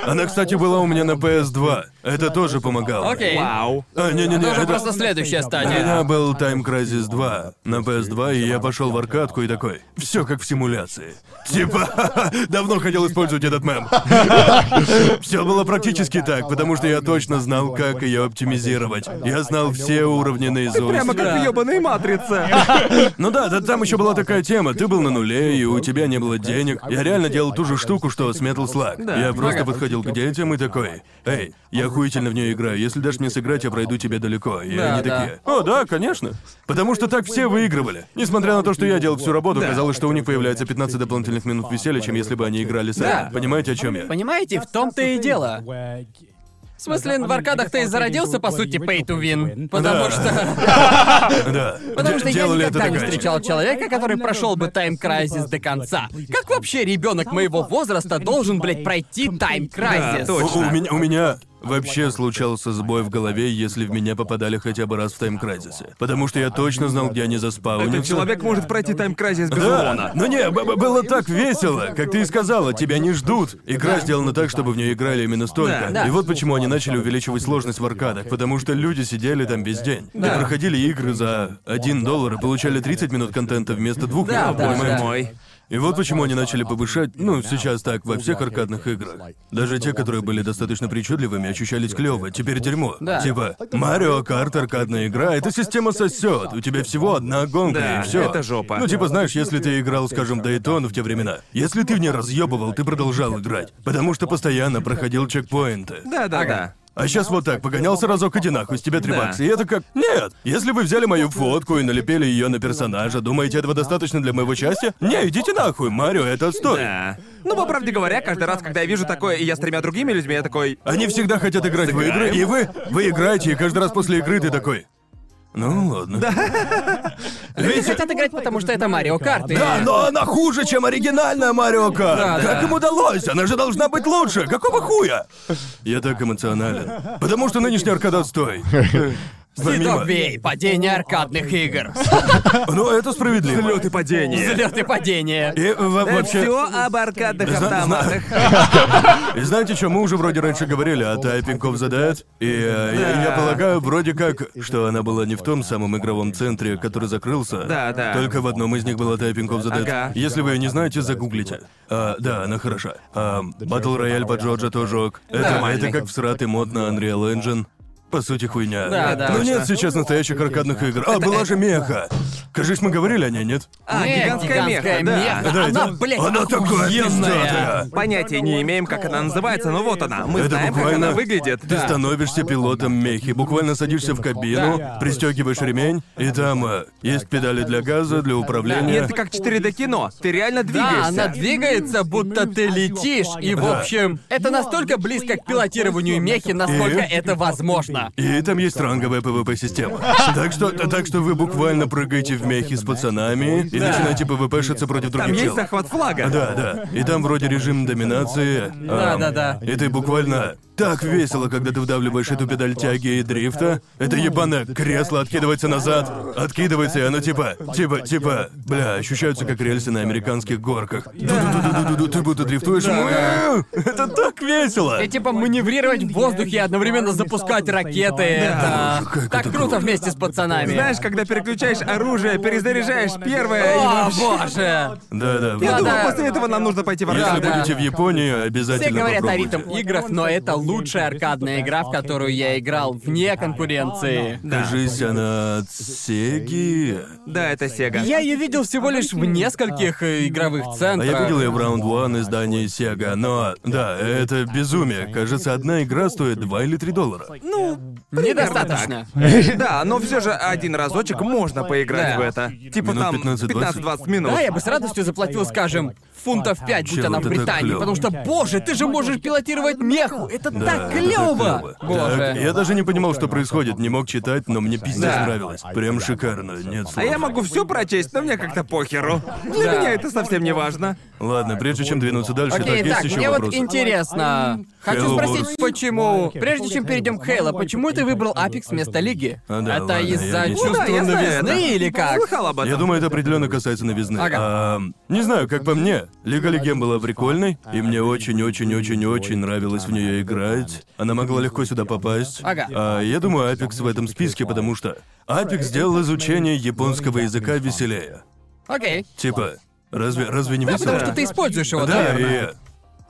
Она, кстати, была у меня на PS2. Это тоже помогало. Окей. Вау. А, не-не-не, Это уже это... просто следующая У стадия. меня был Time Crisis 2 на PS2, и я пошел в аркадку и такой. Все как в симуляции. Типа, давно хотел использовать этот мем. Все было практически так, потому что я точно знал, как ее оптимизировать. Я знал все уровни наизусть. Прямо как в ёбаной матрице. Ну да, да, там еще была такая тема. Ты был на нуле, и у тебя не было денег. Я реально делал ту же штуку, что с Metal Slug. Я просто Ага. Подходил к детям и такой, эй, я охуительно в нее играю. Если дашь мне сыграть, я пройду тебе далеко. И Да, они да. такие, о, да, конечно. Потому что так все выигрывали. Несмотря на то, что я делал всю работу, казалось, что у них появляется 15 дополнительных минут веселья, чем если бы они играли сами. Да. Понимаете, о чем я? Понимаете, в том-то и дело. В смысле, в аркадах ты и зародился, по сути, pay to win. Потому Да. что... Да. Потому что я делали никогда не так встречал человека, который прошел бы Time Crisis до конца. Как вообще ребенок моего возраста должен, блядь, пройти Time Crisis? Да, У, точно. у меня, у меня вообще случался сбой в голове, если в меня попадали хотя бы раз в тайм-крайзисе. Потому что я точно знал, где они заспаунятся. Этот человек может пройти Time Crisis без Да, урона. ну не, б- б- было так весело, как ты и сказала, тебя не ждут. Игра сделана так, чтобы в нее играли именно столько. Да. Да. И вот почему они начали увеличивать сложность в аркадах, потому что люди сидели там весь день. И проходили игры за 1 доллар и получали 30 минут контента вместо двух Да, минут, да, да. Мой. И вот почему они начали повышать, ну, сейчас так, во всех аркадных играх. Даже те, которые были достаточно причудливыми, ощущались клево. Теперь дерьмо. Да. Типа, Mario Kart аркадная игра, эта система сосет. У тебя всего одна гонка, Да, и все. это жопа. Ну, типа, знаешь, если ты играл, скажем, Daytona в те времена, если ты в ней разъебывал, ты продолжал играть. Потому что постоянно проходил чекпоинты. Да-да-да. А сейчас вот так, погонялся разок и нахуй, с тебя три Да. бакса. И это как... Нет! Если вы взяли мою фотку и налепили ее на персонажа, думаете, этого достаточно для моего счастья? Не, идите нахуй, Марио, это отстой. Да. Ну, по правде говоря, каждый раз, когда я вижу такое, и я с тремя другими людьми, я такой... Они всегда хотят играть в игры, и вы... Вы играете, и каждый раз после игры ты такой... Ну, ладно. Люди хотят играть, потому что это Марио Карт. и- Да, но она хуже, чем оригинальная Марио Карт. Да, как да. им удалось? Она же должна быть лучше. Какого хуя? Я так эмоционален. Потому что нынешний аркад отстой. Помимо- Сидовей, падение аркадных игр. Ну, это справедливо. Взлет и падение. Взлет и падение. И во- вообще... Все об аркадных автоматах. И знаете что, мы уже вроде раньше говорили о Typing of the Dead, и э, я, полагаю, вроде как, что она была не в том самом игровом центре, который закрылся. Да, да. Только в одном из них была Typing of the Dead. Ага. Если вы ее не знаете, загуглите. А, да, она хороша. Battle Royale по Джорджа тоже ок. Это как всратый мод на Unreal Engine. По сути, хуйня. Да, да. Но Точно. нет сейчас настоящих аркадных игр. А, была же меха. Кажись, мы говорили о ней, нет? А, Нет, гигантская меха, да. меха. Да, Она, это- блядь, она такая охуенная. пиздатая. Понятия не имеем, как она называется, но вот она. Мы Это знаем, как буквально- она выглядит. Ты становишься пилотом мехи, буквально садишься в кабину, Да. пристегиваешь ремень, и там э, есть педали для газа, для И управления. это как 4D кино. Ты реально Да, двигаешься. она двигается, будто ты летишь. И, в Да. общем, это настолько близко к пилотированию мехи, насколько И? это возможно. И там есть ранговая ПВП-система. Так что, так что вы буквально прыгаете в мехи с пацанами и начинаете ПВПшиться против Там других есть тел. захват флага. Да, да. И там вроде режим доминации. Да, ам, да, да. И ты буквально так весело, когда ты вдавливаешь эту педаль тяги и дрифта. Это ебаное кресло откидывается назад, откидывается, и оно типа, типа, типа, бля, ощущаются как рельсы на американских горках. Ду-ду-ду-ду-ду-ду, ты будто дрифтуешь. Это так весело! И типа маневрировать в воздухе и одновременно запускать ракеты. Это Как так это круто вместе с пацанами. Знаешь, когда переключаешь оружие, перезаряжаешь первое и О, вообще- боже! Да-да. Я вы- Да, думаю, да. после этого нам нужно пойти в Если Да, аркаду. да. будете в Японии, обязательно Все говорят о попробуйте. ритм играх, но это лучшая аркадная игра, в которую я играл вне конкуренции. Кажись, она от Сеги. Да, это Сега. Я ее видел всего лишь в нескольких э, игровых А центрах. я видел ее в Round One издании Sega, но да, это безумие. Кажется, одна игра стоит 2 или 3 доллара. Ну, Недостаточно. Да, но все же один разочек можно поиграть Да. в это. Типа Минут там 15-20. 15-20 минут. Да, я бы с радостью заплатил, скажем, фунтов 5, будь Чел, она в это Британии, клёво. потому что, боже, ты же можешь пилотировать меху! Это Да, так это клево! клёво. Боже. Так, я даже не понимал, что происходит, не мог читать, но мне пиздец Да. нравилось. Прям шикарно, нет слов. А я могу все прочесть, но мне как-то похеру. Для Да. меня это совсем не важно. Ладно, прежде чем двинуться дальше, Окей, так, есть так, еще мне вопросы? вот интересно. Хочу Halo спросить, Wars. почему... Прежде чем перейдем к Хейла, почему ты выбрал Апекс вместо Лиги? А, да, это ладно, из-за я не- чувства Ну да, я знаю новизны это. или как? Слыхал об этом. Я думаю, это определенно касается новизны. Ага. А, не знаю, как по мне, Лига Легенд была прикольной, и мне очень-очень-очень-очень нравилось в нее играть. Она могла легко сюда попасть. Ага. А я думаю, Апекс в этом списке, потому что Апекс сделал изучение японского языка веселее. Окей. Типа, разве разве не Да, весело? потому что ты используешь его, Да, наверное.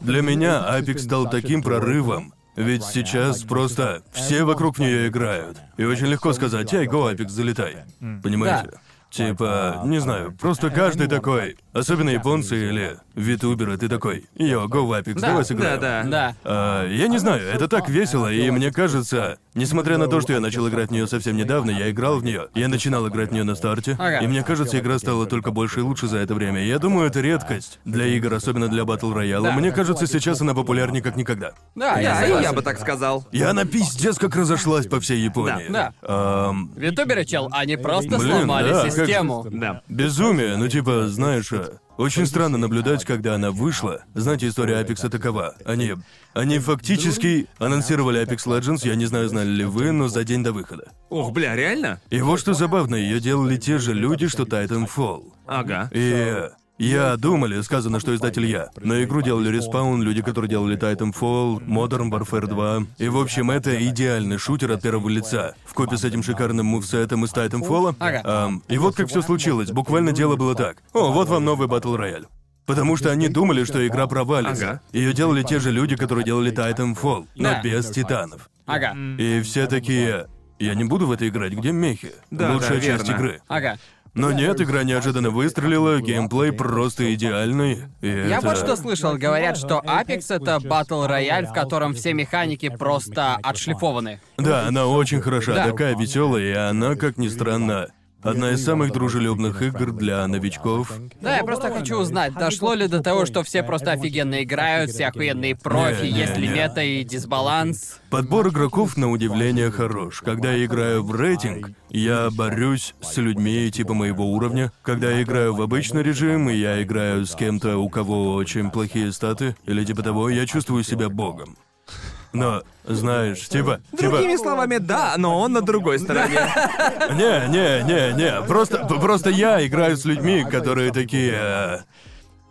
и для меня Апекс стал таким прорывом. Ведь сейчас просто все вокруг в нее играют. И очень легко сказать, эй, го, Апекс, залетай. Понимаете? Типа, не знаю, просто каждый такой, особенно японцы или витуберы, ты такой, йо, го в Да, давай сыграем. да, да. Да. А, я не знаю, это так весело, и мне кажется, несмотря на то, что я начал играть в нее совсем недавно, я играл в нее. Я начинал играть в нее на старте, Ага. и мне кажется, игра стала только больше и лучше за это время. Я думаю, это редкость для игр, особенно для батл рояла. Да. Мне кажется, сейчас она популярнее как никогда. Да, я согласен. я бы так сказал. И она пиздец как разошлась по всей Японии. Да, Ам, Витуберы, чел, они просто Блин, сломали да, как- систему. Да. Безумие, ну типа, знаешь, а, очень странно наблюдать, когда она вышла. Знаете, история Апекса такова. Они... Они фактически анонсировали Apex Legends, я не знаю, знали ли вы, но за день до выхода. Ох, бля, реально? И вот что забавно, ее делали те же люди, что Titanfall. Ага. И я думали, сказано, что издатель я. Но игру делали Respawn, люди, которые делали Titanfall, Modern Warfare 2. И в общем, это идеальный шутер от первого лица. В купе с этим шикарным мувсетом из Titanfall. Ага. Ам, и вот как все случилось. Буквально дело было так. О, вот вам новый Battle Royale. Потому что они думали, что игра провалится. Ага. Ее делали те же люди, которые делали Titanfall, но Да. без титанов. Ага. И все такие. Я не буду в это играть, где мехи? Да, Лучшая да, часть верно. игры. Ага. Но нет, игра неожиданно выстрелила, геймплей просто идеальный. И Я это... вот что слышал, говорят, что Apex это батл рояль, в котором все механики просто отшлифованы. Да, она очень хороша, Да. такая веселая, и она, как ни странно, одна из самых дружелюбных игр для новичков. Да, я просто хочу узнать, дошло ли до того, что все просто офигенно играют, все охуенные профи, Не, не, есть ли не. мета и дисбаланс. Подбор игроков на удивление хорош. Когда я играю в рейтинг, я борюсь с людьми типа моего уровня. Когда я играю в обычный режим, и я играю с кем-то, у кого очень плохие статы, или типа того, я чувствую себя богом. Но, знаешь, типа, типа... Другими словами, да, но он на другой стороне. Не, не, не, не. Просто, просто я играю с людьми, которые такие. э,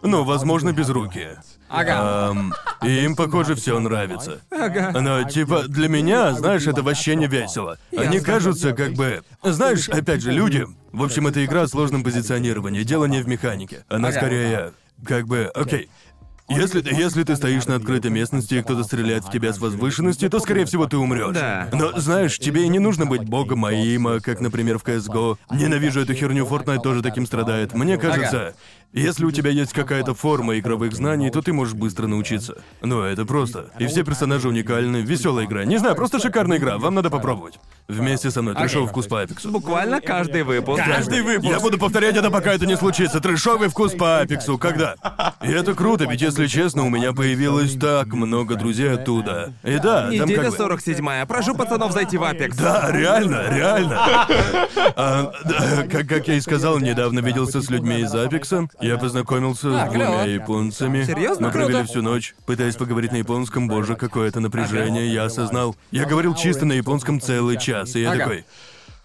Ну, возможно, без руки. Ага. и им, похоже, все нравится. Ага. Но, типа, для меня, знаешь, это вообще не весело. Они кажутся как бы... Знаешь, опять же, люди... В общем, это игра о сложном позиционировании, дело не в механике. Она скорее... Как бы... Окей. Если ты, если ты стоишь на открытой местности и кто-то стреляет в тебя с возвышенности, то, скорее всего, ты умрешь. Да. Но, знаешь, тебе и не нужно быть богом Аима, как, например, в CSGO. Ненавижу эту херню, Fortnite тоже таким страдает. Мне кажется, если у тебя есть какая-то форма игровых знаний, то ты можешь быстро научиться. Ну, это просто. И все персонажи уникальны, веселая игра. Не знаю, просто шикарная игра, вам надо попробовать. Вместе со мной трешовый вкус по Апексу. Буквально каждый выпуск. Каждый выпуск. Я буду повторять это, пока это не случится. Трешовый вкус по Апексу. Когда? И это круто, ведь если честно, у меня появилось так много друзей оттуда. И да, там Неделя как бы... 47 Прошу пацанов зайти в Апекс. Да, реально, реально. А, да, как, как я и сказал, недавно виделся с людьми из Апекса. Я познакомился с двумя японцами. Серьёзно? Мы провели всю ночь, пытаясь поговорить на японском. Боже, какое это напряжение, я осознал. Я говорил чисто на японском целый час, и я такой...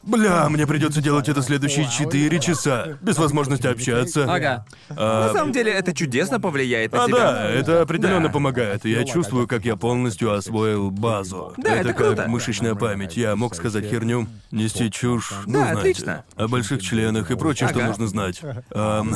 Бля, мне придется делать это следующие четыре часа, без возможности общаться. Ага. На самом деле, это чудесно повлияет на А тебя. да, это определенно Да. помогает. Я чувствую, как я полностью освоил базу. Да, это как круто. мышечная память. Я мог сказать херню, нести чушь. ну, Да, знаете, отлично. О больших членах и прочее, что Ага. нужно знать. Ам,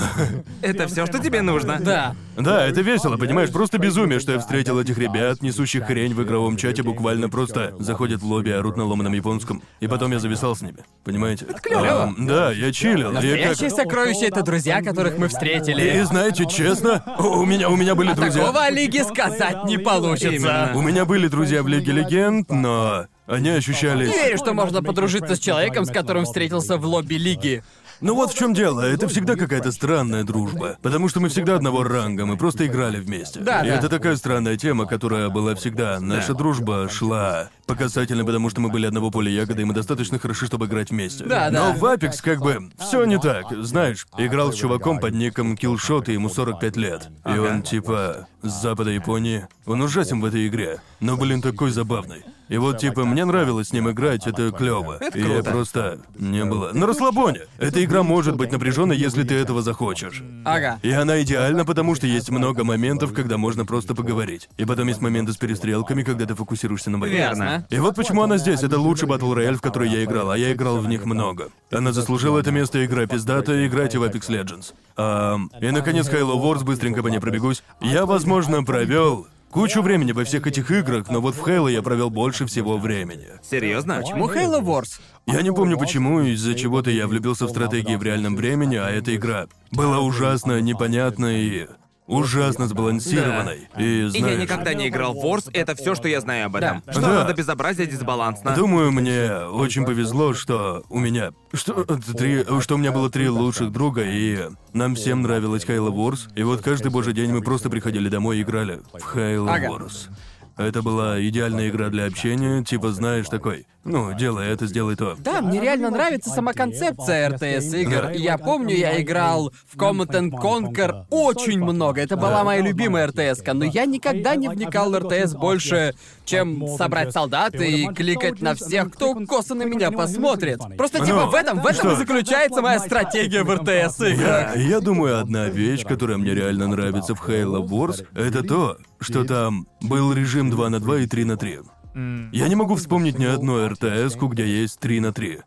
Это все, что тебе нужно. Да. да, это весело, понимаешь, просто безумие, что я встретил этих ребят, несущих хрень в игровом чате, буквально просто заходят в лобби, орут на ломаном японском, и потом я зависал с ними. Понимаете? клёво. Ам, да, я чилил. и как- Настоящее сокровище это друзья, которых мы И встретили. знаете, честно, у меня у меня были друзья. Такого о Лиге сказать не получится. Именно. У меня были друзья в Лиге Легенд, но они ощущались... Не верю, что можно подружиться с человеком, с которым встретился в лобби Лиги. Ну вот в чем дело, это всегда какая-то странная дружба. Потому что мы всегда одного ранга, мы просто играли вместе. Да, И да. это такая странная тема, которая была всегда. Наша дружба шла по касательно, потому что мы были одного поля ягоды, и мы достаточно хороши, чтобы играть вместе. Да, Но да. в Apex как бы все не так. Знаешь, играл с чуваком под ником Killshot, и ему 45 лет. И он типа с запада Японии. Он ужасен в этой игре. Но, блин, такой забавный. И вот, типа, мне нравилось с ним играть, это клево. И я просто не было. На расслабоне. Эта игра может быть напряженной, если ты этого захочешь. Ага. И она идеальна, потому что есть много моментов, когда можно просто поговорить. И потом есть моменты с перестрелками, когда ты фокусируешься на боях. Верно. И вот почему она здесь. Это лучший батл рояль, в который я играл, а я играл в них много. Она заслужила это место, игра пиздата, играйте в Apex Legends. Ам, и, наконец, Halo Wars, быстренько по ней пробегусь. Я, возможно, провел кучу времени во всех этих играх, но вот в Halo я провел больше всего времени. Серьезно? Почему Halo Wars? Я не помню почему, из-за чего-то я влюбился в стратегии в реальном времени, а эта игра была ужасно непонятной и ужасно сбалансированной. И И знаешь, я никогда не играл в Wars, это все, что я знаю об этом. Да. Что Да. надо безобразие дисбалансно. Думаю, мне очень повезло, что у меня... Что, э, три, что у меня было три лучших друга, и нам всем нравилась Halo Wars. И вот каждый божий день мы просто приходили домой и играли в Halo Ага. Wars. Это была идеальная игра для общения, типа, знаешь, такой, ну, делай это, сделай то. Да, мне реально нравится сама концепция РТС игр. Да. Я помню, я играл в Command and Conquer очень много. Это была моя любимая РТС, но я никогда не вникал в РТС больше, чем собрать солдат и кликать на всех, кто косо на меня посмотрит. Просто типа Ну, в этом, в этом и заключается моя стратегия в РТС играх. Я, я думаю, одна вещь, которая мне реально нравится в Halo Wars, это то, что там был режим 2 на 2 и 3 на 3. Я не могу вспомнить ни одну РТС, где есть 3 на 3.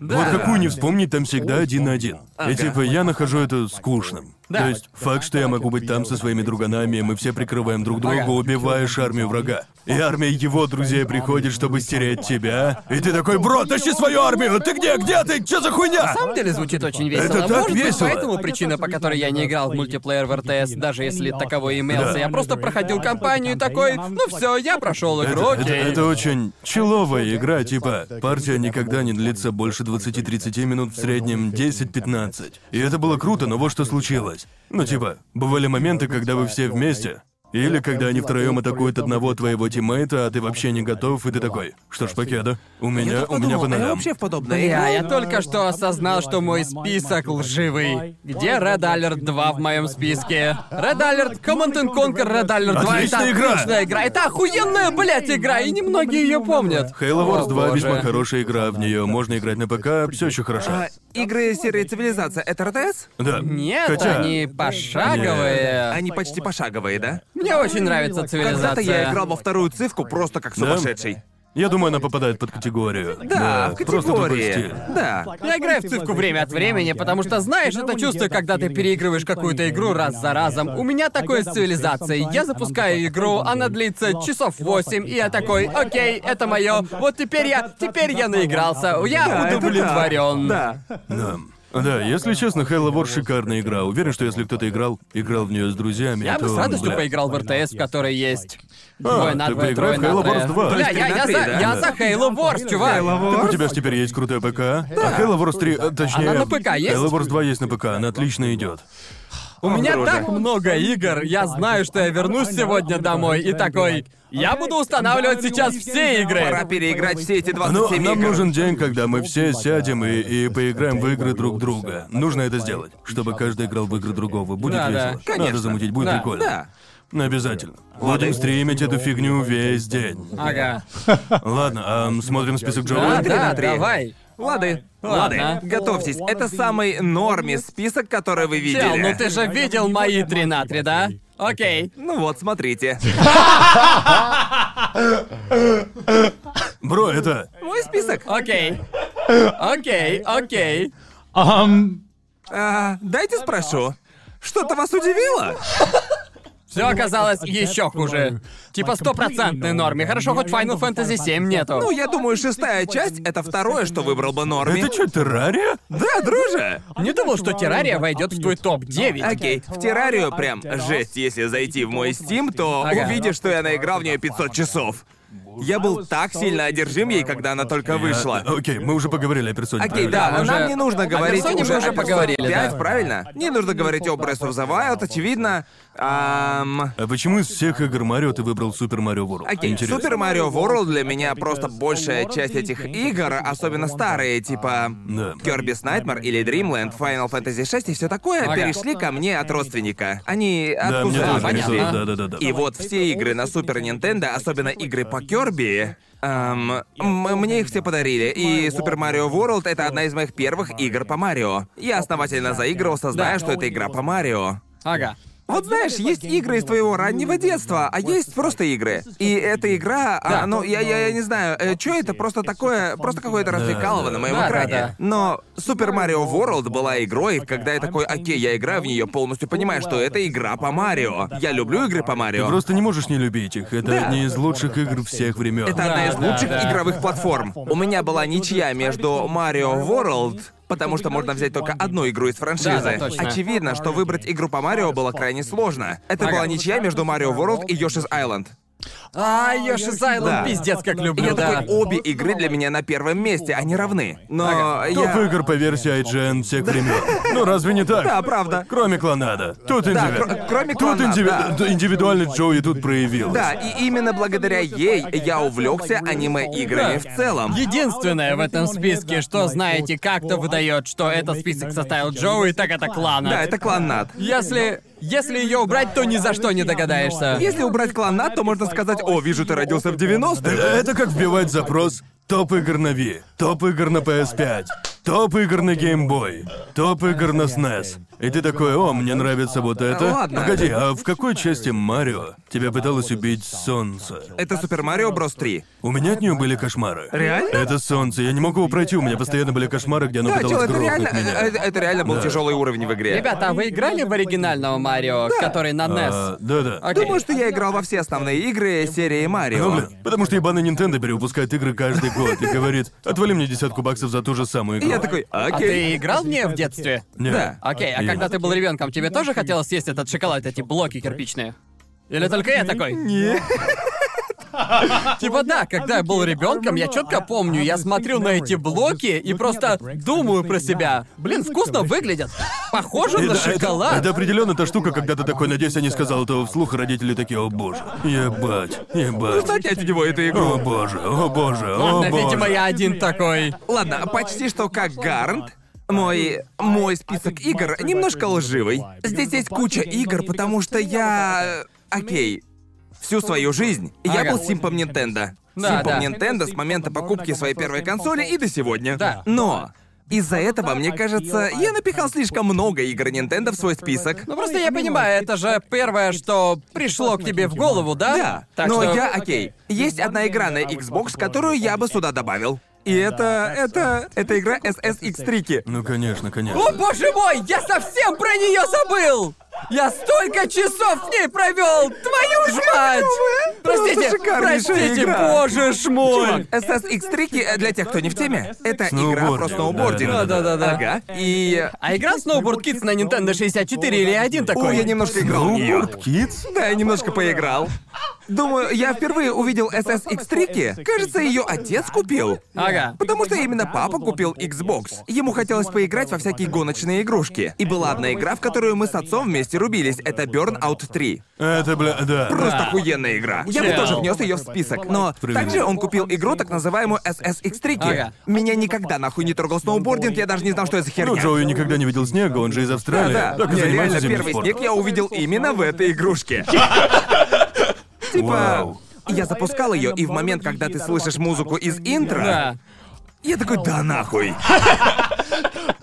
Да. Вот какую не вспомнить, там всегда один на один. Ага. И типа я нахожу это скучным. Да. То есть факт, что я могу быть там со своими друганами, и мы все прикрываем друг друга, убиваешь армию врага. И армия его друзей приходит, чтобы стереть тебя. И ты такой, бро, тащи свою армию! Ты где? Где ты? Что за хуйня? На самом деле звучит очень весело. Это так Может быть, весело. поэтому причина, по которой я не играл в мультиплеер в РТС, даже если таковой имелся. Да. Я просто проходил кампанию и такой, ну все, я прошел игру, Это, это- это очень человая игра, типа, партия никогда не длится больше 20-30 минут, в среднем 10-15. И это было круто, но вот что случилось. Ну, типа, бывали моменты, когда вы все вместе, или когда они втроем атакуют одного твоего тиммейта, а ты вообще не готов, и ты такой, что ж, покеда, у меня, у меня по а я ногам. вообще в подобное я играл? только что осознал, что мой список лживый. Где Red Alert 2 в моем списке? Red Alert, Command and Conquer Red Alert 2. Отличная это игра! отличная игра. Это охуенная, блядь, игра, и немногие ее помнят. Halo Wars О, 2 боже. весьма хорошая игра, в нее можно играть на ПК, все еще хорошо. Игры серии Цивилизация это РТС? Да. Нет, Хотя... они пошаговые. Они почти пошаговые, да? Мне очень нравится цивилизация. Когда-то я играл во вторую цифку просто как Да? сумасшедший. Я думаю, она попадает под категорию. Да, в просто такой категории. стиль. Да. Я играю в цифку время от времени, потому что знаешь это чувство, когда ты переигрываешь какую-то игру раз за разом. У меня такое с цивилизацией. Я запускаю игру, она длится часов 8, и я такой, окей, это мое. Вот теперь я, теперь я наигрался, я Да, это удовлетворен. Да. Да. Да, если честно, Halo Wars шикарная игра. Уверен, что если кто-то играл, играл в нее с друзьями, Я то... бы с радостью бля, поиграл в РТС, в которой есть А, двое на ты двое, поиграй трое в на Halo Wars трое. 2. Бля, я, я за, да? я за Halo Wars, чувак. Так у тебя ж теперь есть крутая ПК, а Halo Wars 3, э, точнее... Она на ПК есть? Halo Wars 2 есть на ПК, она отлично идет. У меня так много игр, я знаю, что я вернусь сегодня домой и такой... Я буду устанавливать сейчас все игры. Пора переиграть все эти Но 27 нам игр. нужен день, когда мы все сядем и, и поиграем в игры друг друга. Нужно это сделать, чтобы каждый играл в игры другого. Будет Да, да. весело. Конечно. Надо замутить, будет Да. прикольно. Да. Обязательно. Будем стримить эту фигню весь день. Ага. Ладно, а смотрим список Да, Джоуи? да, три. давай. Лады. Ладно. Лады. Готовьтесь. Это самый норме список, который вы видели. Чел, ну ты же видел мои 3 на 3, да? Окей. Ну вот, смотрите. Бро, это... Мой список. Окей. Окей, окей. А, дайте спрошу. Что-то вас удивило? Все оказалось еще хуже. Типа стопроцентной норме. Хорошо, хоть Final Fantasy 7 нету. Ну, я думаю, шестая часть — это второе, что выбрал бы Норми. Это что, террария? Да, друже! Не думал, что Террария войдет в твой топ-9. Окей, в террарию прям жесть, если зайти в мой Steam, то Ага. увидишь, что я наиграл в нее 500 часов. Я был так сильно одержим ей, когда она только вышла. Окей, мы уже поговорили о персоне. Окей, правильно? да, мы нам уже- не нужно о говорить персоне мы уже о поговорили, 5, да. правильно? Не нужно говорить о Breath of the Wild, очевидно. Ам, А почему из всех игр Марио ты выбрал Супер Марио World? Окей, Интересно. Супер Марио World для меня просто большая часть этих игр, особенно старые, типа Да. Kirby's Nightmare или Dreamland, Final Fantasy VI и все такое, Ага. перешли ко мне от родственника. Они Да, мне откуда тоже понятно. Да, да, да, да. И вот все игры на Супер Нинтендо, особенно игры по Кирби, эм, мне их все подарили. И Супер Марио World это одна из моих первых игр по Марио. Я основательно заигрывался, зная, что это игра по Марио. Ага. Вот знаешь, есть игры из твоего раннего детства, а есть просто игры. И эта игра, а, Да. ну, я, я, я не знаю, что это просто такое, просто какое-то развлекалово на моем Да, да, экране. да. Но Super Mario World была игрой, когда я такой, окей, я играю в нее полностью понимаю, что это игра по Марио. Я люблю игры по Марио. Ты просто не можешь не любить их. Это Да. одни из лучших игр всех времен. Это одна из Да, да, лучших да. игровых платформ. У меня была ничья между Mario World, потому что можно взять только одну игру из франшизы. Да, да. Очевидно, что выбрать игру по Марио было крайне сложно. Это была ничья между Mario World и Yoshi's Island. А, Йоши Айленд, Да. пиздец, как люблю, я да. такой, обе игры для меня на первом месте, они равны. Но Топ я... игр по версии IGN всех времен. Ну разве не так? Да, правда. Кроме клонада. Тут Да, кроме Тут клонада, индиви- да. д- индивидуальность Джоуи тут проявилась. Да, и именно благодаря ей я увлекся аниме-играми в целом. Единственное в этом списке, что, знаете, как-то выдает, что этот список составил Джоуи, так это клана. Да, это кланнад. Если... Если ее убрать, то ни за что не догадаешься. Если убрать кланнад, то можно сказать, о, вижу, ты родился в 90-х. Это как вбивать запрос топ игр на Wii, топ игр на PS5, топ игр на Game Boy, топ игр на SNES. И ты такой, о, мне нравится вот это. Ладно. Погоди, а в какой части Марио тебя пыталось убить солнце? Это Супер Марио Брос 3. У меня от нее были кошмары. Реально? Это солнце, я не мог его пройти, у меня постоянно были кошмары, где оно Да, чел, пыталось это реально, грохнуть меня. это, это реально был Да. тяжелый уровень в игре. Ребята, а вы играли в оригинального Марио, который на NES? А, да-да. Окей. Думаю, что я играл во все основные игры серии Ну, Марио. блин, потому что ебаный Nintendo перевыпускает игры каждый год и говорит, отвали мне десятку баксов за ту же самую И игру. я такой, А окей. ты играл в нее в детстве? Не. Да. Окей, а И- когда ты был ребенком, тебе тоже хотелось съесть этот шоколад, эти блоки кирпичные? Или только я такой? Не. Типа да, когда я был ребенком, я четко помню, я смотрю на эти блоки и просто думаю про себя. Блин, вкусно выглядят. Похоже на Это, это, шоколад. это определенно та штука, когда ты такой, надеюсь, я не сказал этого вслух, родители такие, о боже, ебать, ебать. Занять у него эту игру. О боже, о боже, о Ладно, боже. видимо, я один такой. Ладно, почти что как Гарнт. Мой... мой список игр немножко лживый. Здесь есть куча игр, потому что я... Окей. Всю свою жизнь я Ага. был симпом Nintendo. Да, симпом да. Nintendo с момента покупки своей первой консоли и до сегодня. Да. Но... Из-за этого, мне кажется, я напихал слишком много игр Nintendo в свой список. Ну просто я понимаю, это же первое, что пришло к тебе в голову, да? Да, Так но что... я, окей, есть одна игра на Xbox, которую я бы сюда добавил. И это, это, это игра SSX Tricky. Ну, конечно, конечно. О боже мой, я совсем про нее забыл! Я столько часов в ней провел! Твою ж мать! Простите, шикарнейшая простите, игра. боже ж мой! SSX Tricky, э, для тех, кто не в теме, это игра про Сноубординг, сноубординг. да-да-да. Ага. И... А играл Snowboard Kids на Nintendo 64 или один такой? Ой, я немножко играл. Snowboard Kids? Да, я немножко поиграл. Думаю, я впервые увидел SSX Tricky. Кажется, ее отец купил. Ага. Потому что именно папа купил Xbox. Ему хотелось поиграть во всякие гоночные игрушки. И была одна игра, в которую мы с отцом вместе рубились. Это Burnout 3. Это, бля, да. Просто Да. охуенная игра. Я бы Чел. тоже внес ее в список. Но Справедливо. также он купил игру, так называемую SSX Tricky. Ага. Меня никогда нахуй не трогал сноубординг, я даже не знал, что это за херня. Ну, Джоуи никогда не видел снега, он же из Австралии. Да, Так и Не, занимается реально, зимним первый спортом. снег я увидел именно в этой игрушке. Типа, Вау. я запускал ее, и в момент, когда ты слышишь музыку из интро, Да. я такой, да нахуй.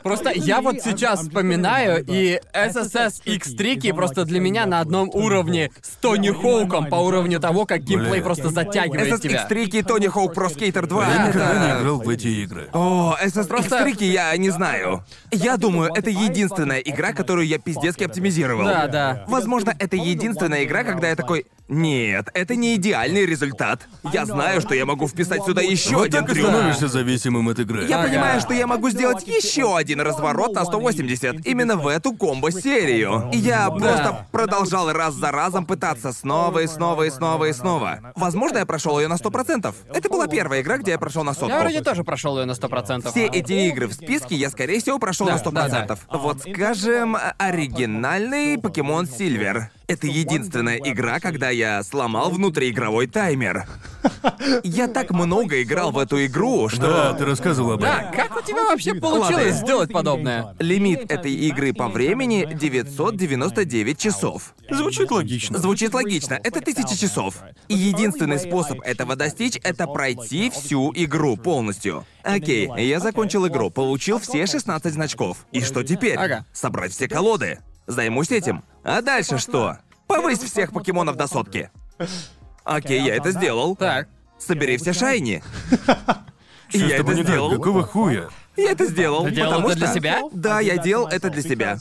Просто я вот сейчас вспоминаю, и SSS X-Tricky просто для меня на одном уровне с Тони Хоуком по уровню того, как геймплей просто затягивает тебя. SSX Tricky, Тони Хоук Pro Skater 2. Я никогда не играл в эти игры. О, SSX Просто- Tricky я не знаю. Я думаю, это единственная игра, которую я пиздецки оптимизировал. Да, да. Возможно, это единственная игра, когда я такой, Нет, это не идеальный результат. Я знаю, что я могу вписать сюда еще Вот один так и трюк. становишься зависимым от игры. Я Ага. понимаю, что я могу сделать еще один разворот на 180 именно в эту комбо-серию. И я просто продолжал раз за разом пытаться снова и снова и снова и снова. Возможно, я прошел ее на 100%. Это была первая игра, где я прошел на сотку. Я вроде тоже прошел ее на 100%. Все эти игры в списке я, скорее всего, прошел Да, на 100%. Вот, скажем, оригинальный Покемон Сильвер. Это единственная игра, когда я сломал внутриигровой таймер. Я так много играл в эту игру, что... Да, ты рассказывал об этом. Да, как у тебя вообще получилось Ладно. сделать подобное? Лимит этой игры по времени 999 часов. Звучит логично. Звучит логично, это тысяча часов. И единственный способ этого достичь — это пройти всю игру полностью. Окей, я закончил игру, получил все 16 значков. И что теперь? Ага. Собрать все колоды. Займусь этим. А дальше что? Повысь всех покемонов до сотки. Окей, я это сделал. Так. Собери все шайни. И я это сделал. Какого хуя? Я это сделал. Ты делал потому это для себя? Да, я делал это для себя.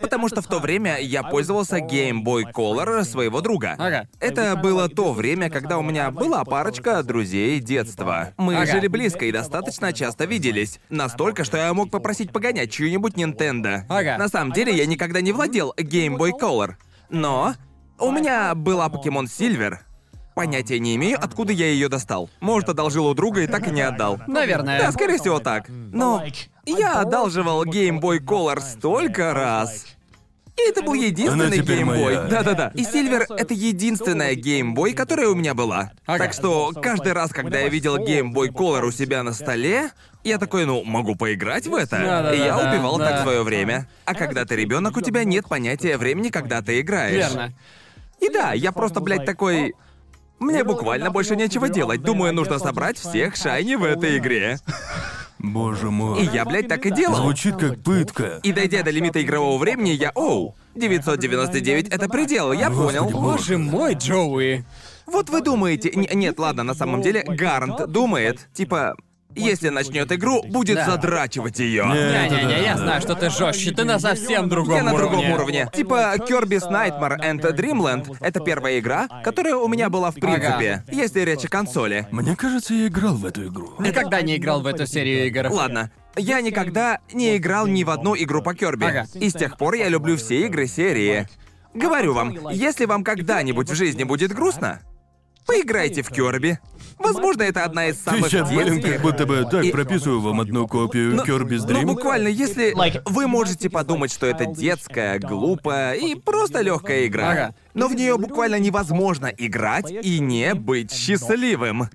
Потому что в то время я пользовался Game Boy Color своего друга. Ага. Это было то время, когда у меня была парочка друзей детства. Мы Ага. жили близко и достаточно часто виделись. Настолько, что я мог попросить погонять чью-нибудь Nintendo. Ага. На самом деле я никогда не владел Game Boy Color. Но у меня была Покемон Silver. Понятия не имею, откуда я ее достал. Может, одолжил у друга и так и не отдал. Наверное. Да, скорее всего так. Но я одалживал Game Boy Color столько раз. И это был единственный Она теперь Game Boy. моя. Да-да-да. И Silver — это единственная Game Boy, которая у меня была. Ага. Так что каждый раз, когда я видел Game Boy Color у себя на столе, я такой, ну, могу поиграть в это. Да-да-да, и я да, убивал да. так свое время. А когда ты ребенок, у тебя нет понятия времени, когда ты играешь. Верно. И да, я просто, блядь, такой... Мне буквально больше нечего делать. Думаю, нужно собрать всех шайни в этой игре. Боже мой. И я, блядь, так и делал. Звучит как пытка. И дойдя до лимита игрового времени, я, оу, 999 это предел, я Господи понял. боже. Боже мой, Джоуи. Вот вы думаете, н- нет, ладно, на самом деле Гарант думает, типа, если начнет игру, будет Да. задрачивать ее. Не-не-не, я знаю, что ты жестче, ты на совсем другом Я на уровне. другом уровне. Типа Kirby's Nightmare and Dreamland — это первая игра, которая у меня была в принципе, если речь о консоли. Мне кажется, я играл в эту игру. Никогда не играл в эту серию игр. Ладно, я никогда не играл ни в одну игру по Кёрби. Ага. И с тех пор я люблю все игры серии. Говорю вам, если вам когда-нибудь в жизни будет грустно, поиграйте в Кёрби. Возможно, это одна из самых сейчас, блин, детских. как будто бы так И- прописываю вам одну копию Ну, Kirby's Ну, Dream. буквально, если вы можете подумать, что это детская, глупая и просто легкая игра, Ага. но в нее буквально невозможно играть и не быть счастливым.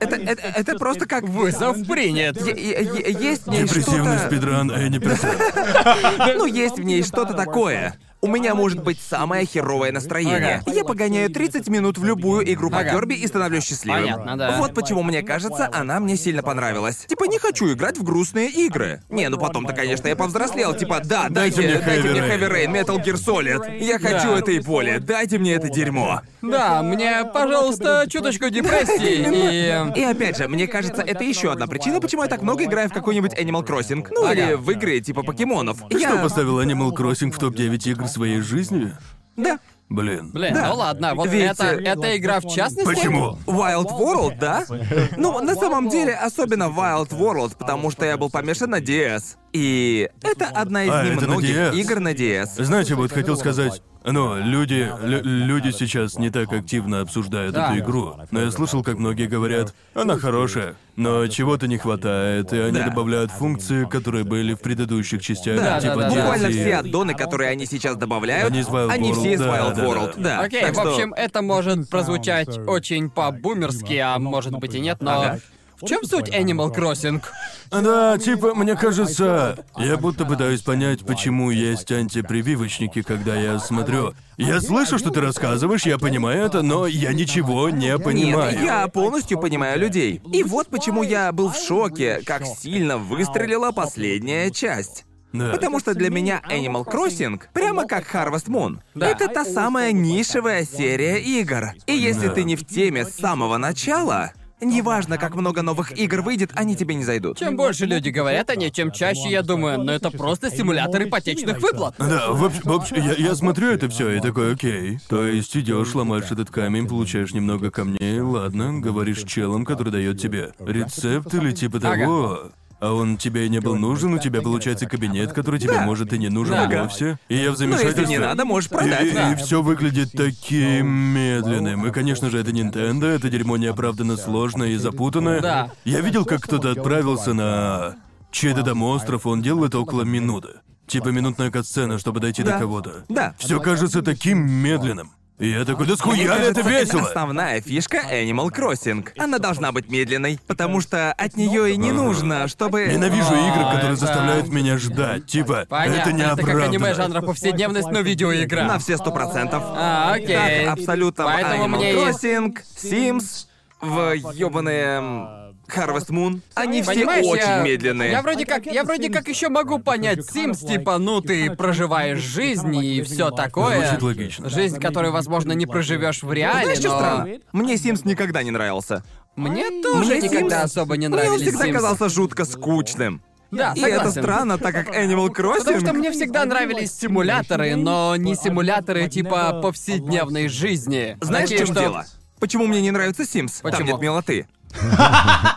Это, это, это просто как Вызов принят. Е- е- е- есть в ней Депрессивный что-то... спидран Энни Персент. Ну, есть в ней что-то такое. У меня может быть самое херовое настроение. Ага. Я погоняю 30 минут в любую игру по Ага. Кёрби и становлюсь счастливым. Понятно, да. Вот почему мне кажется, она мне сильно понравилась. Типа, не хочу играть в грустные игры. Не, ну потом-то, конечно, я повзрослел. Типа, да, дайте, Дайте мне дайте мне Heavy Rain, Metal Gear Solid. Я хочу Да. это и поле. Дайте мне это дерьмо. Да, мне, пожалуйста, чуточку депрессии и... И опять же, мне кажется, это еще одна причина, почему я так много играю в какой-нибудь Animal Crossing. Ну Ага. или в игры типа покемонов. Ты Я- что, поставил Animal Crossing в топ-9 игр своей жизни? Да. Блин. Блин, Да. ну ладно, вот Ведь, это, э, эта игра в частности... Почему? Wild World, да? Ну, на самом деле, особенно Wild World, потому что я был помешан на DS. И это одна из А, это на немногих DS. игр на DS. Знаете, вот хотел сказать, ну, люди, лю- люди сейчас не так активно обсуждают Да. эту игру, но я слышал, как многие говорят, она хорошая, но чего-то не хватает, и они Да. добавляют функции, которые были в предыдущих частях, Да, типа да, да. Буквально DLC. все аддоны, которые они сейчас добавляют, Они из Wild они World, все из Wild да, World. да. Да. Окей, Так в что- общем, это может прозвучать очень по-бумерски, а может быть и нет, но... Ага. В чем суть Animal Crossing? Да, типа, мне кажется, я будто пытаюсь понять, почему есть антипрививочники, когда я смотрю. Я слышу, что ты рассказываешь, я понимаю это, но я ничего не понимаю. Нет, я полностью понимаю людей. И вот почему я был в шоке, как сильно выстрелила последняя часть. Да. Потому что для меня Animal Crossing прямо как Harvest Moon. Да. Это та самая нишевая серия игр. И если Да. ты не в теме с самого начала, неважно, как много новых игр выйдет, они тебе не зайдут. Чем больше люди говорят о ней, чем чаще я думаю, ну это просто симулятор ипотечных выплат. Да, вообще, вообще я, я смотрю это все и такой, окей. То есть идешь, ломаешь этот камень, получаешь немного камней, ладно, говоришь челом, который дает тебе рецепт или типа того. А он тебе и не был нужен, у тебя получается кабинет, который тебе Да. может и не нужен Да. вовсе. И я в Ну, замешательстве. если не надо, можешь продать. И, да. все выглядит таким медленным. И, конечно же, это Nintendo, это дерьмо неоправданно сложное и запутанное. Да. Я видел, как кто-то отправился на чей-то там остров, он делал это около минуты. Типа минутная катсцена, чтобы дойти Да. до кого-то. Да. Все кажется таким медленным. И я такой, да Мне схуя ли это кажется, весело? основная фишка Animal Crossing. Она должна быть медленной, потому что от нее и не нужно, чтобы... Ненавижу игры, которые это- заставляют меня ждать. Типа, Понятно, это это как аниме жанра повседневность, но видеоигра. На все сто процентов. А, окей. Как абсолютно Поэтому Animal мне есть- Crossing, Sims, в ёбаные Harvest Moon. Они все Понимаешь, очень я... медленные. Я вроде как, я вроде как еще могу понять Sims, типа, ну ты проживаешь жизнь и все такое. Звучит логично. Жизнь, которую, возможно, не проживешь в реале, Знаешь, что но странно? Мне Sims никогда не нравился. мне тоже Мне никогда Sims- особо не Мне он нравились всегда Sims. казался жутко скучным. Да, И это согласен. странно, так как Animal Crossing... Потому что мне всегда нравились симуляторы, но не симуляторы типа повседневной жизни. Знаешь, в Такие, чем что- дело? Почему мне не нравится Sims? Там Почему? нет милоты.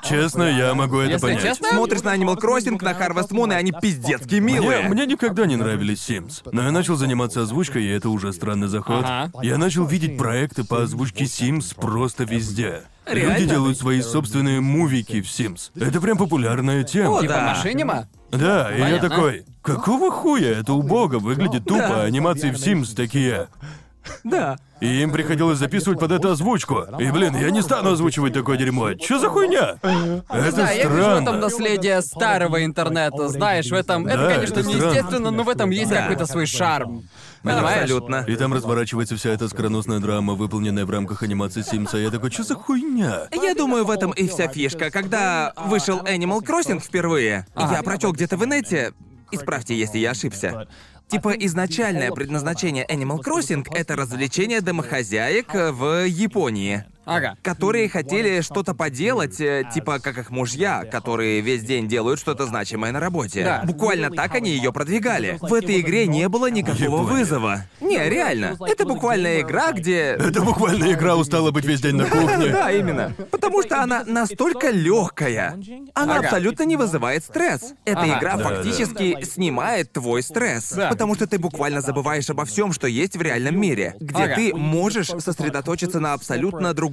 Честно, я могу это Если понять. честно, Смотришь на Animal Crossing, на Harvest Moon, и они пиздецки Мне, милые. мне никогда не нравились Sims. Но я начал заниматься озвучкой, и это уже странный заход. Ага. Я начал видеть проекты по озвучке Sims просто везде. Реально? Люди делают свои собственные мувики в Sims. Это прям популярная тема. О, Типа да. машинима? Да, и я Понятно. такой, какого хуя? Это убого, выглядит тупо, Да. анимации в Sims такие. Да. И им приходилось записывать под это озвучку. И, блин, я не стану озвучивать такое дерьмо. Чё за хуйня? Это Да, я вижу в этом странно. наследие старого интернета, знаешь, в этом... Это, Да, конечно, это странно. неестественно, но в этом есть Да. какой-то свой шарм. Понимаешь? Абсолютно. И там разворачивается вся эта скороносная драма, выполненная в рамках анимации Симса. Я такой, что за хуйня? Я думаю, в этом и вся фишка. Когда вышел Animal Crossing впервые, я прочел где-то в инете, исправьте, если я ошибся. Типа изначальное предназначение Animal Crossing — это развлечение домохозяек в Японии. Ага. Которые хотели что-то поделать, э, типа как их мужья, которые весь день делают что-то значимое на работе. Да. Буквально так они ее продвигали. В этой игре не было никакого вызова. Не, реально. Это буквально игра, где Это буквально игра устала быть весь день на кухне. да, именно. Потому что она настолько легкая. Она Ага. абсолютно не вызывает стресс. Эта Ага. игра Да, фактически снимает твой стресс. Да. Потому что ты буквально забываешь обо всем, что есть в реальном мире. Где Ага. ты можешь сосредоточиться на абсолютно другом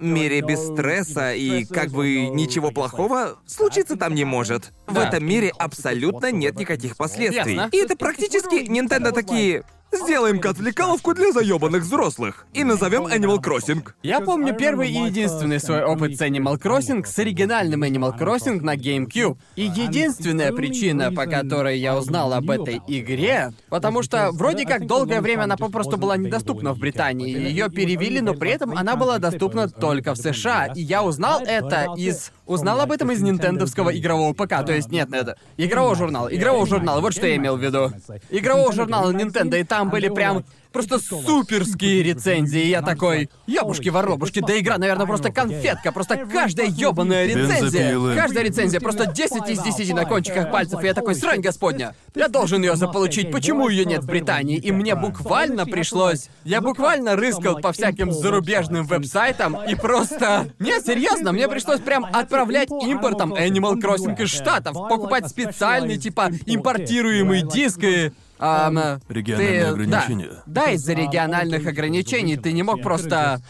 мире без стресса и как бы ничего плохого случиться там не может. В Да. этом мире абсолютно нет никаких последствий. Ясно. И это практически Nintendo такие. Сделаем-ка отвлекаловку для заебанных взрослых. И назовем Animal Crossing. Я помню первый и единственный свой опыт с Animal Crossing с оригинальным Animal Crossing на GameCube. И единственная причина, по которой я узнал об этой игре, потому что вроде как долгое время она попросту была недоступна в Британии. Ее перевели, но при этом она была доступна только в США. И я узнал это из... Узнал об этом из нинтендовского игрового ПК. То есть нет, это игрового журнала. Игрового журнала, вот что я имел в виду. Игрового журнала Nintendo, и там были прям просто суперские рецензии. Я такой, ёбушки-воробушки, да игра, наверное, просто конфетка, просто каждая ёбаная рецензия. Каждая рецензия просто 10 из 10 на кончиках пальцев, и я такой, срань господня, я должен ее заполучить, почему ее нет в Британии? И мне буквально пришлось... Я буквально рыскал по всяким зарубежным веб-сайтам и просто... Не, серьезно, мне пришлось прям отправлять импортом Animal Crossing из Штатов, покупать специальный, типа, импортируемый диск и... ам, Региональные ты- ограничения. Да, да, из-за региональных ограничений ты не мог просто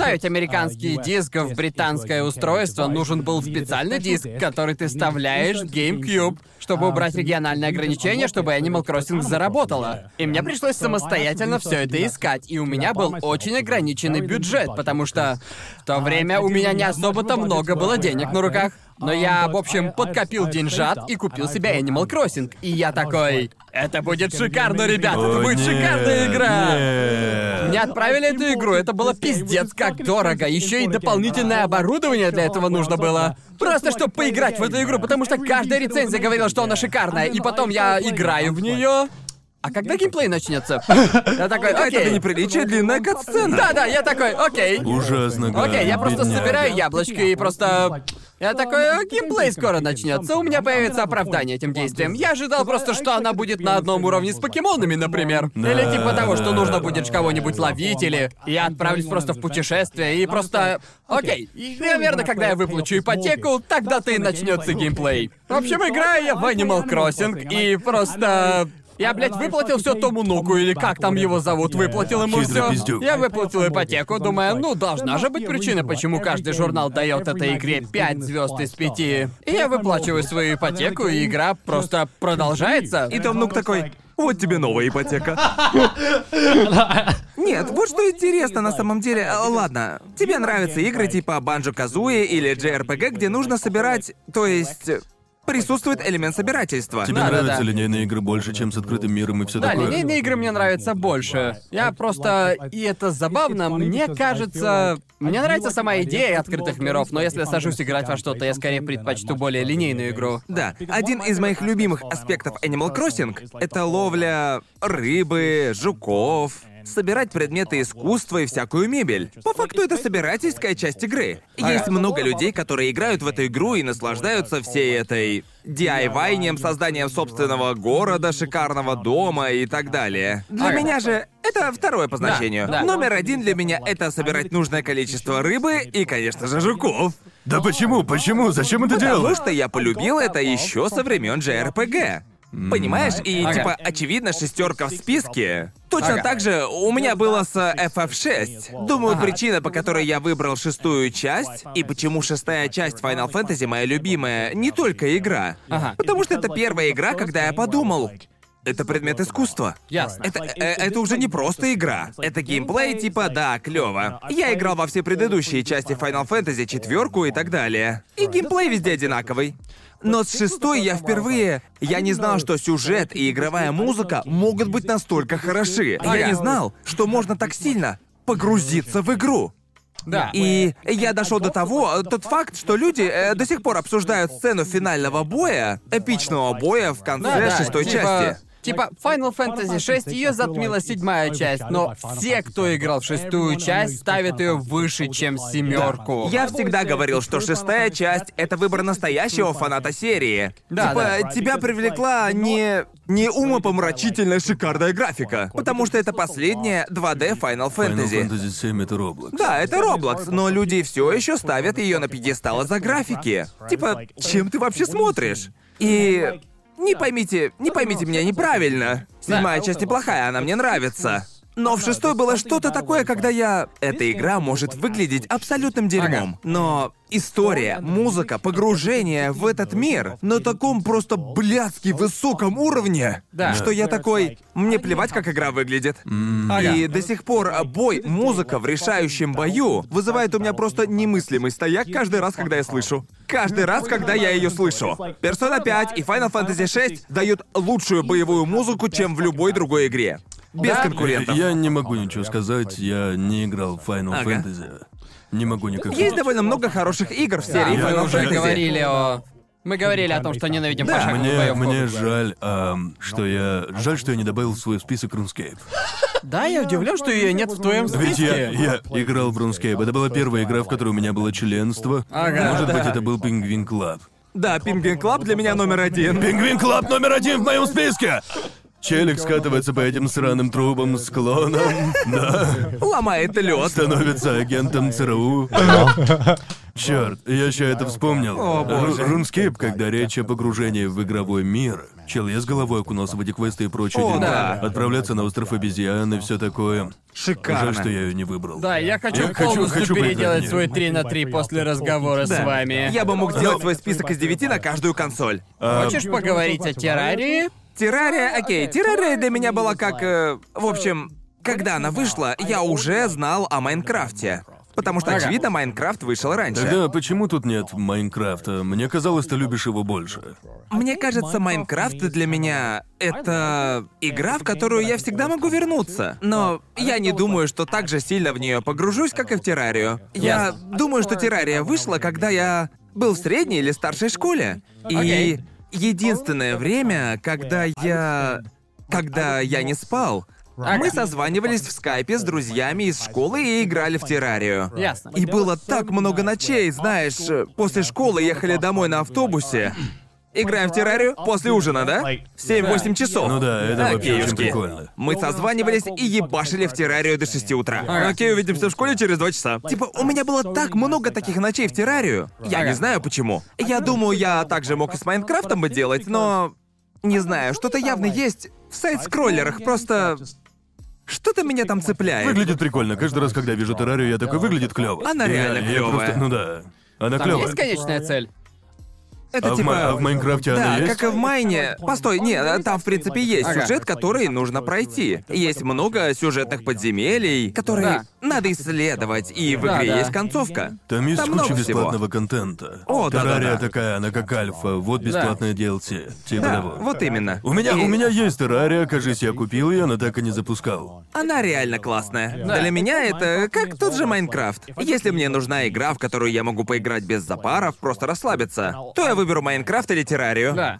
вставить американский диск в британское устройство. Нужен был специальный диск, который ты вставляешь в GameCube, чтобы убрать региональные ограничения, чтобы Animal Crossing заработала. И мне пришлось самостоятельно все это искать, и у меня был очень ограниченный бюджет, потому что в то время у меня не особо-то много было денег на руках. Но я, в общем, подкопил деньжат и купил себе Animal Crossing. И я такой, это будет шикарно, ребят, это будет шикарная игра. Мне отправили эту игру, это было пиздец как дорого. Еще и дополнительное оборудование для этого нужно было. Просто чтобы поиграть в эту игру, потому что каждая рецензия говорила, что она шикарная. И потом я играю в нее. А когда геймплей начнется? Я такой, Это окей. неприличие длинная катсцена. Да-да, я такой, окей. Ужасно, Окей, я просто бедняга. собираю яблочки и просто... Я такой, «А, геймплей скоро начнется, у меня появится оправдание этим действиям. Я ожидал просто, что она будет на одном уровне с покемонами, например. Да, Или типа того, что нужно будет кого-нибудь ловить, или я отправлюсь просто в путешествие и просто... Окей, и, наверное, когда я выплачу ипотеку, тогда-то и начнется геймплей. В общем, играю я в Animal Crossing, и просто... Я, блядь, выплатил все Тому Нуку, или как там его зовут, выплатил ему все. Я выплатил ипотеку, думаю, ну должна же быть причина, почему каждый журнал дает этой игре 5 звезд из 5. И я выплачиваю свою ипотеку, и игра просто продолжается. И Том Нук такой, вот тебе новая ипотека. Нет, вот что интересно на самом деле. Э, Ладно, тебе нравятся игры типа Банджо Казуи или JRPG, где нужно собирать, то есть присутствует элемент собирательства. Тебе Да, да, нравятся да. линейные игры больше, чем с открытым миром и все Да, такое? линейные игры мне нравятся больше. Я просто... И это забавно, мне кажется... Мне нравится сама идея открытых миров, но если я сажусь играть во что-то, я скорее предпочту более линейную игру. Да, один из моих любимых аспектов Animal Crossing — это ловля рыбы, жуков, собирать предметы искусства и всякую мебель. По факту это собирательская часть игры. Есть много людей, которые играют в эту игру и наслаждаются всей этой DIY-нем, созданием собственного города, шикарного дома и так далее. Для меня же это второе по значению. да. Номер один для меня — это собирать нужное количество рыбы и, конечно же, жуков. Да почему? Почему? Зачем это Потому делать? что я полюбил это еще со времен JRPG. Понимаешь? И Ага. типа, очевидно, шестерка в списке. Точно Ага. так же у меня было с FF6. Думаю, причина, по которой я выбрал шестую часть, и почему шестая часть Final Fantasy моя любимая, не только игра. Ага. Потому что это первая игра, когда я подумал. Это предмет искусства. Ясно. Это, э, это уже не просто игра. Это геймплей, типа, да, клево. Я играл во все предыдущие части Final Fantasy, четверку и так далее. И геймплей везде одинаковый. Но с шестой я впервые... Я не знал, что сюжет и игровая музыка могут быть настолько хороши. Я не знал, что можно так сильно погрузиться в игру. Да. И я дошел до того, тот факт, что люди э, до сих пор обсуждают сцену финального боя, эпичного боя в конце Да, да, шестой типа- части. Типа, Final Fantasy 6 ее затмила седьмая часть, но все, кто играл в шестую часть, ставят ее выше, чем семерку. Я всегда говорил, что шестая часть — это выбор настоящего фаната серии. Да, типа, да. тебя привлекла не... не умопомрачительная шикарная графика, потому что это последняя 2D Final Final Fantasy. Fantasy 7 это Roblox. Да, это Roblox, но люди все еще ставят ее на пьедестал из-за графики. Типа, чем ты вообще смотришь? И не поймите, не поймите меня неправильно. Седьмая часть неплохая, она мне нравится. Но в шестой было что-то такое, когда я... Эта игра может выглядеть абсолютным дерьмом. Но история, музыка, погружение в этот мир на таком просто блядски высоком уровне, Да. что я такой... Мне плевать, как игра выглядит. Ага. И до сих пор бой, музыка в решающем бою вызывает у меня просто немыслимый стояк каждый раз, когда я слышу. Каждый раз, когда я ее слышу. Persona 5 и Final Fantasy 6 дают лучшую боевую музыку, чем в любой другой игре. Без Да. конкурентов. Я не могу ничего сказать, я не играл в Final Ага. Fantasy. Не могу никак. Есть довольно много хороших игр в Да, серии мы Final уже Fantasy. говорили о... Мы говорили о том, что ненавидим пошаговую Мне, боевку. мне жаль, ам, что я... Жаль, что я не добавил в свой список RuneScape. Да, я удивлен, что ее нет в твоем Ведь я, списке. я играл в RuneScape. Это была первая игра, в которой у меня было членство. Ага, Может да. быть, это был Penguin Club. Да, Penguin Club для меня номер один. Penguin Club номер один в моем списке! Челик скатывается по этим сраным трубам склоном, да, Ломает лед. становится агентом ЦРУ. Черт, я еще это вспомнил. О, боже. Ру- Рунскейп, когда речь о погружении в игровой мир. Чел, я с головой окунулся в эти квесты и прочие О, да. Отправляться на остров обезьян и все такое. Шикарно. Жаль, что я ее не выбрал. Да, я хочу Я хочу- полностью хочу поиграть переделать в свой неё. 3 на 3 после разговора с вами. Я бы мог сделать свой список из девяти на каждую консоль. Хочешь поговорить о террарии? Террария, окей, террария для меня была как... э, в общем, когда она вышла, я уже знал о Майнкрафте. Потому что, очевидно, Майнкрафт вышел раньше. Тогда почему тут нет Майнкрафта? Мне казалось, ты любишь его больше. Мне кажется, Майнкрафт для меня — это игра, в которую я всегда могу вернуться. Но я не думаю, что так же сильно в нее погружусь, как и в террарию. Я думаю, что террария вышла, когда я был в средней или старшей школе. И. единственное время, когда я когда я не спал, мы созванивались в скайпе с друзьями из школы и играли в террарию. Ясно. И было так много ночей, знаешь, после школы ехали домой на автобусе. Играем в террарию после ужина, да? 7-8 часов. Ну да, это вообще очень прикольно. Мы созванивались и ебашили в террарию до 6 утра. Окей, увидимся в школе через 2 часа. Типа, у меня было так много таких ночей в террарию. Я не знаю почему. Я думаю, я также мог и с Майнкрафтом бы делать, но... Не знаю, что-то явно есть в сайт-скроллерах, просто... Что-то меня там цепляет. Выглядит прикольно. Каждый раз, когда вижу террарию, я такой, выглядит клево. Она реально клёвая. ну да. Она Там клевая. есть конечная цель? Это А в, типа... Ма- а в Майнкрафте Да, она есть? как и в Майне. Постой, нет, там в принципе есть Ага. сюжет, который нужно пройти. Есть много сюжетных подземелий, которые Да. надо исследовать, и в Да, игре да. есть концовка. Там есть куча много всего. бесплатного контента. О, Террария да-да-да. такая, она как альфа. Вот бесплатная DLC. Типа Да, того. вот именно. У меня, И у меня есть террария, кажется, я купил ее, но так и не запускал. Она реально классная. Да. Для меня это как тот же Майнкрафт. Если мне нужна игра, в которую я могу поиграть без запаров, просто расслабиться, то я выберу Майнкрафт или Террарию. Да.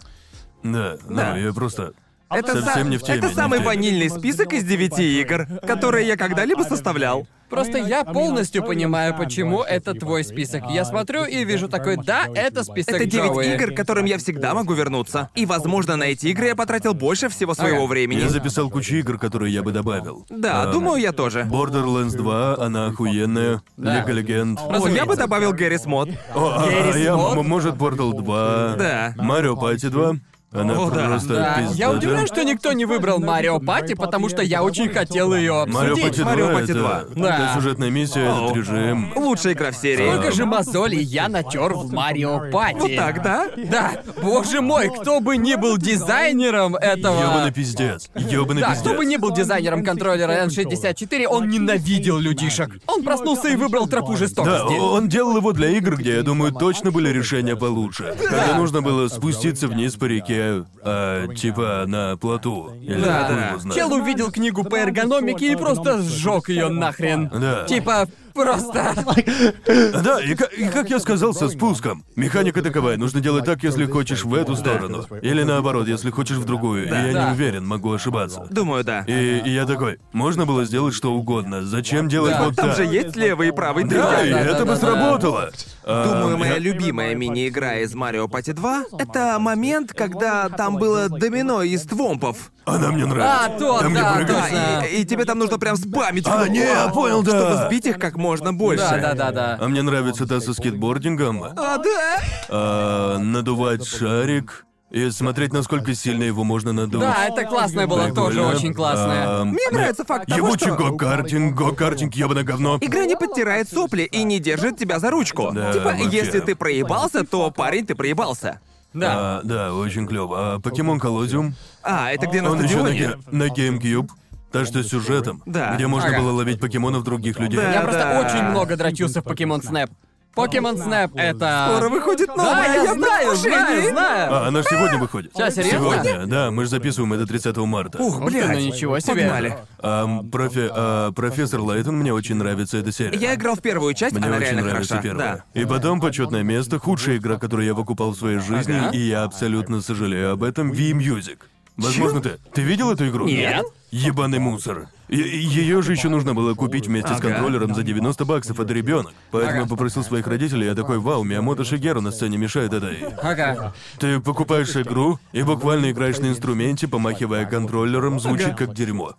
Да, Да. ну я просто... Это, Совсем са- не в теме, это не в самый теме. ванильный список из девяти игр, которые я когда-либо составлял. Просто я полностью понимаю, почему это твой список. Я смотрю и вижу такой, да, это список Это девять Джоуи. игр, к которым я всегда могу вернуться. И, возможно, на эти игры я потратил больше всего своего Ага. времени. Я записал кучу игр, которые я бы добавил. Да, А, думаю, я тоже. Borderlands 2, она охуенная. Да. Лего Легенд. О, я бы добавил Гаррис Мод. О, а, Гаррис а я, Мод? м- может, Portal 2. Да. Марио Пати 2. Она О, да. просто Да, пизда, я да? удивлен, что никто не выбрал Марио Пати, потому что я очень хотел ее Марио обсудить. Пати 2 Марио Пати это, 2. Да. это сюжетная миссия, этот режим. Лучшая игра в серии. Сколько же мозолей я натер в Марио Пати? Вот так, да? Да, боже мой, кто бы ни был дизайнером этого... Ёбаный пиздец. Ёбаный Да, пиздец. кто бы ни был дизайнером контроллера N64, он ненавидел людишек. Он проснулся и выбрал тропу Да, жестокости. он делал его для игр, где, я думаю, точно были решения получше. Когда нужно было спуститься вниз по реке, а, типа на плоту. Или Да, да. Чел увидел книгу по эргономике и просто сжег ее нахрен. Да. Типа, просто... Да, и, ка- и как я сказал со спуском, механика таковая, нужно делать так, если хочешь в эту сторону. Или наоборот, если хочешь в другую. И я Да. не уверен, могу ошибаться. Думаю, да. И, и я такой, можно было сделать что угодно. Зачем делать Да. вот Там так? же есть левый и правый Да, триггер. и Да, да, это да, бы да. сработало. А, Думаю, моя я- любимая мини-игра из Марио Пати 2 — это момент, когда там было домино из твомпов. Она мне нравится. А, то, Там, да, точно. И, и тебе там нужно прям спамить. А, не, я понял, да. Чтобы сбить их как можно больше. Да, да, да, да. А мне нравится та со скейтбордингом. А, да? А, надувать шарик и смотреть, насколько сильно его можно надуть. Да, это классное было, тоже очень классное. А, Мне нравится факт того, Ебучий что... го-картинг, го-картинг, ебаное говно. Игра не подтирает сопли и не держит тебя за ручку. Да, типа, вообще. если ты проебался, то парень, ты проебался. Да. А, да, очень клево. А покемон Коллозиум? А, это где на Он еще на, стадионе? на GameCube. Так что с сюжетом, Да. где можно Ага. было ловить покемонов других людей. Да. Я просто очень много дрочился в Покемон Снэп. Покемон Снэп это... Скоро выходит Да, я я в знаю, знаю, предвкушении. знаю. А, она ж сегодня выходит. Чё, серьезно? Сегодня, да, мы же записываем это 30 марта. Ух, ты, блядь. ну ничего себе. Погнали. Ам, профи- а, профессор Лайтон, мне очень нравится эта серия. Я играл в первую часть, Мне она очень реально нравится хороша. первая. Да. И потом почетное место, худшая игра, которую я выкупал в своей жизни, Ага. и я абсолютно сожалею об этом, V-Music. Возможно, ты. Ты видел эту игру? Нет. Ебаный мусор. Ее же еще нужно было купить вместе с Ага. контроллером за 90 баксов, это ребенок. Поэтому Ага. я попросил своих родителей, я такой, вау, Миямото Шигеру на сцене мешает этой. Ага. Ты покупаешь игру и буквально играешь на инструменте, помахивая контроллером, звучит Ага. как дерьмо.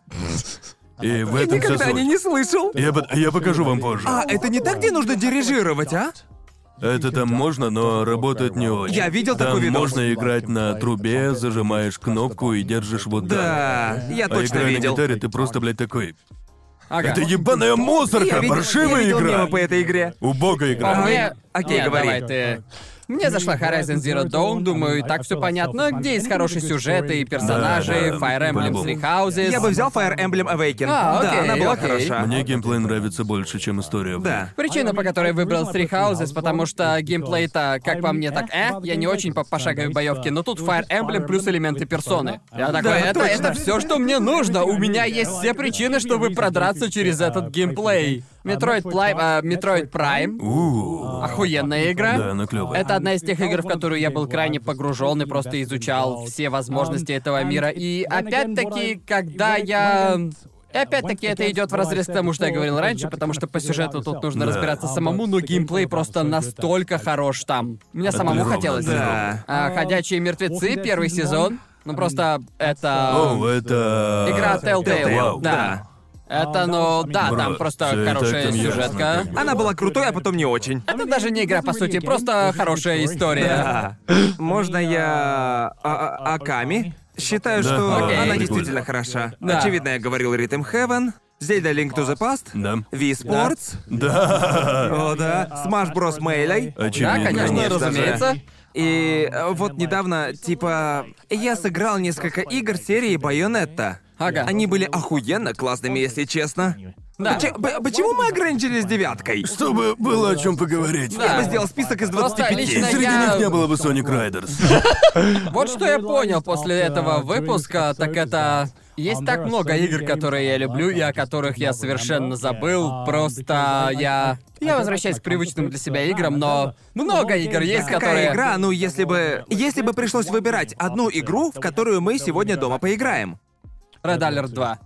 И в этом вся Никогда не, не слышал. Я, я покажу вам позже. А, это не так, где нужно дирижировать, а? Это там можно, но работает не очень. Я видел там такой видос. можно играть на трубе, зажимаешь кнопку и держишь вот так. Да, я А точно играя видел. на гитаре, ты просто, блядь, такой. Ага. Это ебаная мусорка, Я видел, паршивая я видел игра. по этой игре. Убогая игра. Мне... Окей, Нет, говори. давай ты. Мне зашла Horizon Zero Dawn, думаю, и так все понятно, где есть хорошие сюжеты и персонажи, Да, да, Fire Emblem. Three Houses. Я бы взял Fire Emblem Awaken. А, да, окей, она была окей. хороша. Мне геймплей нравится больше, чем история. Да. Причина, по которой выбрал Three Houses, потому что геймплей-то, как по мне, так э, я не очень по пошаговой боевке, но тут Fire Emblem плюс элементы персоны. Я такой, Да, это, точно. это все, что мне нужно. У меня есть все причины, чтобы продраться через этот геймплей. Metroid Prime, а, Metroid Prime. У, охуенная игра. Да, она клевая. Это одна из тех игр, в которую я был крайне погружен и просто изучал все возможности этого мира. И опять-таки, когда я и опять-таки это идет в разрез к тому, что я говорил раньше, потому что по сюжету тут нужно Да. разбираться самому, но геймплей просто настолько хорош там. Мне самому хотелось. Да. А, Ходячие мертвецы, первый сезон. Ну просто это. О, это... Игра Telltale. Да. Это, ну, да, Бро, там просто всё и так хорошая там ясно, сюжетка. как бы. Она была крутой, а потом не очень. Это даже не игра, по сути, просто хорошая история. Да. Можно я... А- а- Аками? Считаю, Да. что Окей. она Прикольно. действительно хороша. Да. Очевидно, я говорил Rhythm Heaven, Zelda Link to the Past, Да. Wii Sports, Да. о да, Smash Bros. Melee. Да, Очевидно. конечно, Конечно же. разумеется. И э, вот недавно, типа, я сыграл несколько игр серии Байонетта. Ага. Они были охуенно классными, если честно. Да. Поч- п- почему мы ограничились девяткой? Чтобы было о чем поговорить. Да. Я бы сделал список из Просто 25. лично Среди я- них не было бы Sonic Riders. Вот что я понял после этого выпуска, так это... Есть так много игр, которые я люблю и о которых я совершенно забыл. Просто я... Я возвращаюсь к привычным для себя играм, но много игр есть, Какая которые... игра? Ну, если бы... Если бы пришлось выбирать одну игру, в которую мы сегодня дома поиграем. Red Alert 2.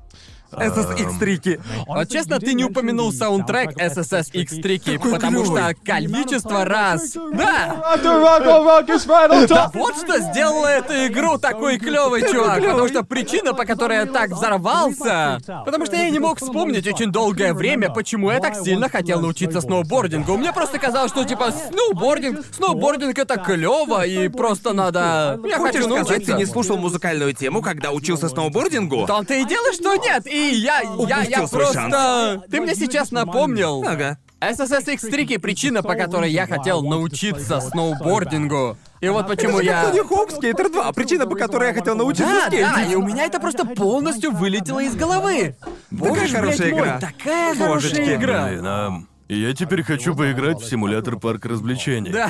SSX трики. Вот честно, ты не упомянул саундтрек SSS X-Трики, потому что количество раз... Да! Да вот что сделало эту игру такой клевой, чувак. Потому что причина, по которой я так взорвался... Потому что я не мог вспомнить очень долгое время, почему я так сильно хотел научиться сноубордингу. Мне просто казалось, что типа сноубординг, сноубординг это клево, и просто надо... Я Хочешь хочу сказать, ты не слушал музыкальную тему, когда учился сноубордингу? В том-то и дело, что нет. И я, я, я Упустил свой просто... Ты мне сейчас напомнил. Ага. SSS X-Трики — причина, по которой я хотел научиться сноубордингу. И вот почему я... Тони Хоук Скейтер 2, причина, по которой я хотел научиться Да, скейтить. да, и у меня это просто полностью вылетело из головы. Боже хорошая блядь, мой, игра. такая Божечки. хорошая игра. Блин, а... И я теперь хочу поиграть в симулятор парка развлечений. Да.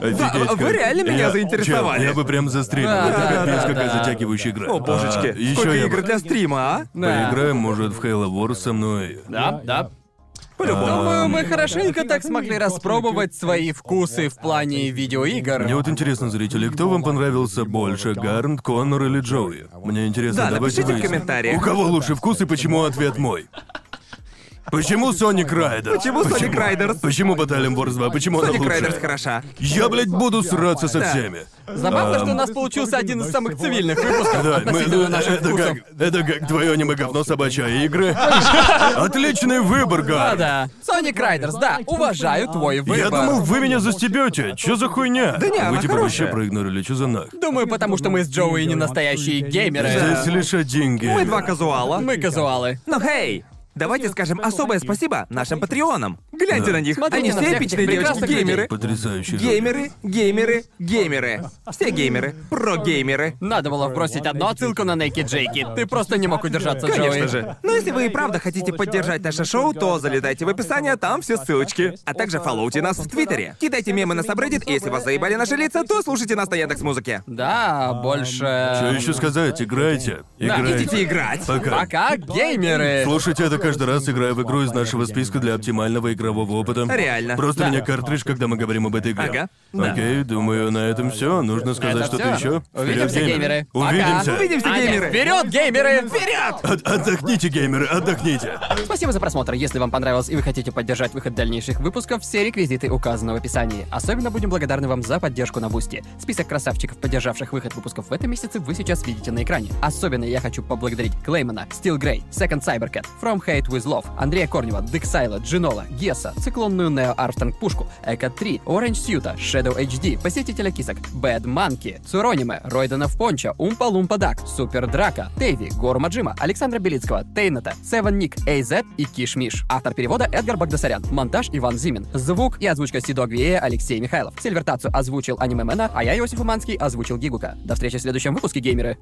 Офигеть, Вы как- реально меня Я- заинтересовали. чел, я бы прям застримил. Да, Это да, капец да, какая да. затягивающая игра. О, божечки. А, еще Сколько я игр бы- для стрима, а? Да. Поиграем, может, в Halo Wars со мной. Да, да. По-любому. Думаю, мы хорошенько так смогли распробовать свои вкусы в плане видеоигр. Мне вот интересно, зрители, кто вам понравился больше, Гарнт, Коннор или Джоуи? Мне интересно, Да, давайте напишите в выясним. комментариях. У кого лучше вкус и почему ответ мой? Почему Sonic Riders? Почему Sonic Riders? Почему Battalion Wars 2? Почему она Sonic лучше? Riders хороша. Я, блядь, буду сраться со Да. всеми. Забавно, что у нас получился один из самых цивильных выпусков Да, мы, относительно наших это вкусов. как, это как твое аниме-говно собачья игры. Отличный выбор, Да, Гар. да. Sonic Riders, да, уважаю твой выбор. Я думал, вы меня застебете. Чё за хуйня? Да не, она Вы типа вообще хорошая. проигнорили, чё за нах? Думаю, потому что мы с Джоуи не настоящие геймеры. Здесь лишь один геймер. Мы два казуала. Мы казуалы. Ну, хей! Давайте скажем особое спасибо нашим патреонам. Гляньте Да. на них. Смотрите Они на все всех эпичные этих прекрасных девочки-геймеры. Потрясающий люди. Геймеры, геймеры, геймеры. Все геймеры. Про-геймеры. Надо было вбросить одну отсылку на Naked Джейки. Ты просто не мог удержаться, Конечно Джоуи. же. Но если вы и правда хотите поддержать наше шоу, то залетайте в описание, там все ссылочки. А также фоллоуте нас в Твиттере. Кидайте мемы на Subreddit, и если вас заебали наши лица, то слушайте нас на Яндекс.Музыке. Да, больше... Что еще сказать? Играйте. Играйте. Идите играть. Пока. Пока, геймеры! Слушайте это каждый раз, играя в игру из нашего списка для оптимального игрового опыта. Реально. Просто Да. меня картридж, когда мы говорим об этой игре. Ага. Да. Окей, думаю, на этом все. Нужно сказать Это что-то еще. Увидимся, геймеры. Пока. Увидимся. Увидимся, А, нет, геймеры. Вперед, геймеры! Вперед! От- отдохните, геймеры, отдохните. Спасибо за просмотр. Если вам понравилось и вы хотите поддержать выход дальнейших выпусков, все реквизиты указаны в описании. Особенно будем благодарны вам за поддержку на Бусти. Список красавчиков, поддержавших выход выпусков в этом месяце, вы сейчас видите на экране. Особенно я хочу поблагодарить Клеймана, Steel Grey, Second Cybercat, From Hate With Love, Андрея Корнева, Дексайла, Джинола, Геса, циклонную Нео Армстронг Пушку, Эко 3, Orange Сьюта, Shadow HD, Посетителя Кисок, Bad Monkey, Цурониме, Ройденов Понча, Умпа Лумпа Дак, Супер Драка, Теви, Гор Маджима, Александра Белицкого, Тейната, Севен Ник, AZ и Киш Миш. Автор перевода Эдгар Багдасарян. Монтаж Иван Зимин. Звук и озвучка Сидо Гвея Алексей Михайлов. Сильвертацию озвучил Аниме Мэна, а я, Иосиф Уманский, озвучил Гигука. До встречи в следующем выпуске, геймеры.